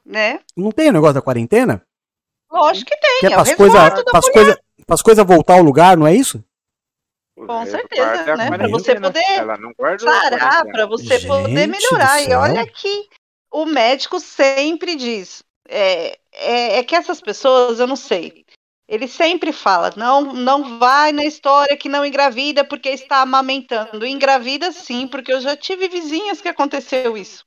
Né? Não tem o negócio da quarentena? Lógico que tem. Que é é as coisas coisa, coisa voltar ao lugar, não é isso? Com certeza, guarda a né? Para você poder não quarentena. para você Gente poder melhorar. E olha que o médico sempre diz. É, é, é que essas pessoas, eu não sei. Ele sempre fala, não, não vai na história que não engravida porque está amamentando. Engravida sim, porque eu já tive vizinhas que aconteceu isso.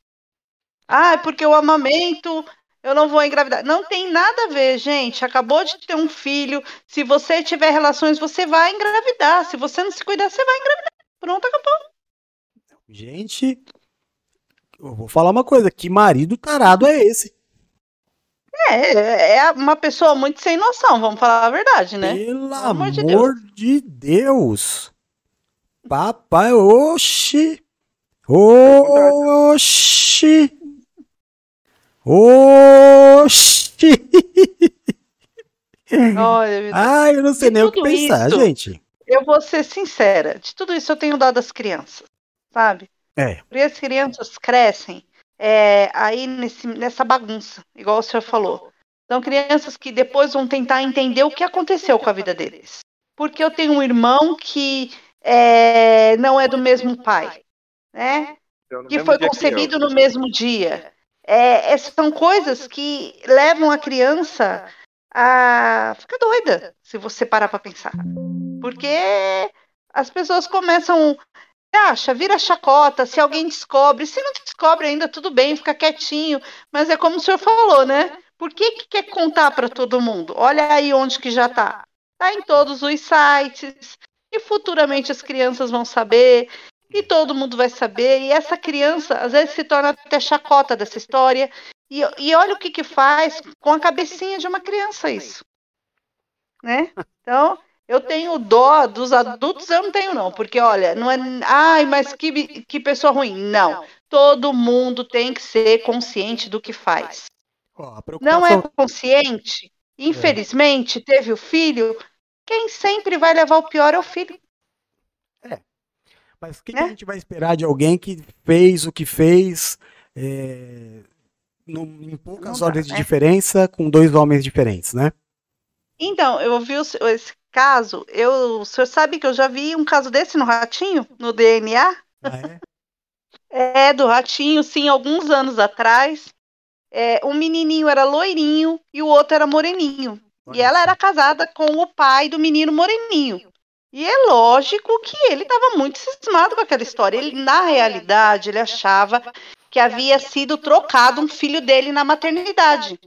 Ah, é porque eu amamento, eu não vou engravidar. Não tem nada a ver, gente. Acabou de ter um filho. Se você tiver relações, você vai engravidar. Se você não se cuidar, você vai engravidar. Pronto, acabou. Gente, eu vou falar uma coisa, que marido tarado é esse? É, é uma pessoa muito sem noção, vamos falar a verdade, né? Pelo amor de amor de Deus. Papai, oxi. Oxi. Oxi. Olha, Deus. Ai, eu não sei De nem o que pensar, isso, gente. Eu vou ser sincera, de tudo isso eu tenho dado às crianças, sabe? É. Porque as crianças crescem é, aí nesse, nessa bagunça, igual o senhor falou. São crianças que depois vão tentar entender o que aconteceu com a vida deles. Porque eu tenho um irmão que é, não é do mesmo pai, né? Então, no que foi concebido no mesmo dia. É, é, são coisas que levam a criança a ficar doida, se você parar para pensar. Porque as pessoas começam. Acha, vira chacota, se alguém descobre, se não descobre ainda, tudo bem, fica quietinho, mas é como o senhor falou, né? Por que, que quer contar para todo mundo? Olha aí onde que já tá. Tá em todos os sites, e futuramente as crianças vão saber, e todo mundo vai saber, e essa criança às vezes se torna até chacota dessa história, e, e olha o que que faz com a cabecinha de uma criança isso, né? Então, eu tenho dó dos adultos, eu não tenho não, porque olha, não é, ai, mas que, que pessoa ruim, não. Todo mundo tem que ser consciente do que faz. Não é consciente, infelizmente, teve o filho, quem sempre vai levar o pior é o filho. Mas o que, que a gente vai esperar de alguém que fez o que fez é, num- em poucas Não dá, horas de né? diferença com dois homens diferentes, né? Então, eu vi esse caso, eu, o senhor sabe que eu já vi um caso desse no Ratinho, no DNA? é? do Ratinho, sim, alguns anos atrás. É, um menininho era loirinho e o outro era moreninho. E ela era casada com o pai do menino moreninho. E é lógico que ele estava muito cismado com aquela história. Ele, na realidade, ele achava que havia sido trocado um filho dele na maternidade.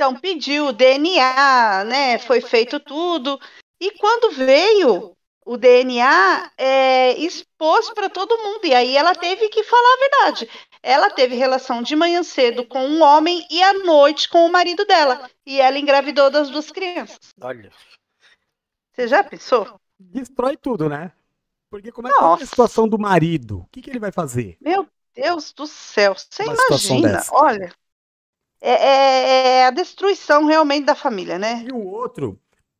Então pediu o DNA, né? Foi feito tudo. E quando veio o DNA, é, expôs para todo mundo. E aí ela teve que falar a verdade. Ela teve relação de manhã cedo com um homem e à noite com o marido dela. E ela engravidou das duas crianças. Olha. Você já pensou? Destrói tudo, né? Porque como é que é a Nossa. situação do marido? O que, que ele vai fazer? Meu Deus do céu, você Uma imagina? Olha, é, é- é a destruição realmente da família, né? E o outro?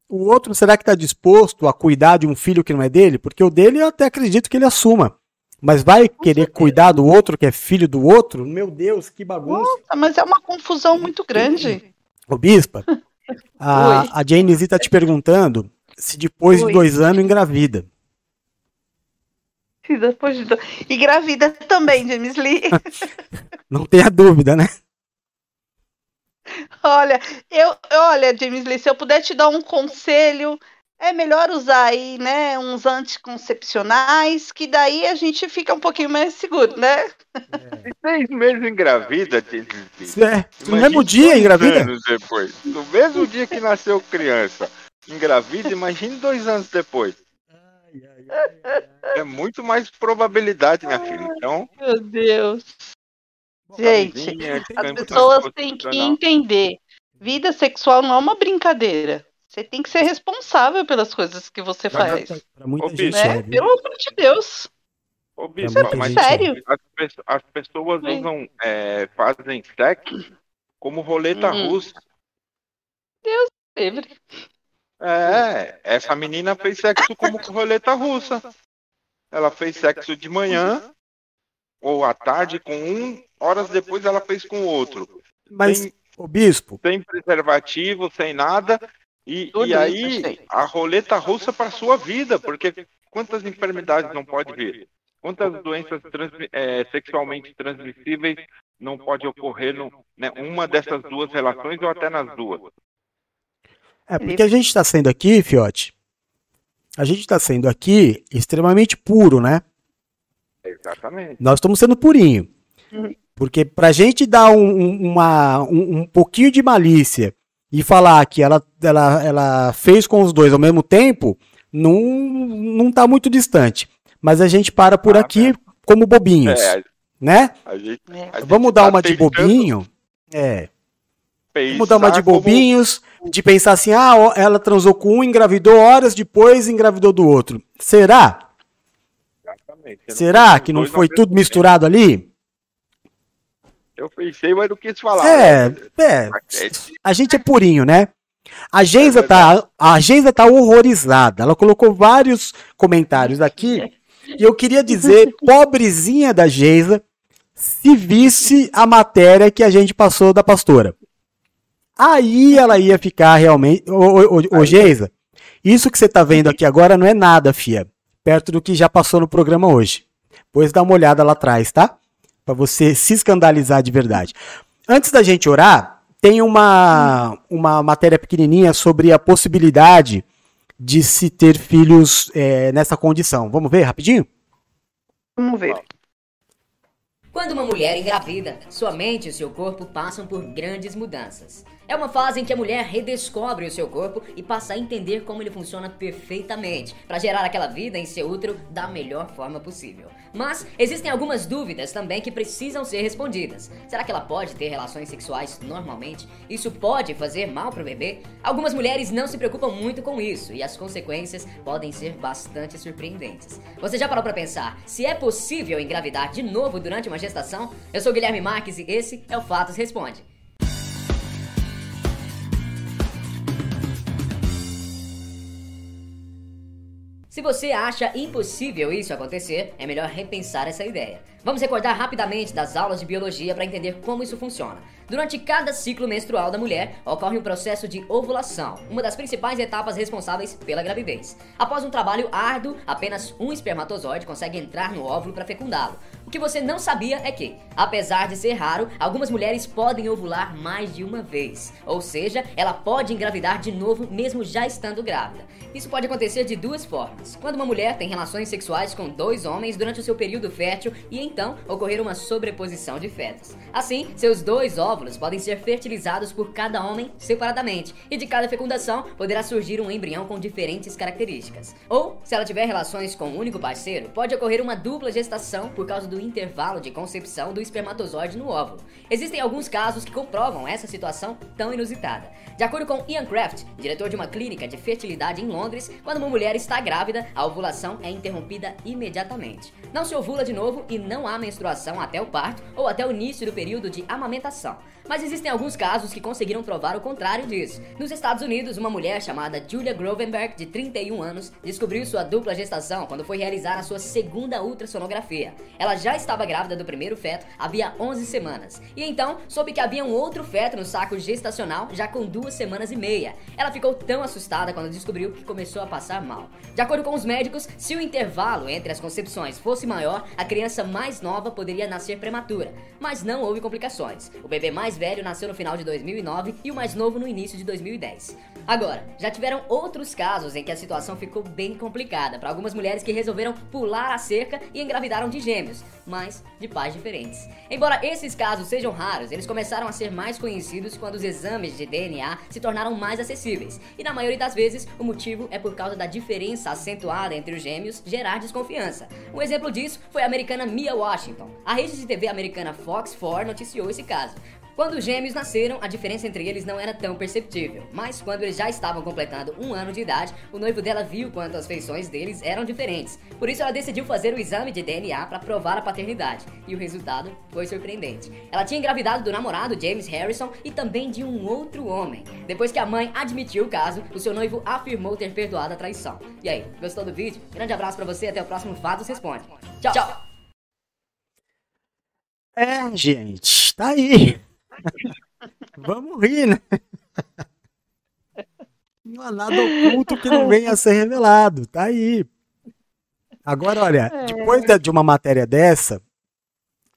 O outro, será que está disposto a cuidar de um filho que não é dele? Porque o dele eu até acredito que ele assuma. Mas vai querer cuidar do outro que é filho do outro? Meu Deus, que bagunça. Nossa, mas é uma confusão muito grande. Ô, Bispa, a, a Jane Z tá te perguntando se depois Oi. de dois anos engravida. E depois de do- E gravida também, James Lee. Não tenha dúvida, né? Olha, eu, olha, James Lee, se eu puder te dar um conselho, é melhor usar aí, né, uns anticoncepcionais, que daí a gente fica um pouquinho mais seguro, né? E seis meses engravida, gente. É, no mesmo dia engravida? anos depois. No mesmo dia que nasceu criança. Engravida, imagine dois anos depois. É muito mais probabilidade, minha filha. Então, Meu Deus. Gente, as pessoas têm que entender. Vida sexual não é uma brincadeira. Você tem que ser responsável pelas coisas que você faz. Pra muita Ô, gente bicho, Né? é? Pelo amor de Deus. Ô, Bispa, muita mas gente é. Sério? As, as pessoas Sim. usam, é, fazem sexo como roleta Uhum. russa. Livre. É, essa menina fez sexo como roleta russa. Ela fez sexo de manhã ou à tarde com um, horas depois ela fez com o outro. Mas, Sem, ô bispo, sem preservativo, sem nada. E, e aí, a roleta russa para sua vida, porque quantas enfermidades não pode vir? Quantas doenças transmi- é, sexualmente transmissíveis não pode ocorrer no, né, uma dessas duas relações ou até nas duas? é porque a gente está sendo aqui, Fiote, a gente está sendo aqui extremamente puro, né? Exatamente. Nós estamos sendo purinho. Porque pra gente dar um, um- uma, um, um pouquinho de malícia e falar que ela, ela, ela fez com os dois ao mesmo tempo, não, não tá muito distante. Mas a gente para por aqui como bobinhos, É, né? a gente, a gente Vamos dar tá uma de bobinho. É. pensar Vamos dar uma de como- bobinhos, de pensar assim, ah, ela transou com um, engravidou horas depois, engravidou do outro. Será? Será que não foi tudo misturado ali? Eu pensei, mas não quis falar. É, né? é. É, A gente é purinho, né? A Geisa tá, a Geisa tá horrorizada. Ela colocou vários comentários aqui. E eu queria dizer, pobrezinha da Geisa, se visse a matéria que a gente passou da pastora. Aí ela ia ficar realmente. Ô, ô, ô, ô Geisa, isso que você tá vendo aqui agora não é nada, fia. Perto do que já passou no programa hoje. Pois dá uma olhada lá atrás, tá? Pra você se escandalizar de verdade. Antes da gente orar, tem uma, uma matéria pequenininha sobre a possibilidade de se ter filhos é, nessa condição. Vamos ver rapidinho? Vamos ver. Quando uma mulher engravida, sua mente e seu corpo passam por grandes mudanças. É uma fase em que a mulher redescobre o seu corpo e passa a entender como ele funciona perfeitamente para gerar aquela vida em seu útero da melhor forma possível. Mas existem algumas dúvidas também que precisam ser respondidas. Será que ela pode ter relações sexuais normalmente? Isso pode fazer mal para o bebê? Algumas mulheres não se preocupam muito com isso e as consequências podem ser bastante surpreendentes. Você já parou para pensar se é possível engravidar de novo durante uma gestação? Eu sou Guilherme Marques e esse é o Fatos Responde. Se você acha impossível isso acontecer, é melhor repensar essa ideia. Vamos recordar rapidamente das aulas de biologia para entender como isso funciona. Durante cada ciclo menstrual da mulher, ocorre um processo de ovulação, uma das principais etapas responsáveis pela gravidez. Após um trabalho árduo, apenas um espermatozoide consegue entrar no óvulo para fecundá-lo. O que você não sabia é que, apesar de ser raro, algumas mulheres podem ovular mais de uma vez. Ou seja, ela pode engravidar de novo mesmo já estando grávida. Isso pode acontecer de duas formas. Quando uma mulher tem relações sexuais com dois homens durante o seu período fértil e então ocorrer uma sobreposição de fetos. Assim, seus dois óvulos podem ser fertilizados por cada homem separadamente e de cada fecundação poderá surgir um embrião com diferentes características. Ou, se ela tiver relações com um único parceiro, pode ocorrer uma dupla gestação por causa do intervalo de concepção do espermatozoide no óvulo. Existem alguns casos que comprovam essa situação tão inusitada. De acordo com Ian Kraft, diretor de uma clínica de fertilidade em Londres, quando uma mulher está grávida, a ovulação é interrompida imediatamente. Não se ovula de novo e não há menstruação até o parto ou até o início do período de amamentação. Mas existem alguns casos que conseguiram provar o contrário disso. Nos Estados Unidos, uma mulher chamada Julia Grovenberg, de 31 anos, descobriu sua dupla gestação quando foi realizar a sua segunda ultrassonografia. Ela já estava grávida do primeiro feto havia 11 semanas. E então soube que havia um outro feto no saco gestacional já com duas semanas e meia. Ela ficou tão assustada quando descobriu que começou a passar mal. De acordo com os médicos, se o intervalo entre as concepções fosse maior, a criança mais nova poderia nascer prematura. Mas não houve complicações. O bebê mais velho nasceu no final de 2009 e o mais novo no início de 2010. Agora, já tiveram outros casos em que a situação ficou bem complicada para algumas mulheres que resolveram pular a cerca e engravidaram de gêmeos, mas de pais diferentes. Embora esses casos sejam raros, eles começaram a ser mais conhecidos quando os exames de DNA se tornaram mais acessíveis. E na maioria das vezes, o motivo é por causa da diferença acentuada entre os gêmeos gerar desconfiança. Um exemplo disso foi a americana Mia Washington. A rede de TV americana Fox 4 noticiou esse caso. Quando os gêmeos nasceram, a diferença entre eles não era tão perceptível, mas quando eles já estavam completando um ano de idade, o noivo dela viu quanto as feições deles eram diferentes. Por isso, ela decidiu fazer o exame de DNA para provar a paternidade, e o resultado foi surpreendente. Ela tinha engravidado do namorado James Harrison e também de um outro homem. Depois que a mãe admitiu o caso, o seu noivo afirmou ter perdoado a traição. E aí, gostou do vídeo? Grande abraço para você, até o próximo Fatos Responde. Tchau! Tchau! É, gente, tá aí. Vamos rir, né? Não há nada oculto que não venha a ser revelado. Tá aí. Agora, olha, É. depois de uma matéria dessa,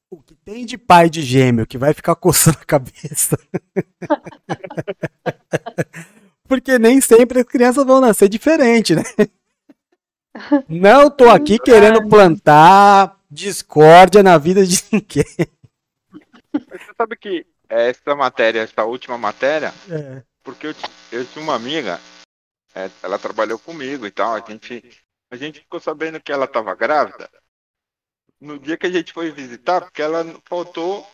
o que tem de pai de gêmeo que vai ficar coçando a cabeça? Porque nem sempre as crianças vão nascer diferente, né? Não tô aqui querendo plantar discórdia na vida de ninguém. Você sabe que essa matéria, essa última matéria, É. porque eu, eu tinha uma amiga, é, ela trabalhou comigo e tal, a gente, a gente ficou sabendo que ela estava grávida no dia que a gente foi visitar, porque ela faltou,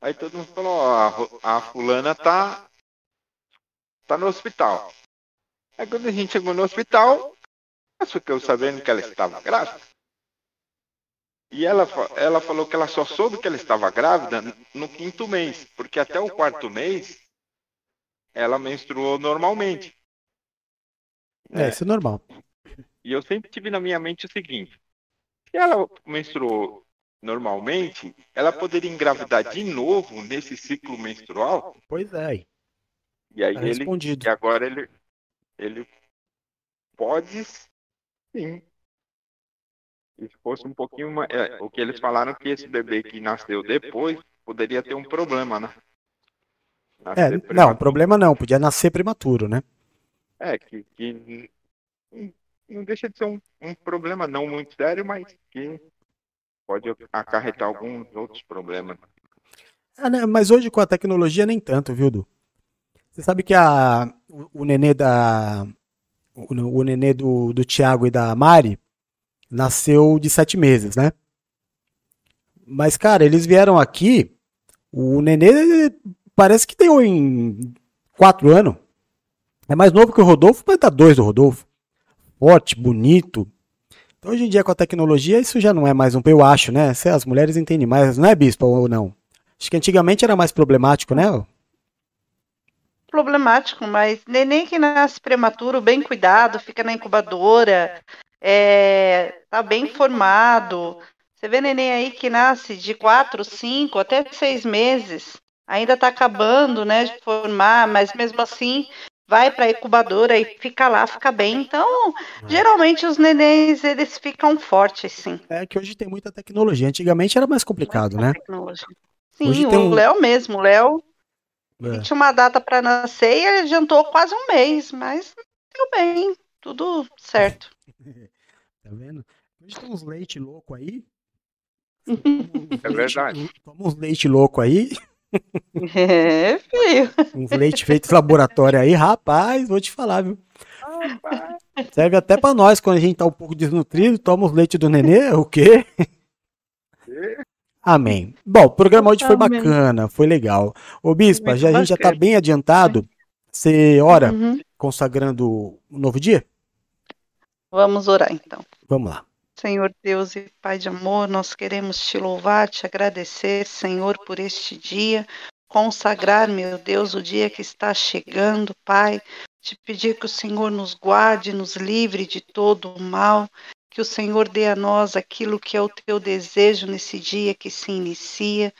aí todo mundo falou, ó, a, a fulana tá, tá no hospital. Aí quando a gente chegou no hospital, nós ficamos sabendo que ela estava grávida. E ela, ela falou que ela só soube que ela estava grávida no quinto mês, porque até o quarto mês ela menstruou normalmente. É, isso é normal. E eu sempre tive na minha mente o seguinte: se ela menstruou normalmente, ela poderia engravidar de novo nesse ciclo menstrual? Pois é. E aí Tá ele respondido. e agora ele ele pode sim. E se fosse um pouquinho mais, é, o que eles falaram que esse bebê que nasceu depois poderia ter um problema, né? É, Nascer não, problema não, podia nascer prematuro, né? É, que, que não deixa de ser um, um problema não muito sério, mas que pode acarretar alguns outros problemas. Ah, né, Mas hoje com a tecnologia nem tanto, viu, Du? Você sabe que a, o, o nenê da. O, o nenê do, do Thiago e da Mari nasceu de sete meses, né? Mas, cara, eles vieram aqui. O nenê parece que tem em quatro anos. É mais novo que o Rodolfo, mas tá dois do Rodolfo. Forte, bonito. Então, hoje em dia, com a tecnologia, isso já não é mais um. Eu acho, né? As mulheres entendem mais, não é, Bispo, ou não? Acho que antigamente era mais problemático, né? Problemático, mas neném que nasce prematuro, bem cuidado, fica na incubadora, é, tá bem formado. Você vê neném aí que nasce de quatro, cinco, até seis meses, ainda tá acabando, né, de formar, mas mesmo assim vai para a incubadora e fica lá, fica bem. Então, geralmente os nenéns eles ficam fortes, sim. É que hoje tem muita tecnologia. Antigamente era mais complicado, né? Tecnologia. Hoje Sim, tem o um- Léo mesmo, o Léo É. tinha uma data para nascer e ele adiantou quase um mês, mas deu bem, tudo certo. Tá vendo? Hoje tem uns leite louco aí. É verdade. Toma uns leite louco aí. É, filho. Uns leite feito em laboratório aí, rapaz, vou te falar, viu? Serve até pra nós quando a gente tá um pouco desnutrido, toma os leite do nenê, o quê? Amém. Bom, o programa hoje foi Amém. bacana, foi legal. Ô Bispa, já, a gente já tá bem adiantado. Você ora Uhum. consagrando um novo dia? Vamos orar então. Vamos lá. Senhor Deus e Pai de amor, nós queremos te louvar, te agradecer, Senhor, por este dia, consagrar, meu Deus, o dia que está chegando, Pai, te pedir que o Senhor nos guarde, nos livre de todo o mal, que o Senhor dê a nós aquilo que é o teu desejo nesse dia que se inicia,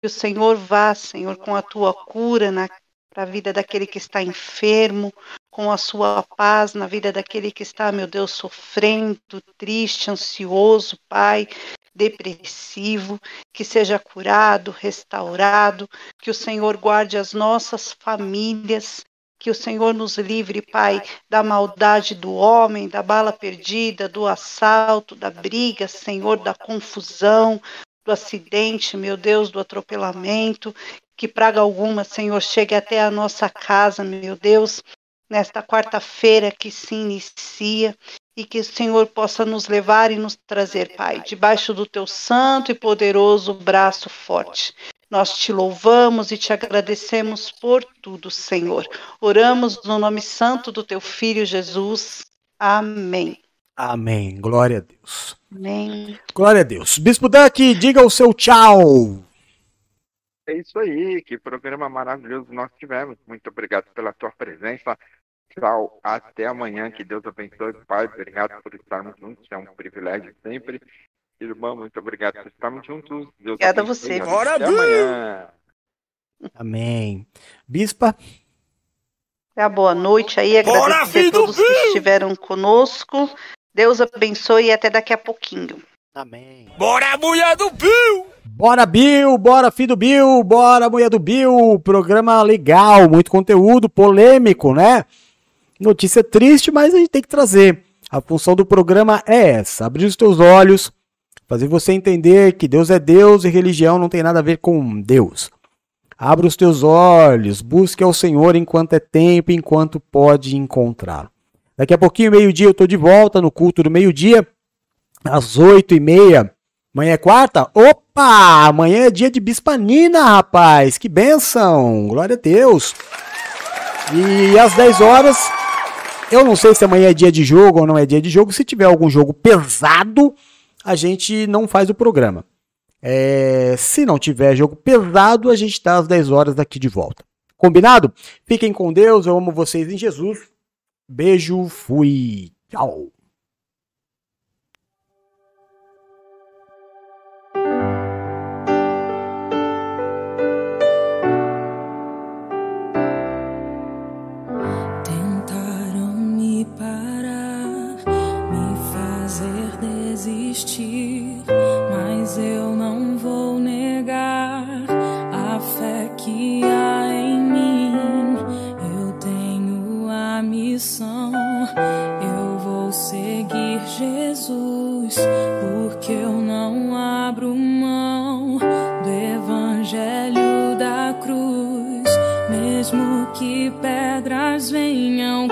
que o Senhor vá, Senhor, com a tua cura na para a vida daquele que está enfermo, com a sua paz na vida daquele que está, meu Deus, sofrendo, triste, ansioso, Pai, depressivo, que seja curado, restaurado, que o Senhor guarde as nossas famílias, Que o Senhor nos livre, Pai, da maldade do homem, da bala perdida, do assalto, da briga, Senhor, da confusão, do acidente, meu Deus, do atropelamento. Que praga alguma, Senhor, chegue até a nossa casa, meu Deus, nesta quarta-feira que se inicia e que o Senhor possa nos levar e nos trazer, Pai, debaixo do teu santo e poderoso braço forte. Nós te louvamos e te agradecemos por tudo, Senhor. Oramos no nome santo do teu filho Jesus. Amém. Amém. Glória a Deus. Amém. Glória a Deus. Bispo Duck, diga o seu tchau. É isso aí, que programa maravilhoso nós tivemos. Muito obrigado pela tua presença. Tchau, até amanhã. Que Deus abençoe, Pai. Obrigado por estarmos juntos. É um privilégio sempre. Irmão, muito obrigado por estarmos juntos. Deus Obrigada a abençoe. você. Até amanhã. Amém. Bispa, É a boa noite aí, Bora, agradecer a filho todos que estiveram conosco. Deus abençoe e até daqui a pouquinho. Amém. Bora, mulher do Bill! Bora, Bill! Bora, filho do Bill! Bora, mulher do Bill! Programa legal, muito conteúdo, polêmico, né? Notícia triste, mas a gente tem que trazer. A função do programa é essa: abrir os teus olhos, fazer você entender que Deus é Deus e religião não tem nada a ver com Deus. Abra os teus olhos, busque ao Senhor enquanto é tempo, enquanto pode encontrá-lo. Daqui a pouquinho, meio-dia, eu estou de volta no culto do meio-dia, às oito e meia. Amanhã é quarta? Opa! Amanhã é dia de Bispanina, rapaz! Que benção! Glória a Deus! E às 10 horas, eu não sei se amanhã é dia de jogo ou não é dia de jogo. Se tiver algum jogo pesado, a gente não faz o programa. É, se não tiver jogo pesado, a gente está às 10 horas daqui de volta. Combinado? Fiquem com Deus, eu amo vocês em Jesus. Beijo, fui, tchau. Jesus, porque eu não abro mão do evangelho da cruz. Mesmo que pedras venham